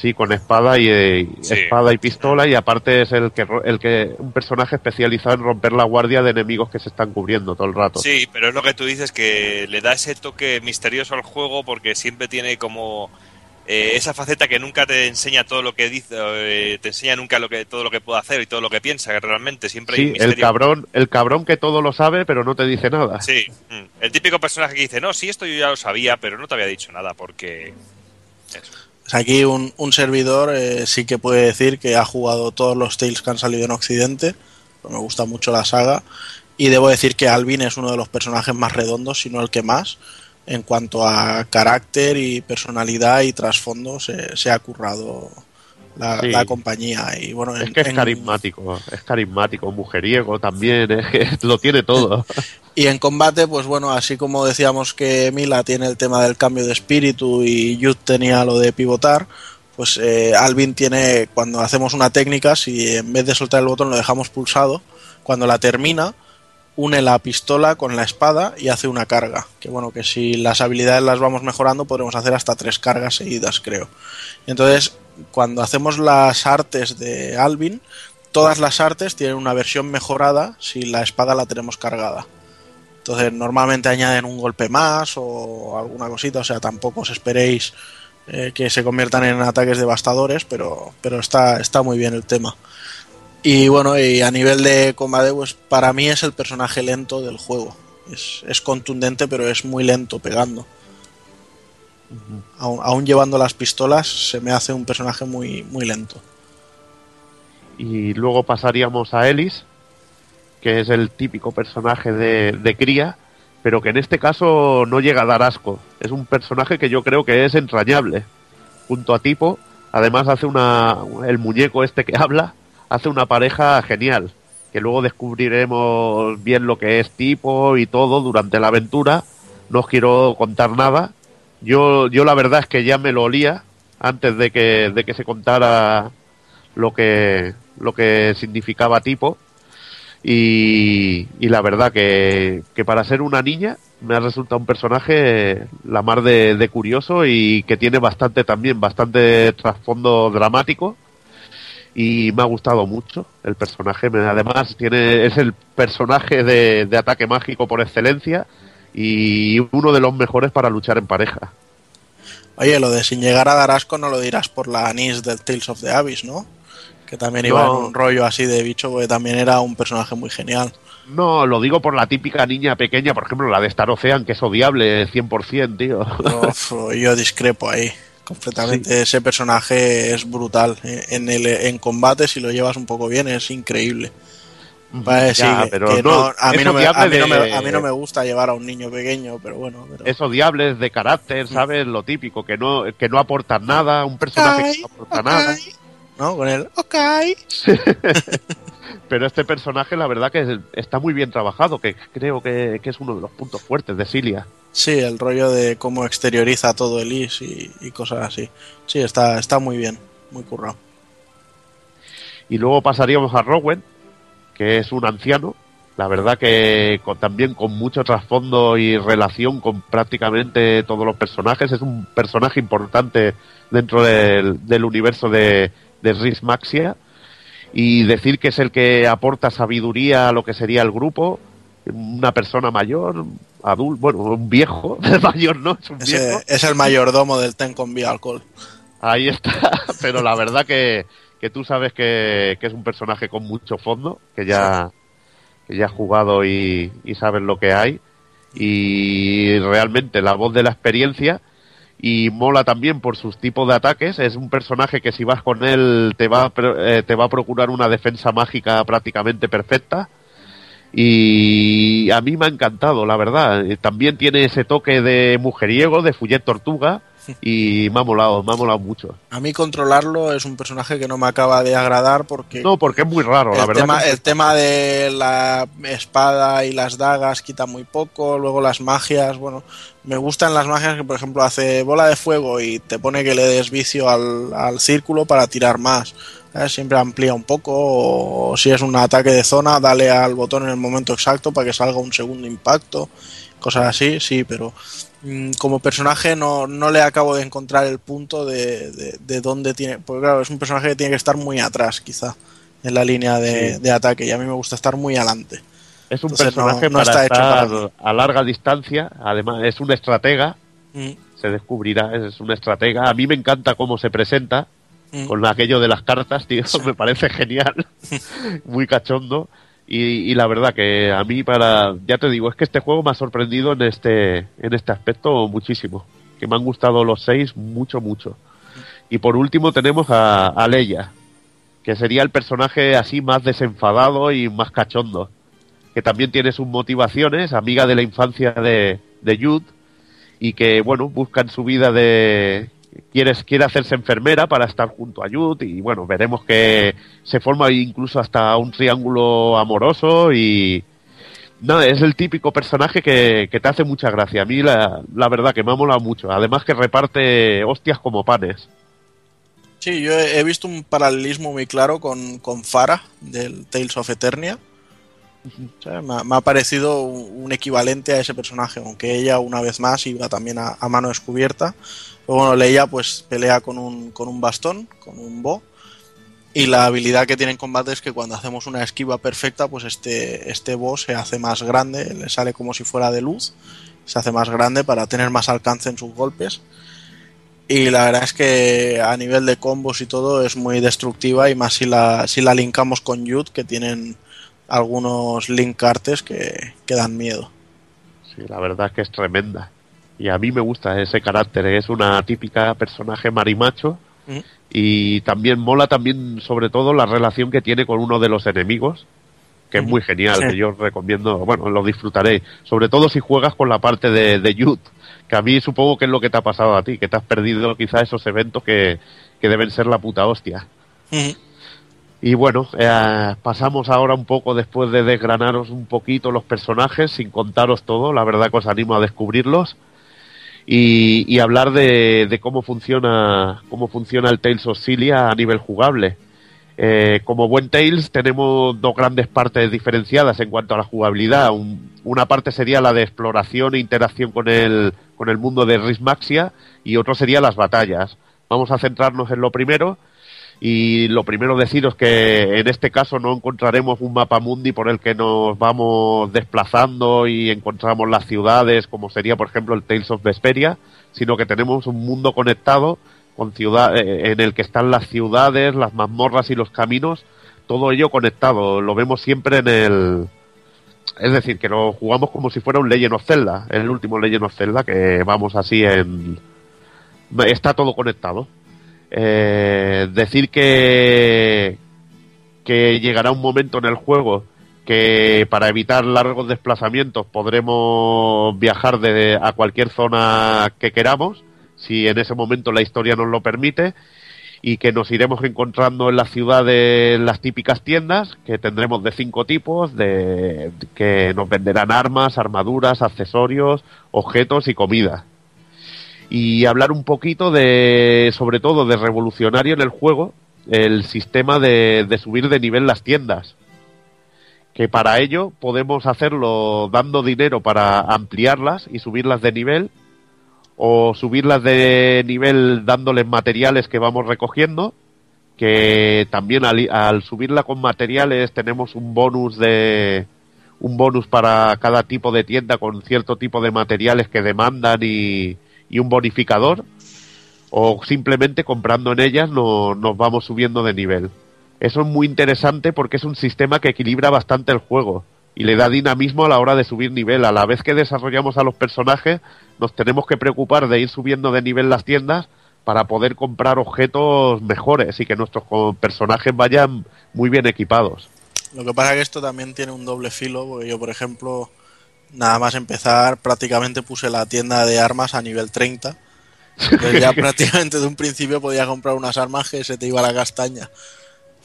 Sí, con espada y eh, Sí. espada y pistola y aparte es el que el que un personaje especializado en romper la guardia de enemigos que se están cubriendo todo el rato. Sí, pero es lo que tú dices, que le da ese toque misterioso al juego porque siempre tiene como eh, esa faceta que nunca te enseña todo lo que dice, eh, te enseña nunca lo que, todo lo que puede hacer y todo lo que piensa, que realmente siempre hay Sí, un misterio. el cabrón, el cabrón que todo lo sabe pero no te dice nada. Sí, mm. el típico personaje que dice, no, sí, esto yo ya lo sabía, pero no te había dicho nada porque... Eso. Aquí un, un servidor eh, sí que puede decir que ha jugado todos los Tales que han salido en Occidente. pues me gusta mucho la saga. Y debo decir que Alvin es uno de los personajes más redondos, si no el que más. En cuanto a carácter y personalidad y trasfondo, se, se ha currado la, Sí. la compañía. Y bueno, Es en- que es en- carismático, es carismático, mujeriego también, es que lo tiene todo. Y en combate, pues bueno, así como decíamos que Mila tiene el tema del cambio de espíritu y Yud tenía lo de pivotar, pues eh, Alvin tiene, cuando hacemos una técnica, si en vez de soltar el botón lo dejamos pulsado, cuando la termina, une la pistola con la espada y hace una carga. Que bueno, que si las habilidades las vamos mejorando, podremos hacer hasta tres cargas seguidas, creo. Entonces, cuando hacemos las artes de Alvin, todas las artes tienen una versión mejorada si la espada la tenemos cargada. Entonces, normalmente añaden un golpe más o alguna cosita, o sea, tampoco os esperéis eh, que se conviertan en ataques devastadores, pero, pero está, está muy bien el tema. Y bueno, y a nivel de combate, pues para mí es el personaje lento del juego. Es, es contundente, pero es muy lento pegando. Aún, llevando las pistolas, se me hace un personaje muy, muy lento. Y luego pasaríamos a Ellis, que es el típico personaje de, de cría, pero que en este caso no llega a dar asco. Es un personaje que yo creo que es entrañable. Junto a Tipo, además hace una. El muñeco este que habla, hace una pareja genial. Que luego descubriremos bien lo que es Tipo y todo durante la aventura. No os quiero contar nada. Yo, yo la verdad es que ya me lo olía antes de que, de que se contara lo que, lo que significaba tipo. Y, y la verdad que, que para ser una niña me ha resultado un personaje la mar de, de curioso y que tiene bastante también, bastante trasfondo dramático. Y me ha gustado mucho el personaje. Además, tiene, es el personaje de, de ataque mágico por excelencia y uno de los mejores para luchar en pareja. Oye, lo de sin llegar a dar asco no lo dirás por la anís del Tales of the Abyss, ¿no? Que también iba en un rollo así de bicho, porque también era un personaje muy genial. No, lo digo por la típica niña pequeña, por ejemplo, la de Star Ocean, que es odiable 100%, tío. Yo discrepo ahí. Completamente. Ese personaje es brutal. En, el, en combate, si lo llevas un poco bien, es increíble. Ya, pero no, a, mí no me, gusta llevar a un niño pequeño, pero bueno. Pero... Es odiable, es de carácter, ¿sabes? Lo típico, que no, que no aporta nada, un personaje que no aporta nada. ¿No? Con el ok. Pero este personaje, la verdad, que es- está muy bien trabajado, que creo que, que es uno de los puntos fuertes de Cilia. Sí, el rollo de cómo exterioriza todo el is y, y cosas así. Sí, está, está muy bien, muy currado. Y luego pasaríamos a Rowan, que es un anciano, La verdad que con- también con mucho trasfondo y relación con prácticamente todos los personajes. Es un personaje importante dentro del, del universo de, de Riz Maxia. Y decir que es el que aporta sabiduría a lo que sería el grupo. Una persona mayor, adulto, bueno, un viejo, mayor no, es un viejo. Es el mayordomo del Ten con Vía Alcohol. Ahí está, pero la verdad que, que tú sabes que, que es un personaje con mucho fondo, que ya, que ya has jugado y, y sabes lo que hay. Y realmente la voz de la experiencia y mola también por sus tipos de ataques. Es un personaje que si vas con él te va, eh, te va a procurar una defensa mágica prácticamente perfecta. Y a mí me ha encantado, la verdad. Eh, También tiene ese toque de mujeriego, de Fullet Tortuga, y me ha molado, me ha molado mucho. A mí controlarlo es un personaje que no me acaba de agradar porque No, porque es muy raro, la verdad. tema, que- el tema de la espada y las dagas quita muy poco, luego las magias, bueno, me gustan las magias que por ejemplo hace bola de fuego y te pone que le des vicio al, al círculo para tirar más. ¿sabes? Siempre amplía un poco, o si es un ataque de zona, dale al botón en el momento exacto para que salga un segundo impacto, cosas así, sí, pero como personaje no, no le acabo de encontrar el punto de, de, de dónde tiene, porque claro, es un personaje que tiene que estar muy atrás quizá en la línea de, Sí. de ataque y a mí me gusta estar muy adelante. es un entonces no- personaje no para está hecho para a larga distancia. Además, es un estratega. Mm, Se descubrirá, es un estratega. A mí me encanta cómo se presenta. mm. con aquello de las cartas, tío, me parece genial, muy cachondo. Y, y la verdad que a mí para, ya te digo, es que este juego me ha sorprendido en este, en este aspecto muchísimo. Que me han gustado los seis mucho, mucho. Y por último tenemos a, a Leia, que sería el personaje así más desenfadado y más cachondo. Que también tiene sus motivaciones, amiga de la infancia de, de y que, bueno, busca en su vida de... Quiere, quiere hacerse enfermera para estar junto a Jude y bueno, veremos que se forma incluso hasta un triángulo amoroso y... No, es el típico personaje que, te hace mucha gracia. A mí la, la verdad que me ha molado mucho. Además que reparte hostias como panes. Sí, yo he, he visto un paralelismo muy claro con, con Farah del Tales of Eternia. Me, ha, parecido un, equivalente a ese personaje, aunque ella una vez más iba también a, a mano descubierta. Pero bueno, Leia pues pelea con un, con un bastón, con un bo. Y la habilidad que tiene en combate es que cuando hacemos una esquiva perfecta, pues este, este bo se hace más grande, le sale como si fuera de luz, se hace más grande para tener más alcance en sus golpes. Y la verdad es que a nivel de combos y todo es muy destructiva y más si la, si la linkamos con Yud, que tienen algunos link artes que, que dan miedo. Sí, la verdad es que es tremenda. Y a mí me gusta ese carácter. Es una típica personaje marimacho. Mm. Y también mola también, sobre todo, la relación que tiene con uno de los enemigos. Que es muy genial, Sí. que yo recomiendo, bueno, lo disfrutaréis. Sobre todo si juegas con la parte de, de Youth, que a mí supongo que es lo que te ha pasado a ti, que te has perdido quizá esos eventos que, que deben ser la puta hostia. Y bueno, eh, pasamos ahora un poco después de desgranaros un poquito los personajes, sin contaros todo, la verdad que os animo a descubrirlos. Y, hablar de, de cómo funciona cómo funciona el Tales of Cilia a nivel jugable. Eh, como buen Tales tenemos dos grandes partes diferenciadas en cuanto a la jugabilidad. Un- una parte sería la de exploración e interacción con el, con el mundo de Rismaxia y otro sería las batallas. Vamos a centrarnos en lo primero y lo primero deciros que en este caso no encontraremos un mapa mundi por el que nos vamos desplazando y encontramos las ciudades como sería por ejemplo el Tales of Vesperia, sino que tenemos un mundo conectado con ciudad, eh, en el que están las ciudades, las mazmorras y los caminos, todo ello conectado. Lo vemos siempre en el... Es decir, que lo jugamos como si fuera un Legend of Zelda, el último Legend of Zelda, que vamos así en... Está todo conectado. Eh, decir que, que llegará un momento en el juego que para evitar largos desplazamientos podremos viajar de, a cualquier zona que queramos, si en ese momento la historia nos lo permite, y que nos iremos encontrando en las ciudades las típicas tiendas, que tendremos de cinco tipos, de, que nos venderán armas, armaduras, accesorios, objetos y comida y hablar un poquito de, sobre todo, de revolucionario en el juego, el sistema de, de subir de nivel las tiendas. que para ello podemos hacerlo dando dinero para ampliarlas y subirlas de nivel o subirlas de nivel dándoles materiales que vamos recogiendo que también al, subirla con materiales tenemos un bonus de un bonus para cada tipo de tienda con cierto tipo de materiales que demandan y, y un bonificador o simplemente comprando en ellas no, nos vamos subiendo de nivel. Eso es muy interesante porque es un sistema que equilibra bastante el juego y le da dinamismo a la hora de subir nivel. A la vez que desarrollamos a los personajes, nos tenemos que preocupar de ir subiendo de nivel las tiendas para poder comprar objetos mejores y que nuestros personajes vayan muy bien equipados. Lo que pasa es que esto también tiene un doble filo, porque yo, por ejemplo, nada más empezar, prácticamente puse la tienda de armas a nivel 30. Entonces ya prácticamente de un principio podía comprar unas armas que se te iba la castaña.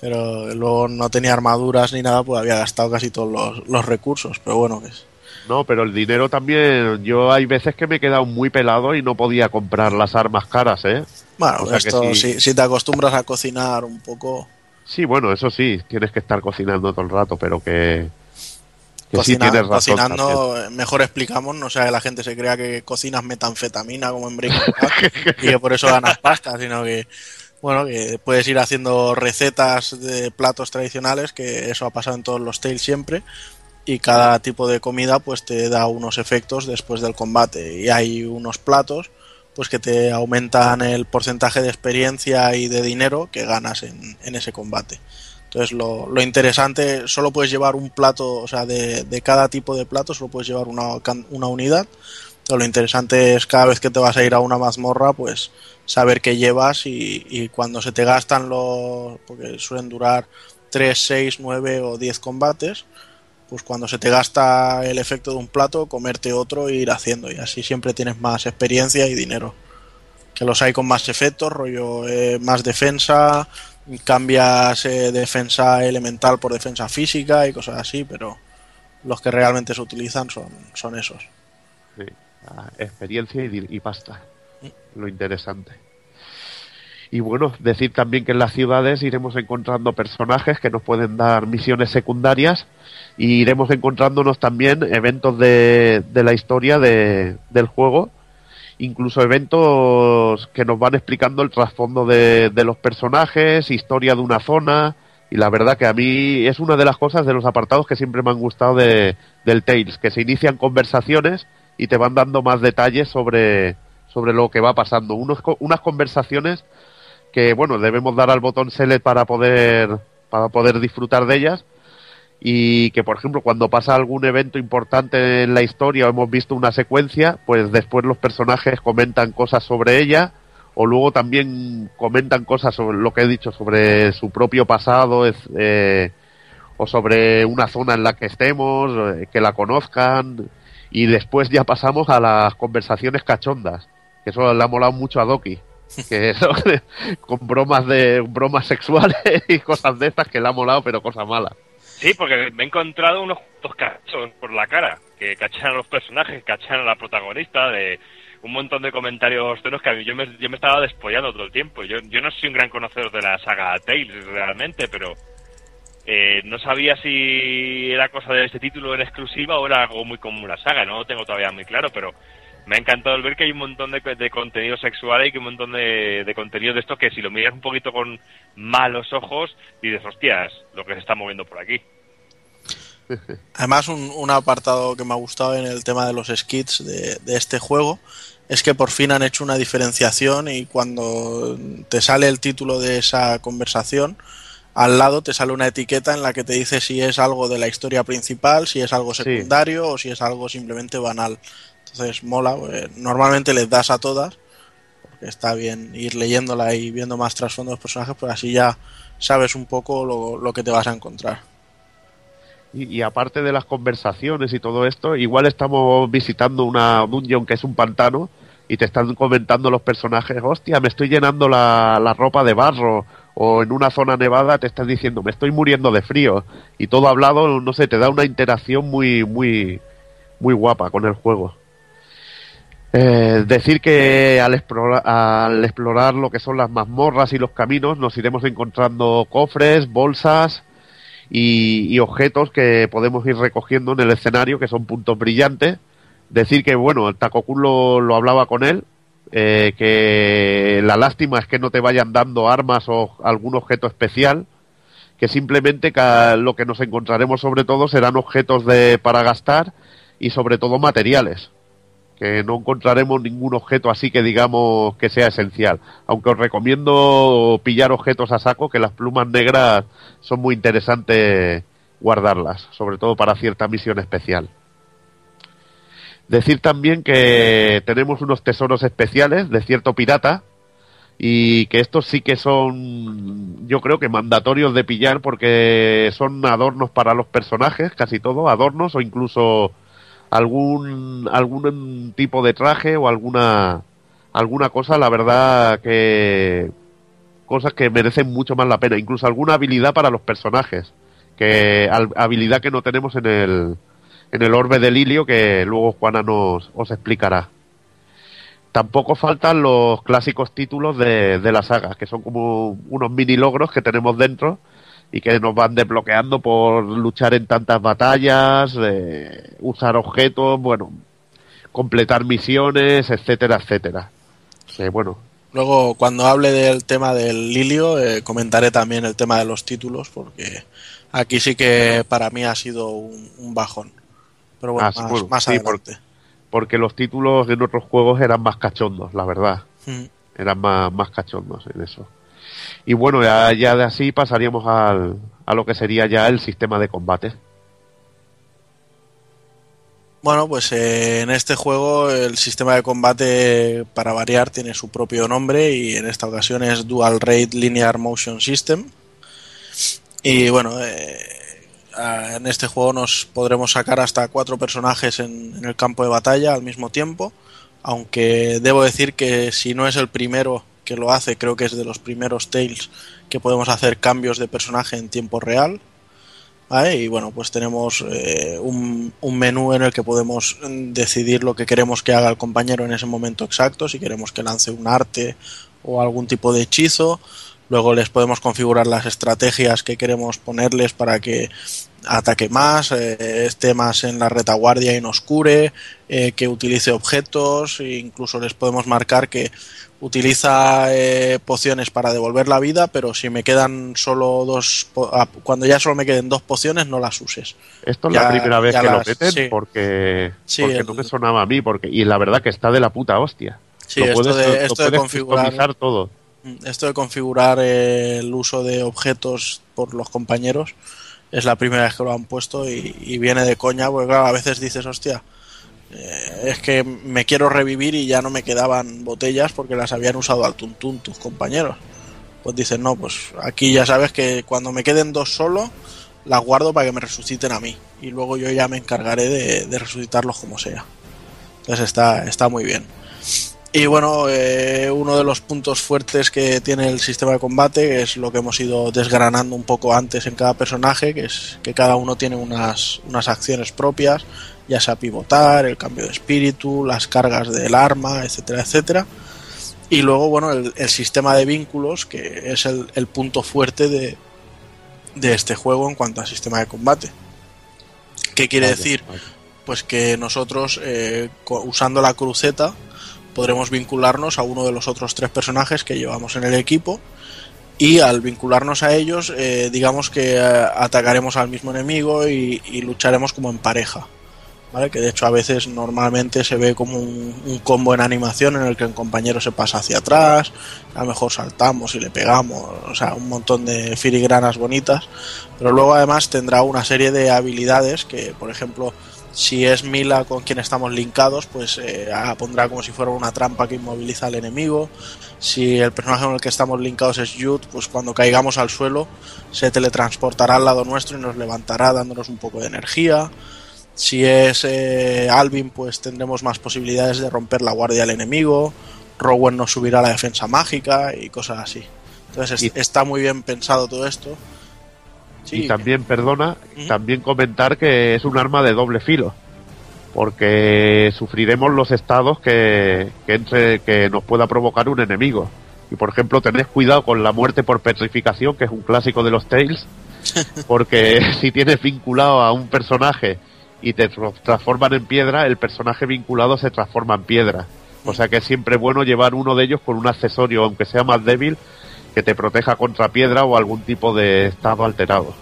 Pero luego no tenía armaduras ni nada, pues había gastado casi todos los, los recursos. Pero bueno, que es. No, pero el dinero también, yo hay veces que me he quedado muy pelado y no podía comprar las armas caras, ¿eh? Bueno, O sea que esto, sí. si, si te acostumbras a cocinar un poco, Sí, bueno, eso sí, tienes que estar cocinando todo el rato, pero que, sí cocina- razón. cocinando, mejor explicamos, no sea que la gente se crea que cocinas metanfetamina como en Breaking Bad y que por eso ganas pasta, sino que bueno, que puedes ir haciendo recetas de platos tradicionales, que eso ha pasado en todos los Tales siempre, y cada tipo de comida pues te da unos efectos después del combate. Y hay unos platos pues que te aumentan el porcentaje de experiencia y de dinero que ganas en, en ese combate. Entonces lo, lo interesante, solo puedes llevar un plato, o sea, de, de cada tipo de plato solo puedes llevar una, una unidad. Lo interesante es cada vez que te vas a ir a una mazmorra, pues saber qué llevas y, y cuando se te gastan los, porque suelen durar 3, 6, 9 o 10 combates, pues cuando se te gasta el efecto de un plato, comerte otro e ir haciendo. Y así siempre tienes más experiencia y dinero. Que los hay con más efectos, rollo eh, más defensa, cambias eh, defensa elemental por defensa física y cosas así, pero los que realmente se utilizan son, son esos. Sí, ah, experiencia y, y pasta. Lo interesante. Y bueno, decir también que en las ciudades iremos encontrando personajes que nos pueden dar misiones secundarias y iremos encontrándonos también eventos de, de la historia de- del juego, incluso eventos que nos van explicando el trasfondo de, de los personajes, historia de una zona, y la verdad que a mí es una de las cosas de los apartados que siempre me han gustado de, del Tales, que se inician conversaciones y te van dando más detalles sobre, sobre lo que va pasando. Unos, unas conversaciones que, bueno, debemos dar al botón select para poder, para poder disfrutar de ellas. Y que, por ejemplo, cuando pasa algún evento importante en la historia o hemos visto una secuencia, pues después los personajes comentan cosas sobre ella o luego también comentan cosas sobre lo que he dicho, sobre su propio pasado, eh, o sobre una zona en la que estemos, eh, que la conozcan, y después ya pasamos a las conversaciones cachondas, que eso le ha molado mucho a Doki, que con bromas de bromas sexuales y cosas de estas que le ha molado, pero cosas malas. Sí, porque me he encontrado unos cuantos cachos por la cara, que cachan a los personajes, cachan a la protagonista, de un montón de comentarios tonos que a mí yo me, yo me estaba despollando todo el tiempo. Yo, no soy un gran conocedor de la saga Tales realmente, pero eh, no sabía si era cosa de este título en exclusiva o era algo muy común la saga, no lo tengo todavía muy claro, pero me ha encantado ver que hay un montón de, de contenido sexual y que un montón de, de contenido de esto que si lo miras un poquito con malos ojos, dices, hostias, lo que se está moviendo por aquí. Además, un, un apartado que me ha gustado en el tema de los skits de, de este juego es que por fin han hecho una diferenciación y cuando te sale el título de esa conversación, al lado te sale una etiqueta en la que te dice si es algo de la historia principal, si es algo secundario o si es algo simplemente banal. Entonces mola, pues, normalmente les das a todas, porque está bien ir leyéndola y viendo más trasfondo de los personajes, pues así ya sabes un poco lo, lo que te vas a encontrar. Y, aparte de las conversaciones y todo esto, igual estamos visitando una dungeon que es un pantano y te están comentando los personajes, hostia, me estoy llenando la, la ropa de barro, o en una zona nevada te están diciendo, me estoy muriendo de frío, y todo hablado, no sé, te da una interacción muy, muy, muy guapa con el juego. Eh, decir que al explorar, al explorar lo que son las mazmorras y los caminos nos iremos encontrando cofres, bolsas y, y objetos que podemos ir recogiendo en el escenario, que son puntos brillantes. Decir que, bueno, el Takokun lo, lo hablaba con él, eh, que la lástima es que no te vayan dando armas o algún objeto especial, que simplemente lo que nos encontraremos sobre todo serán objetos de, para gastar y sobre todo materiales, que no encontraremos ningún objeto así que digamos que sea esencial, aunque os recomiendo pillar objetos a saco, que las plumas negras son muy interesantes guardarlas, sobre todo para cierta misión especial. Decir también que tenemos unos tesoros especiales de cierto pirata y que estos sí que son, yo creo que mandatorios de pillar porque son adornos para los personajes, casi todo, adornos o incluso algún algún tipo de traje o alguna alguna cosa, la verdad que cosas que merecen mucho más la pena, incluso alguna habilidad para los personajes, que habilidad que no tenemos en el en el orbe de Lilio que luego Juana nos os explicará. Tampoco faltan los clásicos títulos de, de la saga, que son como unos mini logros que tenemos dentro y que nos van desbloqueando por luchar en tantas batallas, eh, usar objetos, bueno, completar misiones, etcétera, etcétera. Que bueno, Luego, cuando hable del tema del Lilio, eh, comentaré también el tema de los títulos, porque aquí sí que para mí ha sido un, un bajón. Pero bueno, Ah, más, bueno, más sí, adelante. porque los títulos en otros juegos eran más cachondos, la verdad. Mm. eran más, más cachondos en eso. Y bueno, ya, de así pasaríamos al, a lo que sería ya el sistema de combate. Bueno, pues eh, en este juego el sistema de combate, para variar, tiene su propio nombre y en esta ocasión es Dual Rate Linear Motion System. Y bueno, eh, en este juego nos podremos sacar hasta cuatro personajes en el campo de batalla al mismo tiempo. Aunque debo decir que si no es el primero que lo hace, creo que es de los primeros Tales que podemos hacer cambios de personaje en tiempo real. Y bueno, pues tenemos eh, un, un menú en el que podemos mm, decidir lo que queremos que haga el compañero en ese momento exacto, si queremos que lance un arte o algún tipo de hechizo. Luego les podemos configurar las estrategias que queremos ponerles para que ataque más, eh, esté más en la retaguardia y nos cure, eh, que utilice objetos, e incluso les podemos marcar que utiliza eh, pociones para devolver la vida, pero si me quedan solo dos, ah, cuando ya solo me queden dos pociones, no las uses. Esto es Ya- la primera vez que lo meten sí. porque, Sí, porque el- no me sonaba a mí. porque Y la verdad que está de la puta hostia. Sí, lo esto puedes, de- lo esto de configurar- todo. Mm, Esto de configurar eh, el uso de objetos por los compañeros es la primera vez que lo han puesto y, y viene de coña, porque claro, a veces dices, hostia, eh, es que me quiero revivir y ya no me quedaban botellas porque las habían usado al tuntún tus compañeros. Pues dices, no, pues aquí ya sabes que cuando me queden dos solo, las guardo para que me resuciten a mí y luego yo ya me encargaré de, resucitarlos como sea. Entonces está, está muy bien. Y bueno, eh, uno de los puntos fuertes que tiene el sistema de combate es lo que hemos ido desgranando un poco antes en cada personaje, que es que cada uno tiene unas, unas acciones propias, ya sea pivotar, el cambio de espíritu, las cargas del arma, etcétera, etcétera. Y luego, bueno, el, el sistema de vínculos, que es el, el punto fuerte de, de este juego en cuanto al sistema de combate. ¿Qué quiere decir? Pues que nosotros, eh, usando la cruceta, podremos vincularnos a uno de los otros tres personajes que llevamos en el equipo y al vincularnos a ellos, eh, digamos que eh, atacaremos al mismo enemigo y, y lucharemos como en pareja. Que de hecho a veces normalmente se ve como un, combo en animación en el que el compañero se pasa hacia atrás, a lo mejor saltamos y le pegamos, o sea, un montón de filigranas bonitas, pero luego además tendrá una serie de habilidades que, por ejemplo, si es Mila con quien estamos linkados, pues eh, pondrá como si fuera una trampa que inmoviliza al enemigo. Si el personaje con el que estamos linkados es Jude, pues cuando caigamos al suelo se teletransportará al lado nuestro y nos levantará dándonos un poco de energía. Si es eh, Alvin, pues tendremos más posibilidades de romper la guardia del enemigo. Rowan nos subirá la defensa mágica y cosas así. Entonces es- Y- está muy bien pensado todo esto. Sí, y también, perdona, también comentar que es un arma de doble filo. Porque sufriremos los estados que, que, entre, que nos pueda provocar un enemigo. Y por ejemplo, tened cuidado con la muerte por petrificación, que es un clásico de los Tales, Porque si tienes vinculado a un personaje y te transforman en piedra, el personaje vinculado se transforma en piedra. O sea que es siempre bueno llevar uno de ellos con un accesorio, aunque sea más débil, que te proteja contra piedra o algún tipo de estado alterado.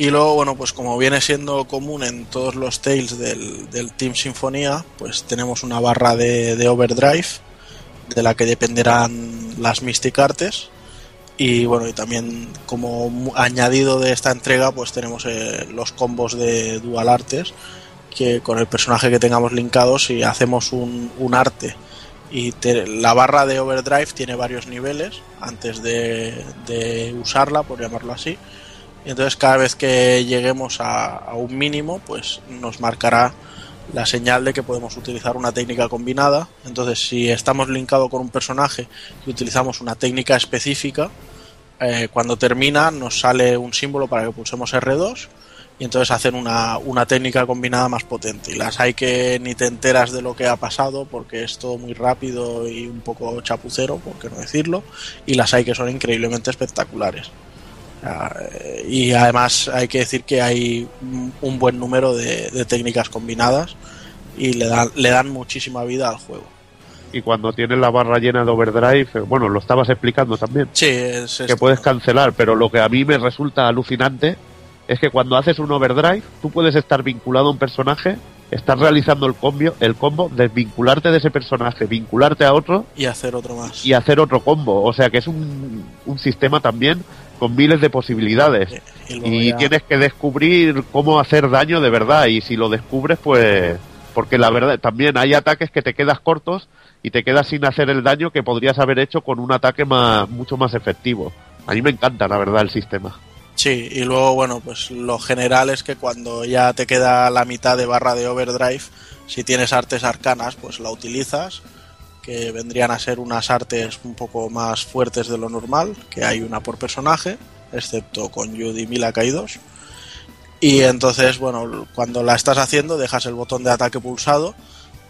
Y luego, bueno, pues como viene siendo común en todos los Tales del, del Team Sinfonía, pues tenemos una barra de, de overdrive de la que dependerán las Mystic Artes. Y bueno, y también como añadido de esta entrega, pues tenemos eh, los combos de Dual Artes, que con el personaje que tengamos linkado, si hacemos un, un arte y la barra de overdrive tiene varios niveles antes de, de usarla, por llamarlo así. Entonces cada vez que lleguemos a un mínimo, pues nos marcará la señal de que podemos utilizar una técnica combinada. Entonces, si estamos linkados con un personaje y utilizamos una técnica específica, eh, cuando termina nos sale un símbolo para que pulsemos R2 y entonces hacen una, una técnica combinada más potente. Y las hay que ni te enteras de lo que ha pasado porque es todo muy rápido y un poco chapucero, por qué no decirlo, y las hay que son increíblemente espectaculares. Ah, y además hay que decir que hay un- buen número de, de técnicas combinadas y le dan, le dan muchísima vida al juego. Y cuando tienes la barra llena de overdrive, eh, bueno, lo estabas explicando también. Sí, es que puedes cancelar, pero lo que a mí me resulta alucinante es que cuando haces un overdrive, tú puedes estar vinculado a un personaje, estar realizando el combo, el combo, desvincularte de ese personaje, vincularte a otro y hacer otro más. y hacer otro combo. O sea que es un, un sistema también con miles de posibilidades. Y luego Y tienes que descubrir cómo hacer daño de verdad. Y si lo descubres, pues. Porque la verdad, también hay ataques que te quedas cortos y te quedas sin hacer el daño que podrías haber hecho con un ataque más, mucho más efectivo. A mí me encanta, la verdad, el sistema. Sí, y luego, bueno, pues lo general es que cuando ya te queda la mitad de barra de overdrive, si tienes artes arcanas, pues la utilizas, que vendrían a ser unas artes un poco más fuertes de lo normal, que hay una por personaje, excepto con Judy y Mila caídos. Y entonces, bueno, cuando la estás haciendo, dejas el botón de ataque pulsado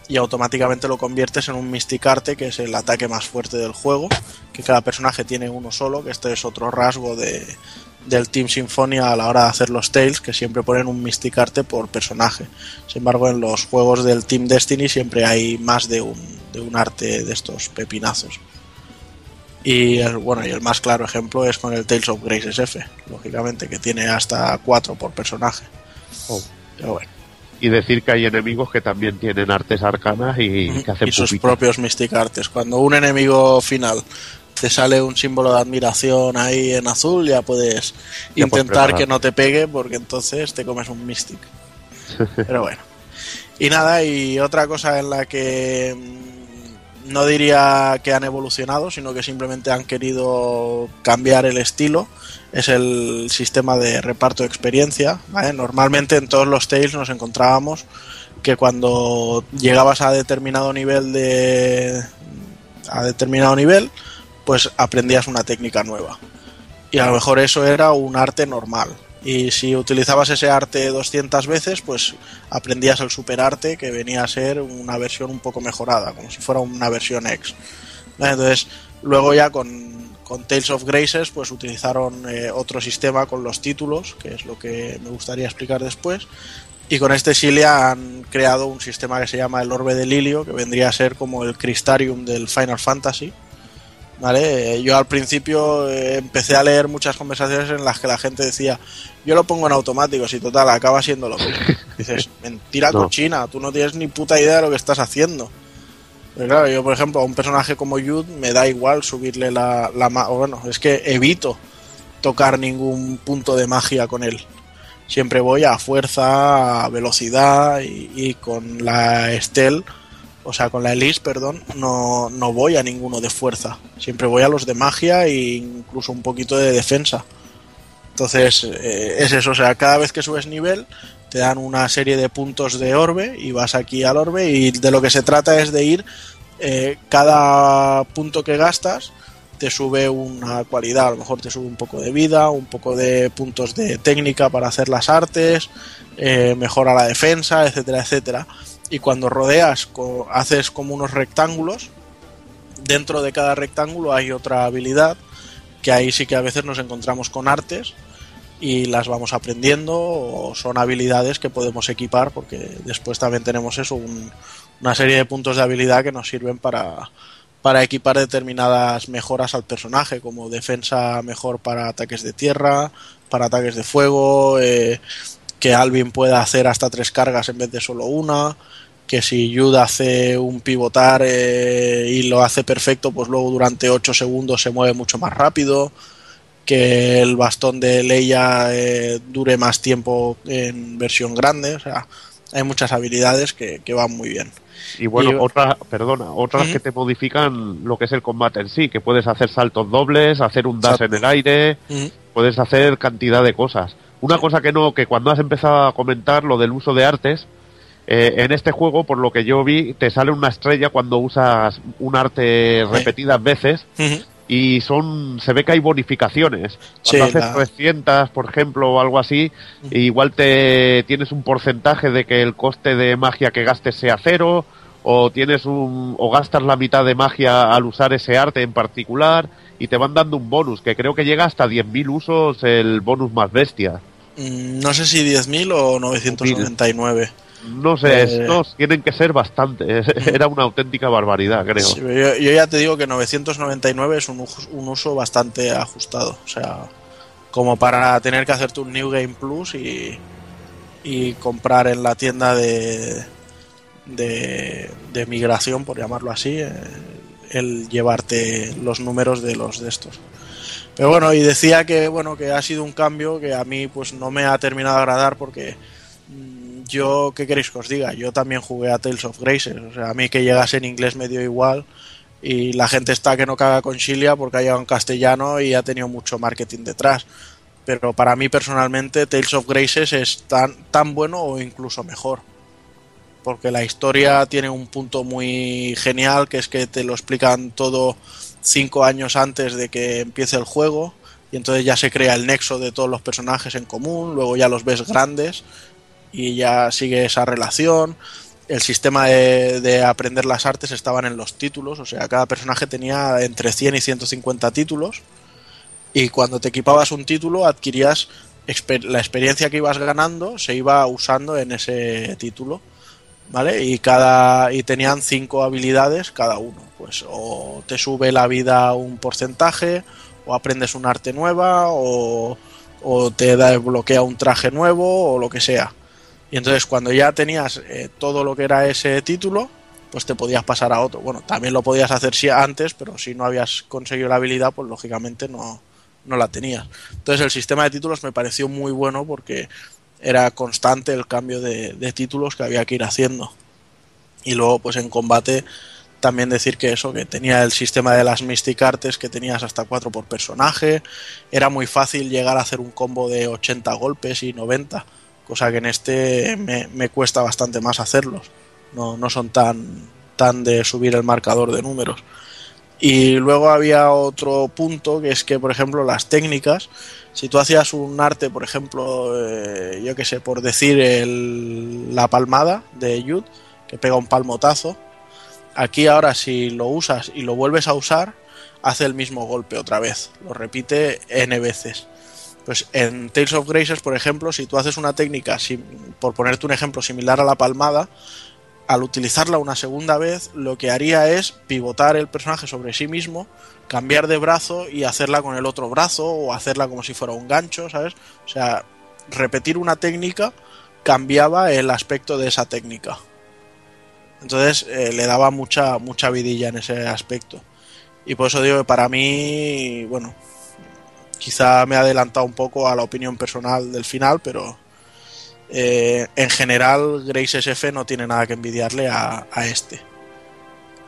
y automáticamente lo conviertes en un Mystic Arte, que es el ataque más fuerte del juego, que cada personaje tiene uno solo, que este es otro rasgo de, del Team Sinfonia a la hora de hacer los Tales, que siempre ponen un Mystic Arte por personaje. Sin embargo, en los juegos del Team Destiny siempre hay más de un, de un arte de estos pepinazos. Y el, bueno, y el más claro ejemplo es con el Tales of Grace SF, lógicamente, que tiene hasta cuatro por personaje. Oh. Pero bueno. Y decir que hay enemigos que también tienen artes arcanas y que hacen y sus pupitas. propios Mystic Artes. Cuando un enemigo final te sale un símbolo de admiración ahí en azul, ya puedes Ya intentar que no te pegue porque entonces te comes un Mystic. Pero bueno. Y nada, y otra cosa en la que mm, no diría que han evolucionado, sino que simplemente han querido cambiar el estilo, es el sistema de reparto de experiencia. ¿vale? Normalmente en todos los Tales nos encontrábamos que cuando llegabas a determinado nivel de a determinado nivel, pues aprendías una técnica nueva. Y a lo mejor eso era un arte normal. Y si utilizabas ese arte 200 veces, pues aprendías el superarte que venía a ser una versión un poco mejorada, como si fuera una versión X. Entonces, luego ya con, Tales of Graces, pues utilizaron eh, otro sistema con los títulos, que es lo que me gustaría explicar después. Y con este Cilia han creado un sistema que se llama el Orbe de Lilio, que vendría a ser como el Crystarium del Final Fantasy. ¿Vale? Eh, Yo al principio eh, empecé a leer muchas conversaciones en las que la gente decía, yo lo pongo en automático, si total, acaba siendo lo mismo. Dices, mentira No. cochina, tú no tienes ni puta idea de lo que estás haciendo. Pero claro, yo por ejemplo a un personaje como Yud me da igual subirle la, la o bueno, es que evito tocar ningún punto de magia con él. Siempre voy a fuerza, a velocidad y, y con la Estel, o sea, con la Elise, perdón, no, no voy a ninguno de fuerza. Siempre voy a los de magia e incluso un poquito de defensa. Entonces, eh, es eso, o sea, cada vez que subes nivel te dan una serie de puntos de orbe y vas aquí al orbe y de lo que se trata es de ir eh, cada punto que gastas te sube una cualidad, a lo mejor te sube un poco de vida, un poco de puntos de técnica para hacer las artes, eh, mejora la defensa, etcétera, etcétera. Y cuando rodeas, co- haces como unos rectángulos, dentro de cada rectángulo hay otra habilidad que ahí sí que a veces nos encontramos con artes y las vamos aprendiendo o son habilidades que podemos equipar porque después también tenemos eso, un- una serie de puntos de habilidad que nos sirven para, para equipar determinadas mejoras al personaje, como defensa mejor para ataques de tierra, para ataques de fuego, eh, que Alvin pueda hacer hasta tres cargas en vez de solo una, que si Yuda hace un pivotar eh, y lo hace perfecto, pues luego durante 8 segundos se mueve mucho más rápido, que el bastón de Leia eh, dure más tiempo en versión grande, o sea, hay muchas habilidades que, que van muy bien. Y bueno, Y- otras, perdona, otras Ujú. que te modifican lo que es el combate en sí, que puedes hacer saltos dobles, hacer un dash Exacto. en el aire, Ujú. puedes hacer cantidad de cosas. Una cosa que no, que cuando has empezado a comentar lo del uso de artes, eh, en este juego, por lo que yo vi, te sale una estrella cuando usas un arte repetidas veces y son se ve que hay bonificaciones. Sí, Cuando haces la- 300, por ejemplo, o algo así, igual te tienes un porcentaje de que el coste de magia que gastes sea cero o tienes un o gastas la mitad de magia al usar ese arte en particular y te van dando un bonus que creo que llega hasta 10.000 usos el bonus más bestia. Mm, No sé si 10.000 o 999. No sé, Eh. estos tienen que ser bastante. Era una auténtica barbaridad, creo. Sí, yo, yo ya te digo que 999 es un, un uso bastante ajustado. O sea, como para tener que hacerte un New Game Plus y, y comprar en la tienda de, de, de migración, por llamarlo así, eh, el llevarte los números de los de estos. Pero bueno, y decía que bueno que ha sido un cambio que a mí pues no me ha terminado de agradar porque mm, yo, ¿qué queréis que os diga? Yo también jugué a Tales of Graces, o sea, a mí que llegase en inglés me dio igual y la gente está que no caga con Chilia porque ha llegado en castellano y ha tenido mucho marketing detrás. Pero para mí personalmente Tales of Graces es tan, tan bueno o incluso mejor. Porque la historia tiene un punto muy genial que es que te lo explican todo cinco años antes de que empiece el juego y entonces ya se crea el nexo de todos los personajes en común, luego ya los ves grandes y ya sigue esa relación. El sistema de, de aprender las artes estaban en los títulos, o sea, cada personaje tenía entre 100 y 150 títulos y cuando te equipabas un título adquirías la experiencia que ibas ganando se iba usando en ese título. ¿Vale? Y cada y tenían cinco habilidades cada uno. Pues o te sube la vida un porcentaje, o aprendes un arte nueva, o, o te da, bloquea un traje nuevo, o lo que sea. Y entonces cuando ya tenías eh, todo lo que era ese título, pues te podías pasar a otro. Bueno, también lo podías hacer si antes, pero si no habías conseguido la habilidad, pues lógicamente no, no la tenías. Entonces el sistema de títulos me pareció muy bueno porque era constante el cambio de, de títulos que había que ir haciendo. Y luego, pues en combate, también decir que eso, que tenía el sistema de las Mystic Artes, que tenías hasta 4 por personaje. Era muy fácil llegar a hacer un combo de 80 golpes y 90, cosa que en este me, me cuesta bastante más hacerlos. No, no son tan, tan de subir el marcador de números. Y luego había otro punto que es que, por ejemplo, las técnicas, si tú hacías un arte, por ejemplo, eh, yo que sé, por decir el- la palmada de Yud, que pega un palmotazo, aquí ahora si lo usas y lo vuelves a usar, hace el mismo golpe otra vez, lo repite n veces. Pues en Tales of Graces, por ejemplo, si tú haces una técnica, por ponerte un ejemplo similar a la palmada, al utilizarla una segunda vez, lo que haría es pivotar el personaje sobre sí mismo, cambiar de brazo y hacerla con el otro brazo o hacerla como si fuera un gancho, ¿sabes? O sea, repetir una técnica cambiaba el aspecto de esa técnica. Entonces eh, le daba mucha, mucha vidilla en ese aspecto. Y por eso digo que para mí, bueno, quizá me he adelantado un poco a la opinión personal del final, pero eh, en general Grace SF no tiene nada que envidiarle a, a este.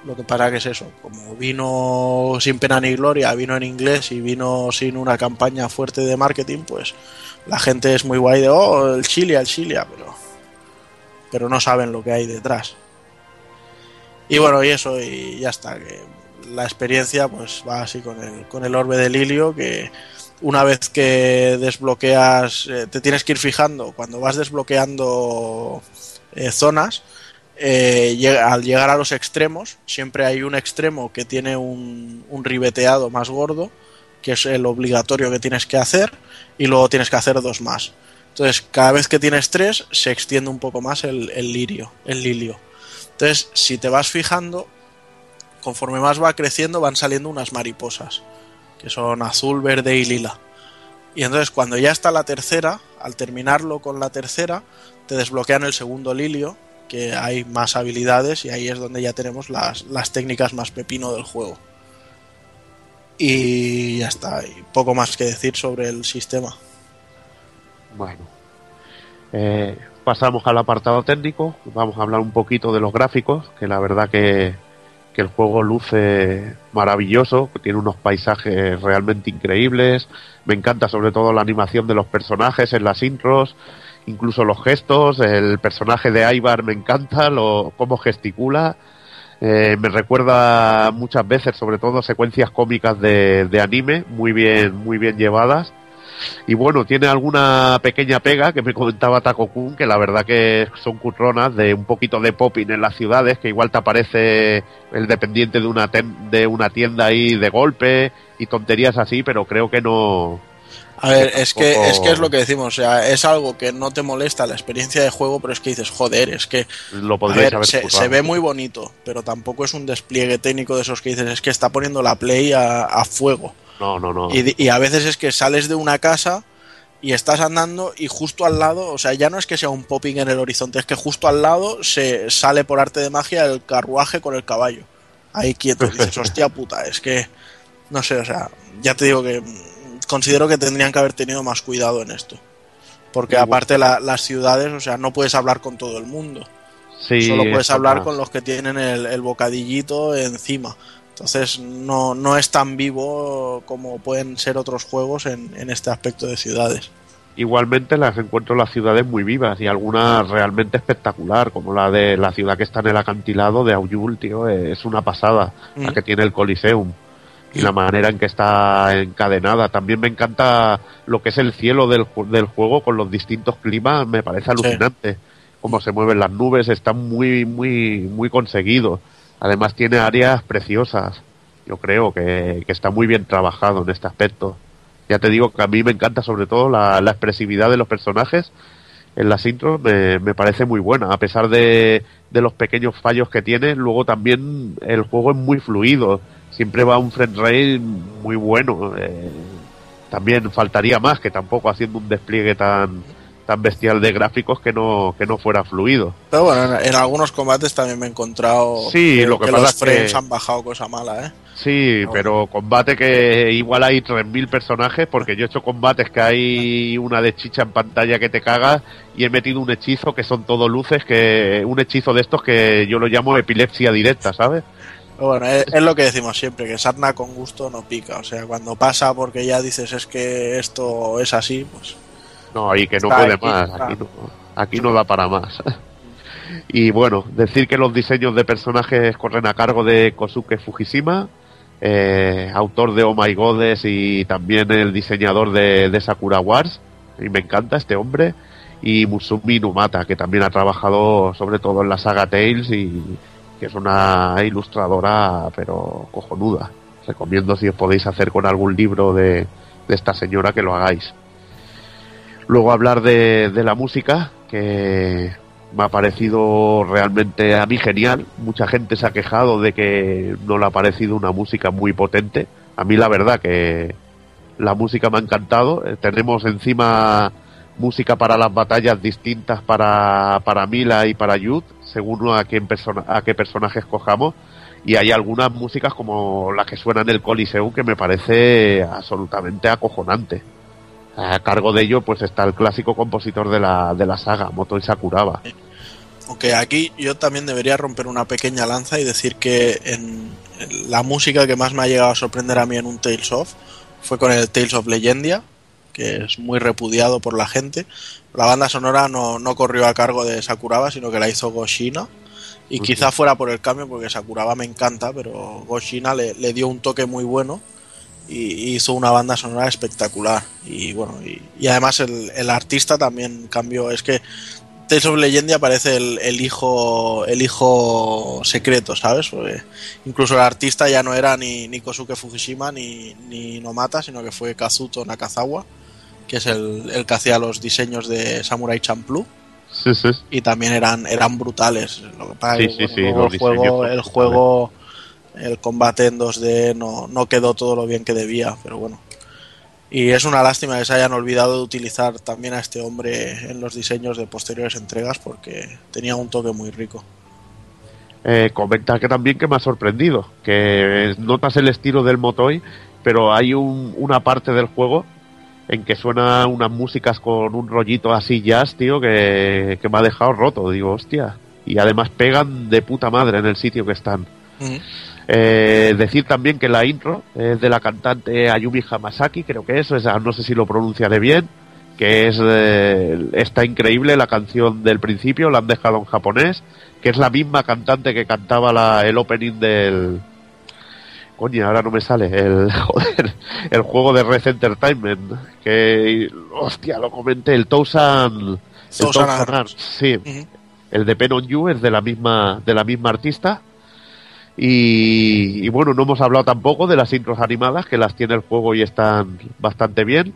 Lo que pasa que es eso, como vino sin pena ni gloria, vino en inglés y vino sin una campaña fuerte de marketing, pues la gente es muy guay de, oh, el Chilia, el Chilia, pero, pero no saben lo que hay detrás. Y bueno, y eso, y ya está, que la experiencia pues va así con el, con el orbe de Lilio, que una vez que desbloqueas, eh, te tienes que ir fijando, cuando vas desbloqueando eh, zonas, eh, al llegar a los extremos, siempre hay un extremo que tiene un, un ribeteado más gordo que es el obligatorio que tienes que hacer, y luego tienes que hacer dos más. Entonces, cada vez que tienes tres, se extiende un poco más el, el lirio, el lilio. Entonces, si te vas fijando, conforme más va creciendo, van saliendo unas mariposas, que son azul, verde y lila. Y entonces, cuando ya está la tercera, al terminarlo con la tercera, te desbloquean el segundo lilio, que hay más habilidades, y ahí es donde ya tenemos las, las técnicas más pepino del juego. Y ya está, poco más que decir sobre el sistema. Bueno, eh, pasamos al apartado técnico. Vamos a hablar un poquito de los gráficos, que la verdad que, que el juego luce maravilloso, tiene unos paisajes realmente increíbles. Me encanta sobre todo la animación de los personajes en las intros, incluso los gestos. El personaje de Ivar me encanta, lo, cómo gesticula. Eh, me recuerda muchas veces, sobre todo, secuencias cómicas de, de anime, muy bien, muy bien llevadas. Y bueno, tiene alguna pequeña pega que me comentaba Taco Kun, que la verdad que son curronas de un poquito de popping en las ciudades, que igual te aparece el dependiente de una, de una tienda ahí de golpe y tonterías así, pero creo que no. A ver, es que, es que es lo que decimos, o sea, es algo que no te molesta la experiencia de juego, pero es que dices, joder, es que Lo a ver, haber se, se ve muy bonito, pero tampoco es un despliegue técnico de esos que dices, es que está poniendo la play a, a fuego. No, no, no. Y, y a veces es que sales de una casa y estás andando y justo al lado, o sea, ya no es que sea un popping en el horizonte, es que justo al lado se sale por arte de magia el carruaje con el caballo. Ahí quieto, dices, hostia puta, es que, no sé, o sea, ya te digo que considero que tendrían que haber tenido más cuidado en esto. Porque aparte la- las ciudades, o sea, no puedes hablar con todo el mundo. Sí, Solo puedes hablar con los que tienen el, el bocadillito encima. Entonces no, no es tan vivo como pueden ser otros juegos en, en este aspecto de ciudades. Igualmente las encuentro las ciudades muy vivas y algunas realmente espectacular, como la de la ciudad que está en el acantilado de Auyul, tío, es una pasada, la Mm. que tiene el Coliseum y la manera en que está encadenada. También me encanta lo que es el cielo del, del juego con los distintos climas, me parece alucinante. Cómo se mueven las nubes, está muy, muy, muy conseguido. Además tiene áreas preciosas. Yo creo que, que está muy bien trabajado en este aspecto. Ya te digo que a mí me encanta sobre todo la, la expresividad de los personajes en las intros, me, me parece muy buena. A pesar de, de los pequeños fallos que tiene, luego también el juego es muy fluido. Siempre va un frame rate muy bueno. eh, también faltaría más que tampoco haciendo un despliegue tan tan bestial de gráficos que no que no fuera fluido. Pero bueno, en, en algunos combates también me he encontrado Sí, lo que pasa los es que- frames han bajado cosa mala, ¿eh? Sí, pero combate que igual hay 3.000 personajes, porque yo he hecho combates que hay una de chicha en pantalla que te caga y he metido un hechizo que son todo luces, que un hechizo de estos que yo lo llamo epilepsia directa, ¿sabes? Bueno, es, es lo que decimos siempre, que sarna con gusto no pica. O sea, cuando pasa porque ya dices es que esto es así, pues No, y que no puede aquí, más, aquí no, aquí no da para más. Y bueno, decir que los diseños de personajes corren a cargo de Kosuke Fujishima, eh, autor de Oh My Goddess y también el diseñador de, de Sakura Wars, y me encanta este hombre, y Musumi Numata, que también ha trabajado sobre todo en la saga Tales y que es una ilustradora pero cojonuda. Recomiendo si os podéis hacer con algún libro de, de esta señora que lo hagáis. Luego hablar de, de la música, que me ha parecido realmente a mí genial. Mucha gente se ha quejado de que no le ha parecido una música muy potente. A mí la verdad que la música me ha encantado. Eh, tenemos encima música para las batallas distintas para, para Mila y para Yud, según a, quién persona, a qué personaje escojamos. Y hay algunas músicas como la que suena en el Coliseum que me parece absolutamente acojonante. A cargo de ello, pues está el clásico compositor de la, de la saga, Motoi Sakuraba. Aunque aquí yo también debería romper una pequeña lanza y decir que en la música que más me ha llegado a sorprender a mí en un Tales of fue con el Tales of Legendia, que es muy repudiado por la gente. La banda sonora no, no corrió a cargo de Sakuraba, sino que la hizo Goshina. Y quizá fuera por el cambio, porque Sakuraba me encanta, pero Goshina le, le dio un toque muy bueno y hizo una banda sonora espectacular. Y bueno, y, y además el, el artista también cambió. Es que Tales of Legendia parece el, el hijo el hijo secreto, ¿sabes? Porque incluso el artista ya no era ni, ni Kosuke Fujishima ni, ni Nomata, sino que fue Kazuto Nakazawa, que es el, el que hacía los diseños de Samurai Champloo. Sí, sí. y también eran eran brutales. Lo que pasa Sí, que, sí, bueno, sí, el juego, el juego, el combate en 2D no, no quedó todo lo bien que debía, pero bueno. Y es una lástima que se hayan olvidado de utilizar también a este hombre en los diseños de posteriores entregas porque tenía un toque muy rico. Eh, comenta que también que me ha sorprendido, que notas el estilo del Motoy, pero hay un- una parte del juego en que suenan unas músicas con un rollito así jazz, tío, que, que me ha dejado roto. Digo, hostia. Y además pegan de puta madre en el sitio que están. Eh, decir también que la intro es de la cantante Ayumi Hamasaki, creo que eso, esa, no sé si lo pronunciaré bien, que es eh, está increíble la canción del principio, la han dejado en japonés, que es la misma cantante que cantaba la, el opening del coño, ahora no me sale el joder, el juego de Red Entertainment, que hostia, lo comenté, el Tousan el sí, el de Pen on You es de la misma de la misma artista y, y bueno, no hemos hablado tampoco de las intros animadas, que las tiene el juego y están bastante bien.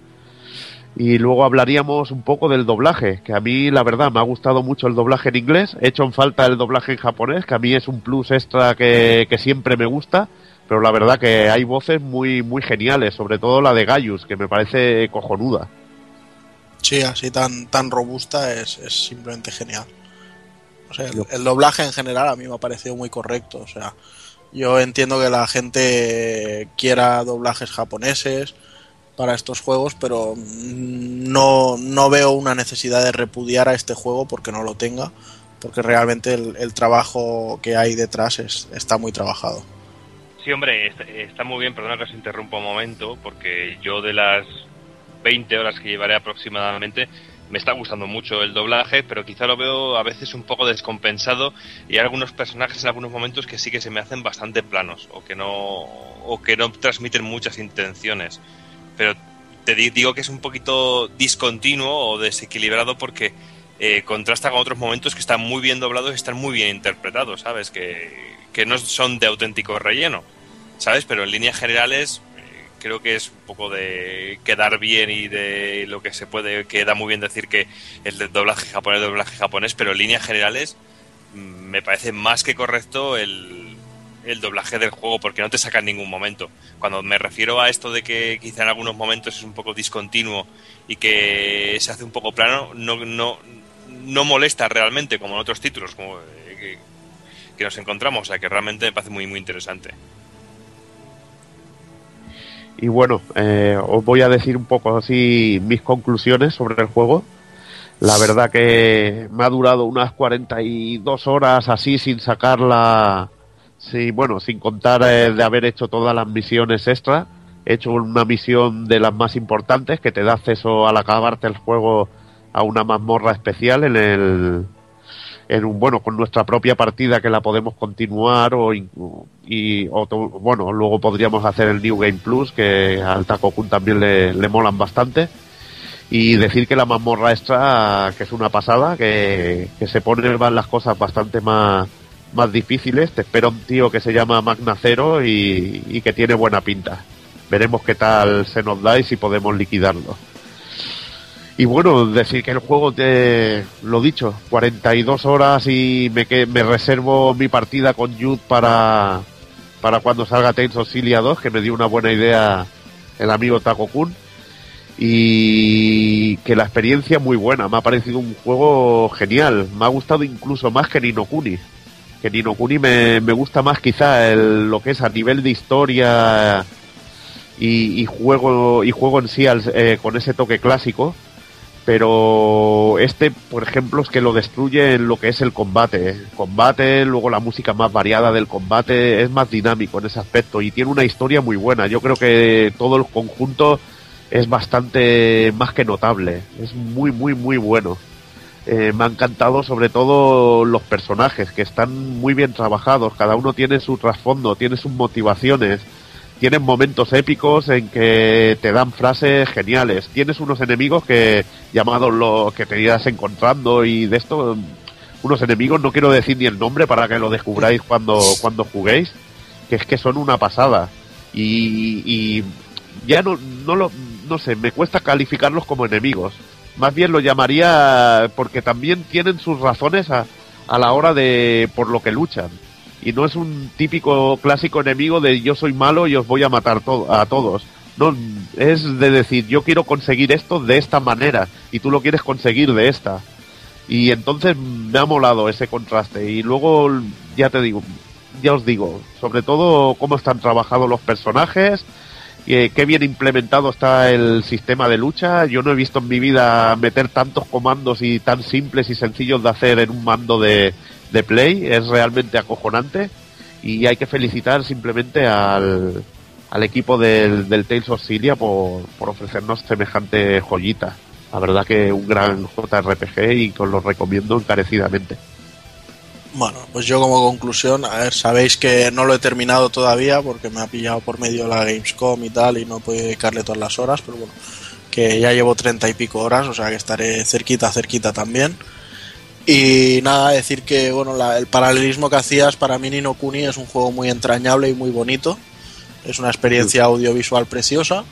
Y luego hablaríamos un poco del doblaje, que a mí la verdad me ha gustado mucho el doblaje en inglés. He hecho en falta el doblaje en japonés, que a mí es un plus extra que, que siempre me gusta. Pero la verdad que hay voces muy, muy geniales, sobre todo la de Gaius, que me parece cojonuda. Sí, así tan, tan robusta es, es simplemente genial. O sea, el, el doblaje en general a mí me ha parecido muy correcto. O sea, yo entiendo que la gente quiera doblajes japoneses para estos juegos, pero no, no veo una necesidad de repudiar a este juego porque no lo tenga, porque realmente el, el trabajo que hay detrás es, está muy trabajado. Sí, hombre, está, muy bien, perdona que os interrumpa un momento, porque yo de las 20 horas que llevaré aproximadamente, me está gustando mucho el doblaje, pero quizá lo veo a veces un poco descompensado y hay algunos personajes en algunos momentos que sí que se me hacen bastante planos o que no o que no transmiten muchas intenciones. Pero te di- digo que es un poquito discontinuo o desequilibrado porque eh, contrasta con otros momentos que están muy bien doblados y están muy bien interpretados, ¿sabes? Que, que no son de auténtico relleno, ¿sabes? Pero en líneas generales eh, creo que es un poco de quedar bien y de lo que se puede, queda muy bien decir que el doblaje japonés, doblaje japonés, pero en líneas generales mm, me parece más que correcto el, el doblaje del juego porque no te saca en ningún momento. Cuando me refiero a esto de que quizá en algunos momentos es un poco discontinuo y que se hace un poco plano, no, no, no molesta realmente como en otros títulos como, eh, que, nos encontramos. O sea que realmente me parece muy, muy interesante. Y bueno, eh, os voy a decir un poco así mis conclusiones sobre el juego. La verdad que me ha durado unas 42 horas así sin sacarla, sí, bueno, sin contar eh, de haber hecho todas las misiones extra. He hecho una misión de las más importantes que te da acceso al acabarte el juego a una mazmorra especial en el, en un, bueno, con nuestra propia partida que la podemos continuar o, y, o bueno, luego podríamos hacer el New Game Plus que al Takokun también le, le molan bastante. Y decir que la mazmorra extra que es una pasada que, que se ponen las cosas bastante más más difíciles. Te espera un tío que se llama Magna Cero y, y que tiene buena pinta. Veremos qué tal se nos da y si podemos liquidarlo y bueno, decir que el juego, te, lo dicho, 42 horas y me, que, me reservo mi partida con Jude para, para cuando salga Tales of Cilia 2, que me dio una buena idea el amigo Taco Kun. Y que la experiencia muy buena, me ha parecido un juego genial, me ha gustado incluso más que Nino Kuni. Que Nino Kuni me, me gusta más quizá el, lo que es a nivel de historia y, juego y juego en sí eh, con ese toque clásico pero este por ejemplo es que lo destruye en lo que es el combate. Combate luego la música más variada del combate es más dinámico en ese aspecto y tiene una historia muy buena. Yo creo que todo el conjunto es bastante más que notable. Es muy muy muy bueno. Eh, me ha encantado sobre todo los personajes que están muy bien trabajados. Cada uno tiene su trasfondo tiene sus motivaciones tienen momentos épicos en que te dan frases geniales. Tienes unos enemigos que llamados los que te irás encontrando y de esto unos enemigos, no quiero decir ni el nombre para que lo descubráis cuando, cuando juguéis, que es que son una pasada. Y, y ya no, no lo, no sé, me cuesta calificarlos como enemigos. Más bien lo llamaría porque también tienen sus razones a, a la hora de por lo que luchan. Y no es un típico clásico enemigo de yo soy malo y os voy a matar a todos. No, es de decir yo quiero conseguir esto de esta manera y tú lo quieres conseguir de esta. Y entonces me ha molado ese contraste. Y luego, ya te digo, ya os digo, sobre todo cómo están trabajados los personajes, y qué bien implementado está el sistema de lucha. Yo no he visto en mi vida meter tantos comandos y tan simples y sencillos de hacer en un mando de, de play. Es realmente acojonante. Y hay que felicitar simplemente al, al equipo del, del Tales of Cilia por, por ofrecernos semejante joyita. La verdad que un gran JRPG y os lo recomiendo encarecidamente. Bueno, pues yo como conclusión, a ver, sabéis que no lo he terminado todavía porque me ha pillado por medio la Gamescom y tal y no podido dedicarle todas las horas, pero bueno, que ya llevo treinta y pico horas, o sea que estaré cerquita, cerquita también. Y nada, decir que bueno, la- el paralelismo que hacías para mí Nino Kuni es un juego muy entrañable y muy bonito. Es una experiencia audiovisual preciosa,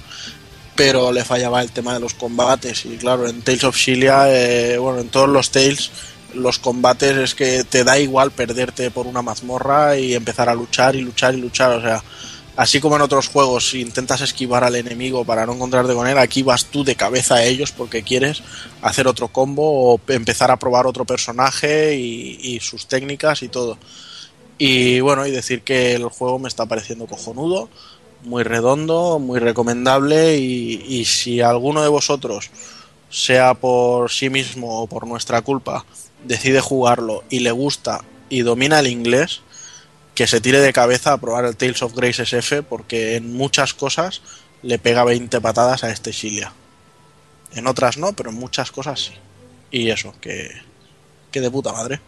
pero le fallaba el tema de los combates. Y claro, en Tales of Xillia, eh, bueno, en todos los Tales, los combates es que te da igual perderte por una mazmorra y empezar a luchar y luchar y luchar. O sea, así como en otros juegos si intentas esquivar al enemigo para no encontrarte con él, aquí vas tú de cabeza a ellos porque quieres hacer otro combo o empezar a probar otro personaje y, sus técnicas y todo. Y bueno, y decir que el juego me está pareciendo cojonudo, muy redondo, muy recomendable y si alguno de vosotros, sea por sí mismo o por nuestra culpa, decide jugarlo y le gusta y domina el inglés, que se tire de cabeza a probar el Tales of Grace SF porque en muchas cosas le pega 20 patadas a este Xilia. En otras no, pero en muchas cosas sí. Y eso, que, que de puta madre.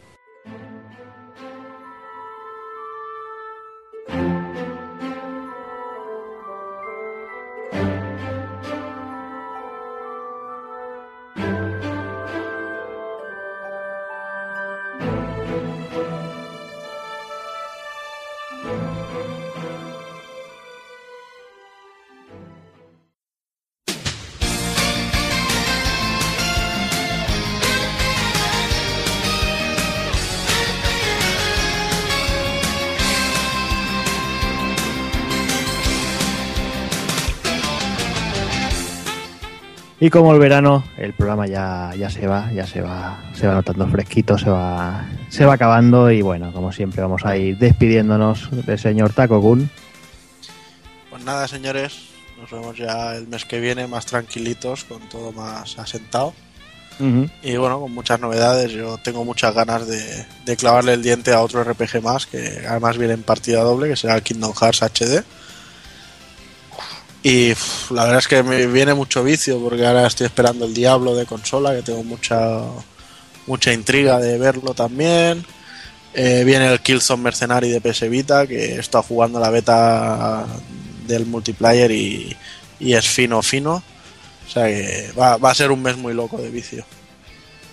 Y como el verano, el programa ya, ya se va, ya se va, se va notando fresquito, se va, se va acabando y bueno, como siempre vamos a ir despidiéndonos del señor Taco Kun. Pues nada, señores, nos vemos ya el mes que viene más tranquilitos, con todo más asentado. Y bueno, con muchas novedades. Yo tengo muchas ganas de, de clavarle el diente a otro RPG más, que además viene en partida doble, que será el Kingdom Hearts HD. Y la verdad es que me viene mucho vicio, porque ahora estoy esperando el Diablo de consola, que tengo mucha, mucha intriga de verlo también. Eh, viene el Killzone Mercenary de PS Vita, que está jugando la beta del multiplayer y, y es fino, fino. O sea que va, va a ser un mes muy loco de vicio.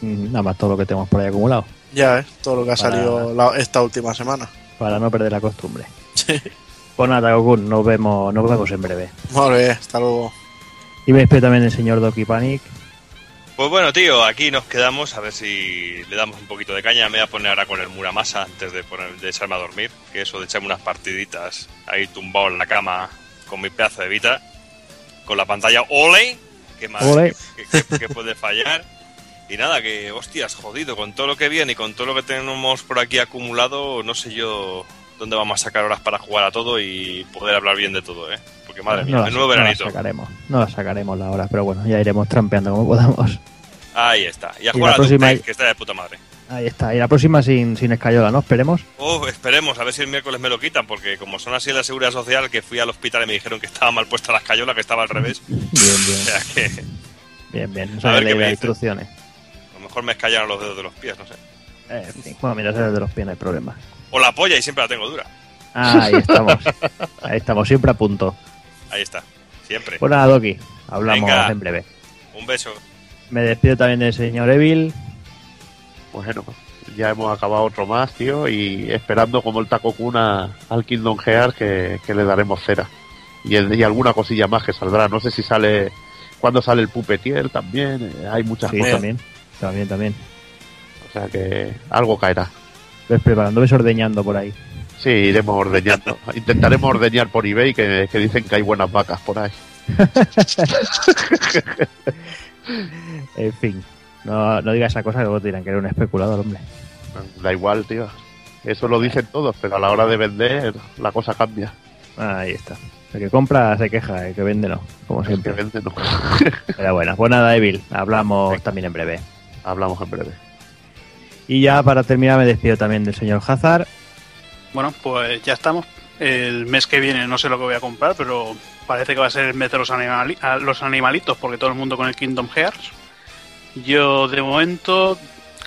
Nada más todo lo que tenemos por ahí acumulado, Ya, ¿eh? Todo lo que ha Para- salido la- esta última semana. para no perder la costumbre. Pues nada, Kun, nos vemos, nos vemos en breve. Muy bien, hasta luego. Y me despido también el señor Doki Panic. Pues bueno, tío, aquí nos quedamos a ver si le damos un poquito de caña. Me voy a poner ahora con el Muramasa antes de, poner, de echarme a dormir. Que eso de echarme unas partiditas ahí tumbado en la cama con mi pedazo de Vita. Con la pantalla OLE. ¿Qué más? Ole. ¿Qué, qué- qué puede fallar? Y nada, que hostias, jodido, con todo lo que viene y con todo lo que tenemos por aquí acumulado, no sé yo dónde vamos a sacar horas para jugar a todo y poder hablar bien de todo, ¿eh? Porque madre mía, no, menudo no la veranito. sacaremos, no la sacaremos la hora, pero bueno, ya iremos trampeando como podamos. Ahí está. Y a Y jugar la a próxima- DuckTales, que está de puta madre. Ahí está, y la próxima sin, sin escayola, ¿no? Esperemos. Oh, esperemos, a ver si el miércoles me lo quitan, porque como son así en la seguridad social, que fui al hospital y me dijeron que estaba mal puesta la escayola, que estaba al revés. Bien, O bien, sea que bien, bien. A Esa ver qué me instrucciones. a lo mejor me escallaron los dedos de los pies, no sé. Eh, en fin. Bueno, mira, ese es de los pies, no hay problema. O la polla y siempre la tengo dura. Ahí estamos. Ahí estamos, siempre a punto. Ahí está, siempre. Pues nada, Doki, hablamos Venga. en breve. Un beso. Me despido también del señor Evil. Bueno, ya hemos acabado otro más, tío, y esperando como el Taco Kuna al Kingdom Hearts que, que le daremos cera. Y, el- y alguna cosilla más que saldrá. No sé si sale. cuando sale el Pupetier también. eh, hay muchas Sí, cosas. también. También, también. O sea que algo caerá. Ves preparando, ves ordeñando por ahí. Sí, iremos ordeñando. Intentaremos ordeñar por eBay, que, que dicen que hay buenas vacas por ahí. En fin. No, no digas esa cosa que luego te dirán que eres un especulador, hombre. Da igual, tío. Eso lo dicen todos, pero a la hora de vender la cosa cambia. Ahí está. El que compra se queja, el que vende no, como El que siempre. vende no. Pero bueno, pues nada, Evil, hablamos también en breve. Hablamos en breve. Y ya para terminar me despido también del señor Hazard. Bueno, pues ya estamos. El mes que viene no sé lo que voy a comprar, pero parece que va a ser el mes de los, animali- a los animalitos, porque todo el mundo con el Kingdom Hearts. Yo de momento,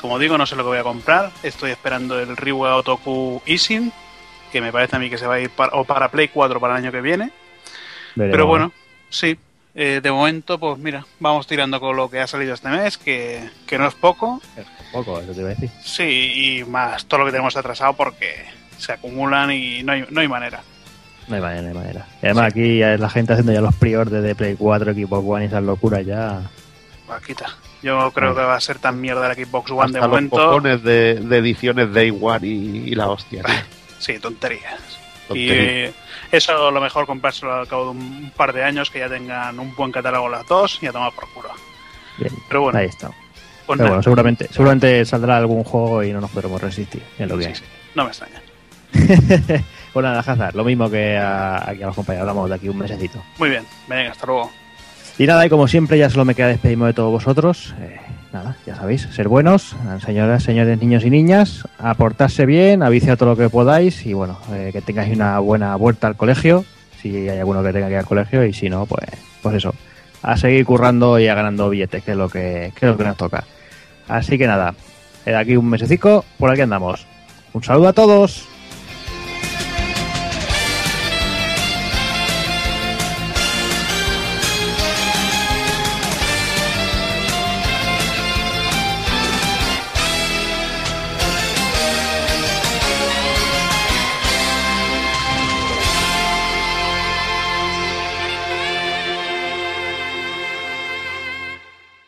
como digo, no sé lo que voy a comprar. Estoy esperando el Ryuga Otoku Isin, que me parece a mí que se va a ir para, o para Play 4 para el año que viene. Veremos. Pero bueno, sí. Eh, de momento, pues mira, vamos tirando con lo que ha salido este mes, que, que no es poco. Poco, eso te iba a decir. Sí, y más todo lo que tenemos atrasado porque se acumulan y no hay, no hay manera. No hay manera, no hay manera. Y además aquí ya la gente haciendo ya los pre-orders de Play 4, Xbox One y esas locuras ya. Vaquita. Yo creo que va a ser tan mierda la Xbox One de Hasta los momento. cojones de, de ediciones Day One y, y la hostia. tío. Sí, tonterías. Y eh, eso lo mejor comprárselo al cabo de un par de años que ya tengan un buen catálogo las dos y a tomar por culo. Bien, Pero bueno, ahí está. pues Pero bueno, seguramente, seguramente saldrá algún juego y no nos podremos resistir. Es lo que sí, hay. sí, no me extraña. pues nada, Hazard, lo mismo que a, aquí a los compañeros, hablamos de aquí un mesecito. Muy bien, venga, hasta luego. Y nada, y como siempre, ya solo me queda despedirme de todos vosotros. Eh, nada, ya sabéis, ser buenos, señoras, señores, niños y niñas, aportarse bien, a viciar todo lo que podáis y bueno, eh, que tengáis una buena vuelta al colegio, si hay alguno que tenga que ir al colegio, y si no, pues, pues eso, a seguir currando y a ganando billetes, que es lo que, que es lo que nos toca. Así que nada, de aquí un mesecico, por aquí andamos. Un saludo a todos.